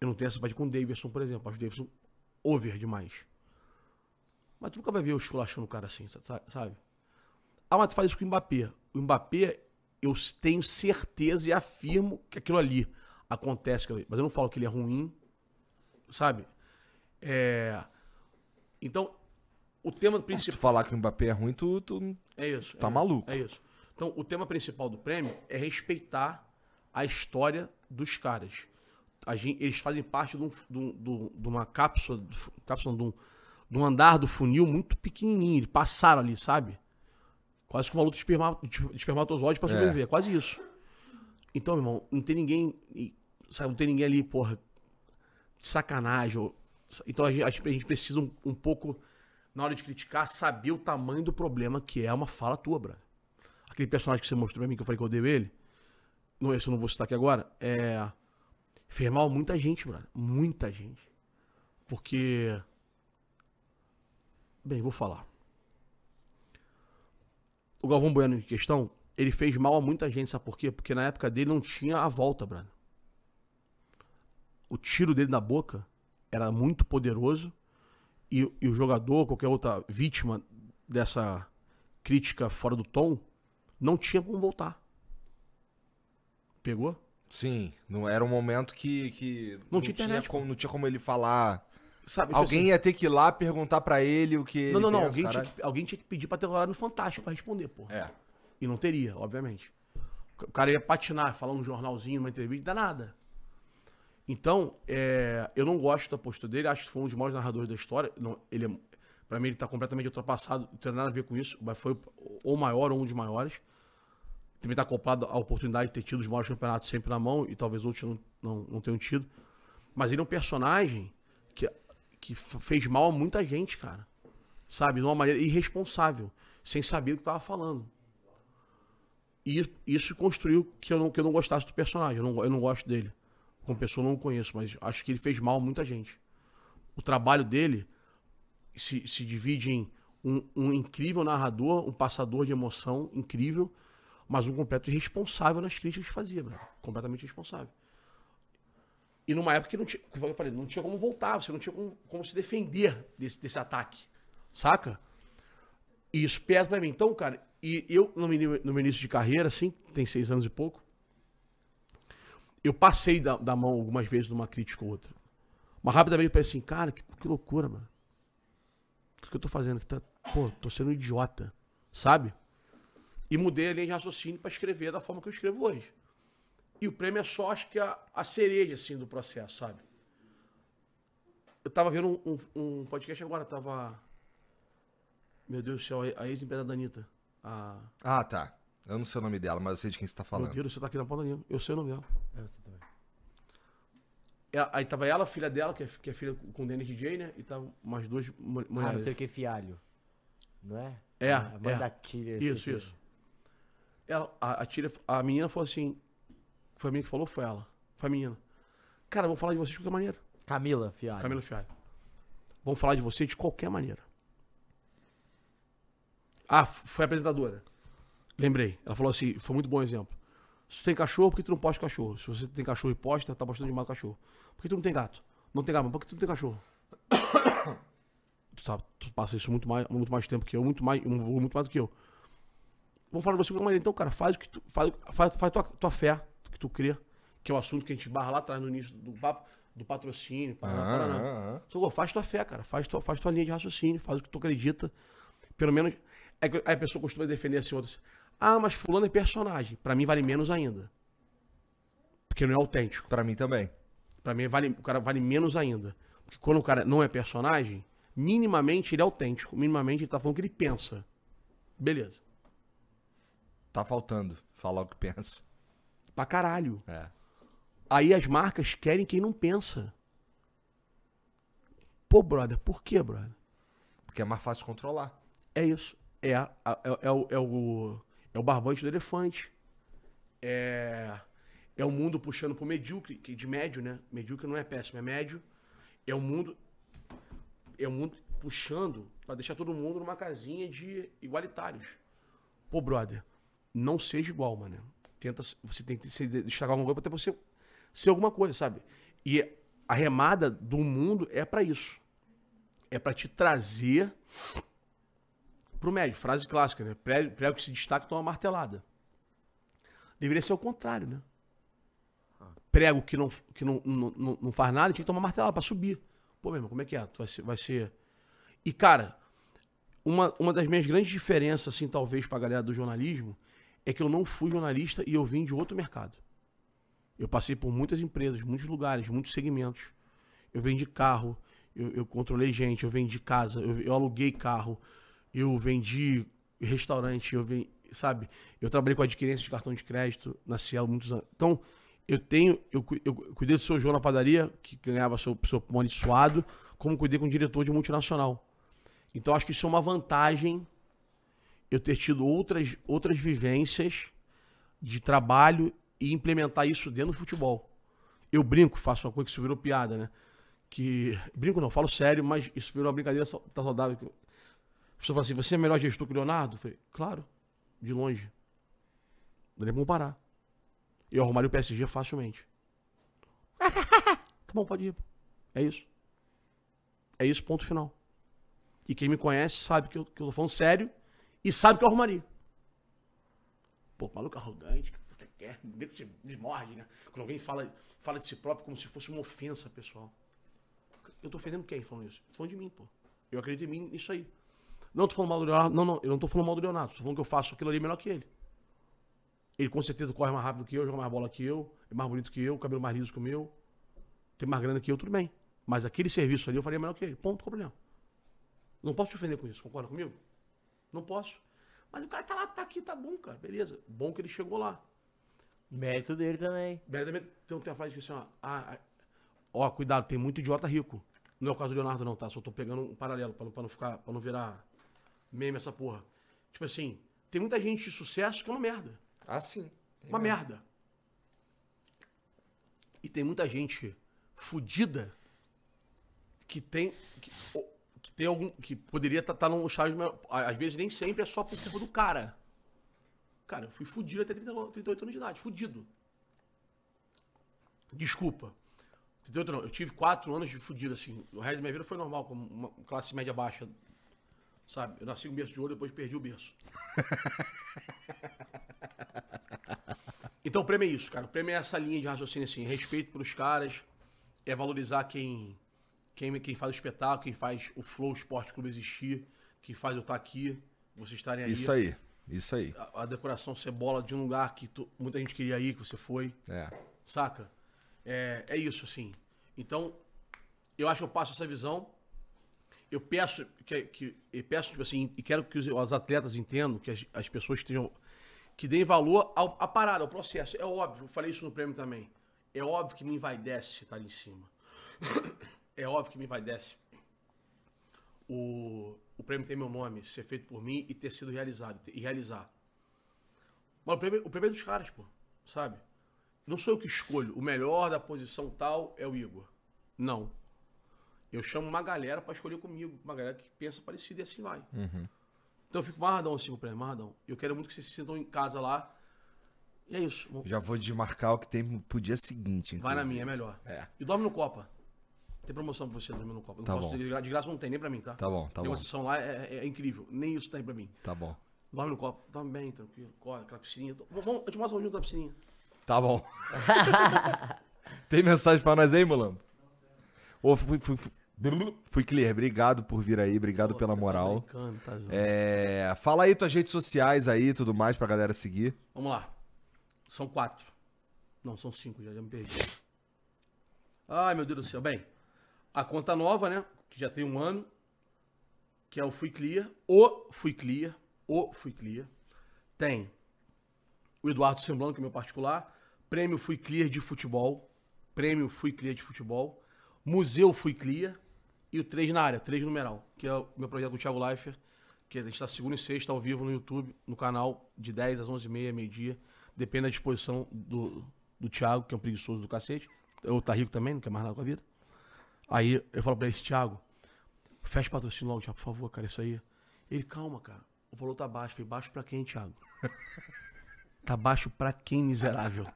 S3: Eu não tenho essa simpatia com o Davidson, por exemplo. Acho o Davidson over demais. Mas tu nunca vai ver eu esculachando o cara assim, sa- sabe? Ah, mas tu faz isso com o Mbappé. O Mbappé, eu tenho certeza e afirmo que aquilo ali acontece. Mas eu não falo que ele é ruim, sabe? É... Então, o tema
S2: Se tu
S3: principal...
S2: falar que o Mbappé é ruim, tu. tu...
S3: É isso.
S2: Tá
S3: é
S2: maluco.
S3: É isso. Então, o tema principal do prêmio é respeitar a história dos caras. A gen- eles fazem parte de, um, de, um- de um- uma cápsula, cápsula de, um, de um andar do funil muito pequenininho. Eles passaram ali, sabe? Quase que uma luta de, esperma, de de espermatozoide pra sobreviver. É quase isso. Então, meu irmão, não tem ninguém. Sabe, não tem ninguém ali, porra, de sacanagem. ou- então a gente, a gente- precisa um, um pouco, na hora de criticar, saber o tamanho do problema que é uma fala tua, brother. Aquele personagem que você mostrou pra mim, que eu falei que eu odeio ele, não, esse eu não vou citar aqui agora, é. Fez mal muita gente, brother. Muita gente. Porque. Bem, vou falar. O Galvão Bueno em questão, ele fez mal a muita gente, sabe por quê? Porque na época dele não tinha a volta, brother. O tiro dele na boca era muito poderoso e, e o jogador, qualquer outra vítima dessa crítica fora do tom, não tinha como voltar. Pegou?
S2: Sim, não era um momento que. que
S3: Não tinha internet,
S2: como, não tinha como ele falar.
S3: Sabe? tipo
S2: Alguém
S3: assim,
S2: ia ter que ir lá perguntar pra ele o que.
S3: Não, não, não.
S2: pensa,
S3: Alguém tinha, que, alguém tinha que pedir pra ter horário no Fantástico pra responder, pô.
S2: É.
S3: E não teria, obviamente. O cara ia patinar, falar um jornalzinho, uma entrevista, não dá nada. Então, é, eu não gosto da postura dele, acho que foi um dos maiores narradores da história. Não, ele é, pra mim, ele tá completamente ultrapassado, não tem nada a ver com isso, mas foi ou o maior ou um dos maiores. Também tá acoplado à oportunidade de ter tido os maiores campeonatos sempre na mão, e talvez outros não, não, não tenham tido. Mas ele é um personagem que fez mal a muita gente, cara. Sabe? De uma maneira irresponsável, sem saber o que tava falando. E isso construiu que eu não, que eu não gostasse do personagem. Eu não, eu não gosto dele. Como pessoa, eu não o conheço, mas acho que ele fez mal a muita gente. O trabalho dele se, se divide em um, um incrível narrador, um passador de emoção incrível, mas um completo irresponsável nas críticas que fazia, bro. Completamente irresponsável. E numa época que não tinha, como eu falei, não tinha como voltar, você não tinha como, como se defender desse, desse ataque. Saca? E isso pesa pra mim. Então, cara, e eu, no no meu início de carreira, assim, tem seis anos e pouco, eu passei da, da mão algumas vezes numa crítica ou outra. Mas rapidamente eu pensei assim, cara, que, que loucura, mano. O que eu tô fazendo? Que tá, pô, tô sendo um idiota. Sabe? E mudei a linha de raciocínio pra escrever da forma que eu escrevo hoje. E o prêmio é só, acho que, a, a cereja, assim, do processo, sabe? Eu tava vendo um, um, um podcast agora, tava. Meu Deus do céu, a a ex-empresa da Anitta. A...
S2: Ah, tá. Eu não sei o nome dela, mas eu sei de quem você tá
S3: Meu
S2: falando.
S3: Deus, você tá aqui na ponta da língua. Eu sei o nome dela.
S1: Eu sei também.
S3: É, Aí tava ela, a filha dela, que é, que é filha com o Dennis DJ, né? E tava umas duas mu-
S1: Ah,
S3: mulheres.
S1: não sei o que, fialho. Não é?
S3: É,
S1: A mãe
S3: é.
S1: da Tilha.
S3: Isso, isso. Ela, a, a, a menina falou assim. Foi a menina que falou? Foi ela. Foi a menina. Cara, vamos falar de vocês de qualquer maneira.
S1: Camila, fialho.
S3: Camila Fialho. Vamos falar de você de qualquer maneira. Ah, foi a apresentadora. Lembrei. Ela falou assim, foi muito bom exemplo. Se tu tem cachorro, por que tu não posta cachorro? Se você tem cachorro e posta, tá postando demais o cachorro. Por que tu não tem gato? Não tem gato, mas por que tu não tem cachorro? tu sabe, tu passa isso muito mais, muito mais tempo que eu, muito mais, um muito mais do que eu. Vamos falar de você de qualquer maneira. Então, cara, faz o que tu, faz, faz, faz tua, tua fé, que tu crê, que é o assunto que a gente barra lá atrás no início do papo, do patrocínio, paraná,
S2: Ah,
S3: paraná.
S2: ah, ah.
S3: Faz tua fé, cara. Faz tua, faz tua linha de raciocínio, faz o que tu acredita. Pelo menos. É aí a pessoa costuma defender assim, outras. Ah, mas fulano é personagem. Pra mim vale menos ainda. Porque não é autêntico.
S2: Pra mim também.
S3: Pra mim, vale, o cara vale menos ainda. Porque quando o cara não é personagem, minimamente ele é autêntico. Minimamente ele tá falando o que ele pensa. Beleza.
S2: Tá faltando falar o que pensa.
S3: Pra caralho.
S2: É.
S3: Aí as marcas querem quem não pensa. Pô, brother, por quê, brother?
S2: Porque é mais fácil de controlar.
S3: É isso. É, é, é o, é, o, é o barbante do elefante. É, é o mundo puxando pro medíocre, que de médio, né? Medíocre não é péssimo, é médio. É o mundo. É o mundo puxando pra deixar todo mundo numa casinha de igualitários. Pô, brother, não seja igual, mano. Tenta, você tem que se destacar alguma coisa pra você ser alguma coisa, sabe? E a remada do mundo é pra isso. É pra te trazer pro médio. Frase clássica, né? Prego, que se destaca toma martelada. Deveria ser o contrário, né? Prego que não, que não, não, não, faz nada, tinha que tomar martelada pra subir. Pô, meu irmão, como é que é? Tu vai ser. Vai ser... E, cara, uma, uma das minhas grandes diferenças, assim, talvez, pra galera do jornalismo, é que eu não fui jornalista e eu vim de outro mercado. Eu passei por muitas empresas, muitos lugares, muitos segmentos. Eu vendi carro, eu, eu controlei gente, eu vendi casa, eu, eu aluguei carro, eu vendi restaurante, eu vendi, sabe? Eu trabalhei com adquirência de cartão de crédito na Cielo muitos anos. Então, eu tenho, eu, eu cuidei do seu João na padaria, que ganhava seu, seu pão suado, como cuidei com o diretor de multinacional. Então, acho que isso é uma vantagem eu ter tido outras, outras vivências de trabalho e implementar isso dentro do futebol. Eu brinco, faço uma coisa que isso virou piada, né? Que. Brinco não, falo sério, mas isso virou uma brincadeira tá saudável. A pessoa fala assim: você é melhor gestor que o Leonardo? Eu falei, claro, de longe. Não dá nem pra comparar. Eu arrumaria o PSG facilmente. tá bom, pode ir. É isso. É isso, ponto final. E quem me conhece sabe que eu, que eu tô falando sério e sabe que eu arrumaria. Pô, maluco arrogante, que puta que você me morde, né? Quando alguém fala, fala de si próprio como se fosse uma ofensa pessoal. Eu tô ofendendo quem falando isso? Tô falando de mim, pô. Eu acredito em mim nisso aí. Não tô falando mal do Leonardo, não, não, eu não tô falando mal do Leonardo, tô falando que eu faço aquilo ali melhor que ele. Ele com certeza corre mais rápido que eu, joga mais bola que eu, é mais bonito que eu, cabelo mais liso que o meu, tem mais grana que eu, tudo bem. Mas aquele serviço ali eu faria melhor que ele. Ponto, qual o problema? Não posso te ofender com isso, concorda comigo? Não posso. Mas o cara tá lá, tá aqui, tá bom, cara. Beleza. Bom que ele chegou lá.
S1: Mérito dele também.
S3: Beleza, também tem, tem uma frase que assim, ó. Ah, ah, ó, cuidado, tem muito idiota rico. Não é o caso do Leonardo, não, tá? Só tô pegando um paralelo pra não, pra não ficar. pra não virar meme essa porra. Tipo assim, tem muita gente de sucesso que é uma merda.
S2: Ah, sim.
S3: Uma merda. E tem muita gente fudida que tem. Que tem algum. que poderia estar num estágio. melhor. Á- Às vezes nem sempre é só por culpa do cara. Cara, eu fui fudido até 30, ano- 38 anos de idade. Fudido. Desculpa. 38 não. Eu tive 4 anos de fudido, assim. O resto da minha vida foi normal, como uma classe média baixa. Sabe? Eu nasci com berço de ouro, depois perdi o berço. Então o prêmio é isso, cara. O prêmio é essa linha de raciocínio, assim, respeito pelos caras, é valorizar quem, quem, quem faz o espetáculo, quem faz o Flow Esporte Clube existir, quem faz eu estar aqui, vocês estarem ali.
S2: Isso aí. Isso aí.
S3: A, a decoração ser bola de um lugar que tu- muita gente queria ir, que você foi,
S2: É.
S3: saca? É, é isso, assim. Então, eu acho que eu passo essa visão. Eu peço que, que eu peço tipo assim, e quero que os, os atletas entendam, que as, as pessoas tenham que deem valor ao, à parada, ao processo. É óbvio, eu falei isso no prêmio também. É óbvio que me envaidece estar ali em cima. É óbvio que me envaidece o, o prêmio ter meu nome, ser feito por mim e ter sido realizado, e realizar. Mas o prêmio, o prêmio é dos caras, pô, sabe? Não sou eu que escolho. O melhor da posição tal é o Igor. Não. Eu chamo uma galera pra escolher comigo. Uma galera que pensa parecido e assim vai. Então eu fico marradão assim com o prêmio, marradão. Eu quero muito que vocês se sintam em casa lá. E é isso.
S2: Já vou desmarcar o que tem pro dia seguinte.
S3: Vai na
S2: inclusive.
S3: minha, é melhor.
S2: É.
S3: E dorme no Copa. Tem promoção pra você dormir no Copa. Não
S2: Tá
S3: posso
S2: bom.
S3: ter de gra- de graça não tem, nem pra mim, tá?
S2: Tá bom, tá bom.
S3: Negociação lá é, é- é incrível. Nem isso tem pra mim.
S2: Tá bom.
S3: Dorme no Copa. Dorme bem, tranquilo. Corre, aquela piscininha. Vamos, vamos, eu te mostro junto da piscininha.
S2: Tá bom. tem mensagem pra nós aí, Mulambo? Ô, fui, fui, fui, fui clear. Obrigado por vir aí. Obrigado
S3: Pô,
S2: pela
S3: tá
S2: moral.
S3: brincando, tá, João?
S2: É, fala aí tuas redes sociais aí e tudo mais pra galera seguir.
S3: Vamos lá. São quatro. Não, são cinco, já, já me perdi. Ai, meu Deus do céu. Bem, a conta nova, né? Que já tem um ano. Que é o Fui Clear. O Fui Clear. O Fui Clear. Tem o Eduardo Semblano, que é meu particular. Prêmio Fui Clear de futebol. Prêmio Fui Clear de futebol. Museu Fui Clear. E o 3 na área, 3 numeral. Que é o meu projeto com o Thiago Leifert. Que a gente tá segunda e sexta ao vivo no YouTube, no canal, de 10 às 11h30, meio-dia. Depende da disposição do, do Thiago, que é um preguiçoso do cacete. Ou tá rico também, não quer mais nada com a vida. Aí eu falo pra ele, Thiago, fecha patrocínio logo, Thiago, por favor, cara, isso aí. Ele, calma, cara. O valor tá baixo. Eu falei, baixo pra quem, Thiago? tá baixo pra quem, miserável?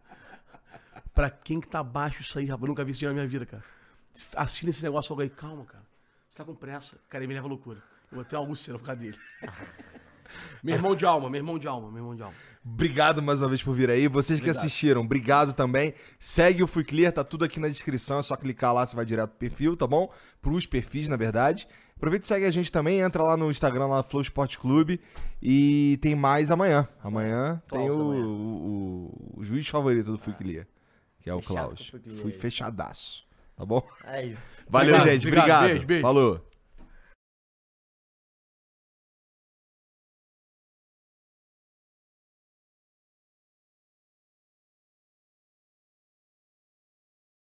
S3: Pra quem que tá baixo isso aí, rapaz? Eu nunca vi isso na minha vida, cara. Assina esse negócio logo aí. Calma, cara. Você tá com pressa. Cara, ele me leva à loucura. Eu vou ter uma úlcera por causa dele. Meu irmão de alma, meu irmão de alma, meu irmão de alma.
S2: Obrigado mais uma vez por vir aí. Vocês que
S3: Obrigado.
S2: assistiram, obrigado também. Segue o Fui Clear, tá tudo aqui na descrição. É só clicar lá, você vai direto pro perfil, tá bom? Pros perfis, na verdade. Aproveita e segue a gente também. Entra lá no Instagram, lá Flow Sport Clube. E tem mais amanhã. Amanhã tem o,
S1: amanhã.
S2: o- o juiz favorito do Fui Clear, que é o
S1: Fechado
S2: Klaus.
S1: o Fui
S2: fechadaço. Tá bom?
S1: É isso.
S2: Valeu,
S3: Obrigado,
S2: gente.
S3: obrigado.
S2: Obrigado.
S3: Beijo, beijo.
S2: Falou.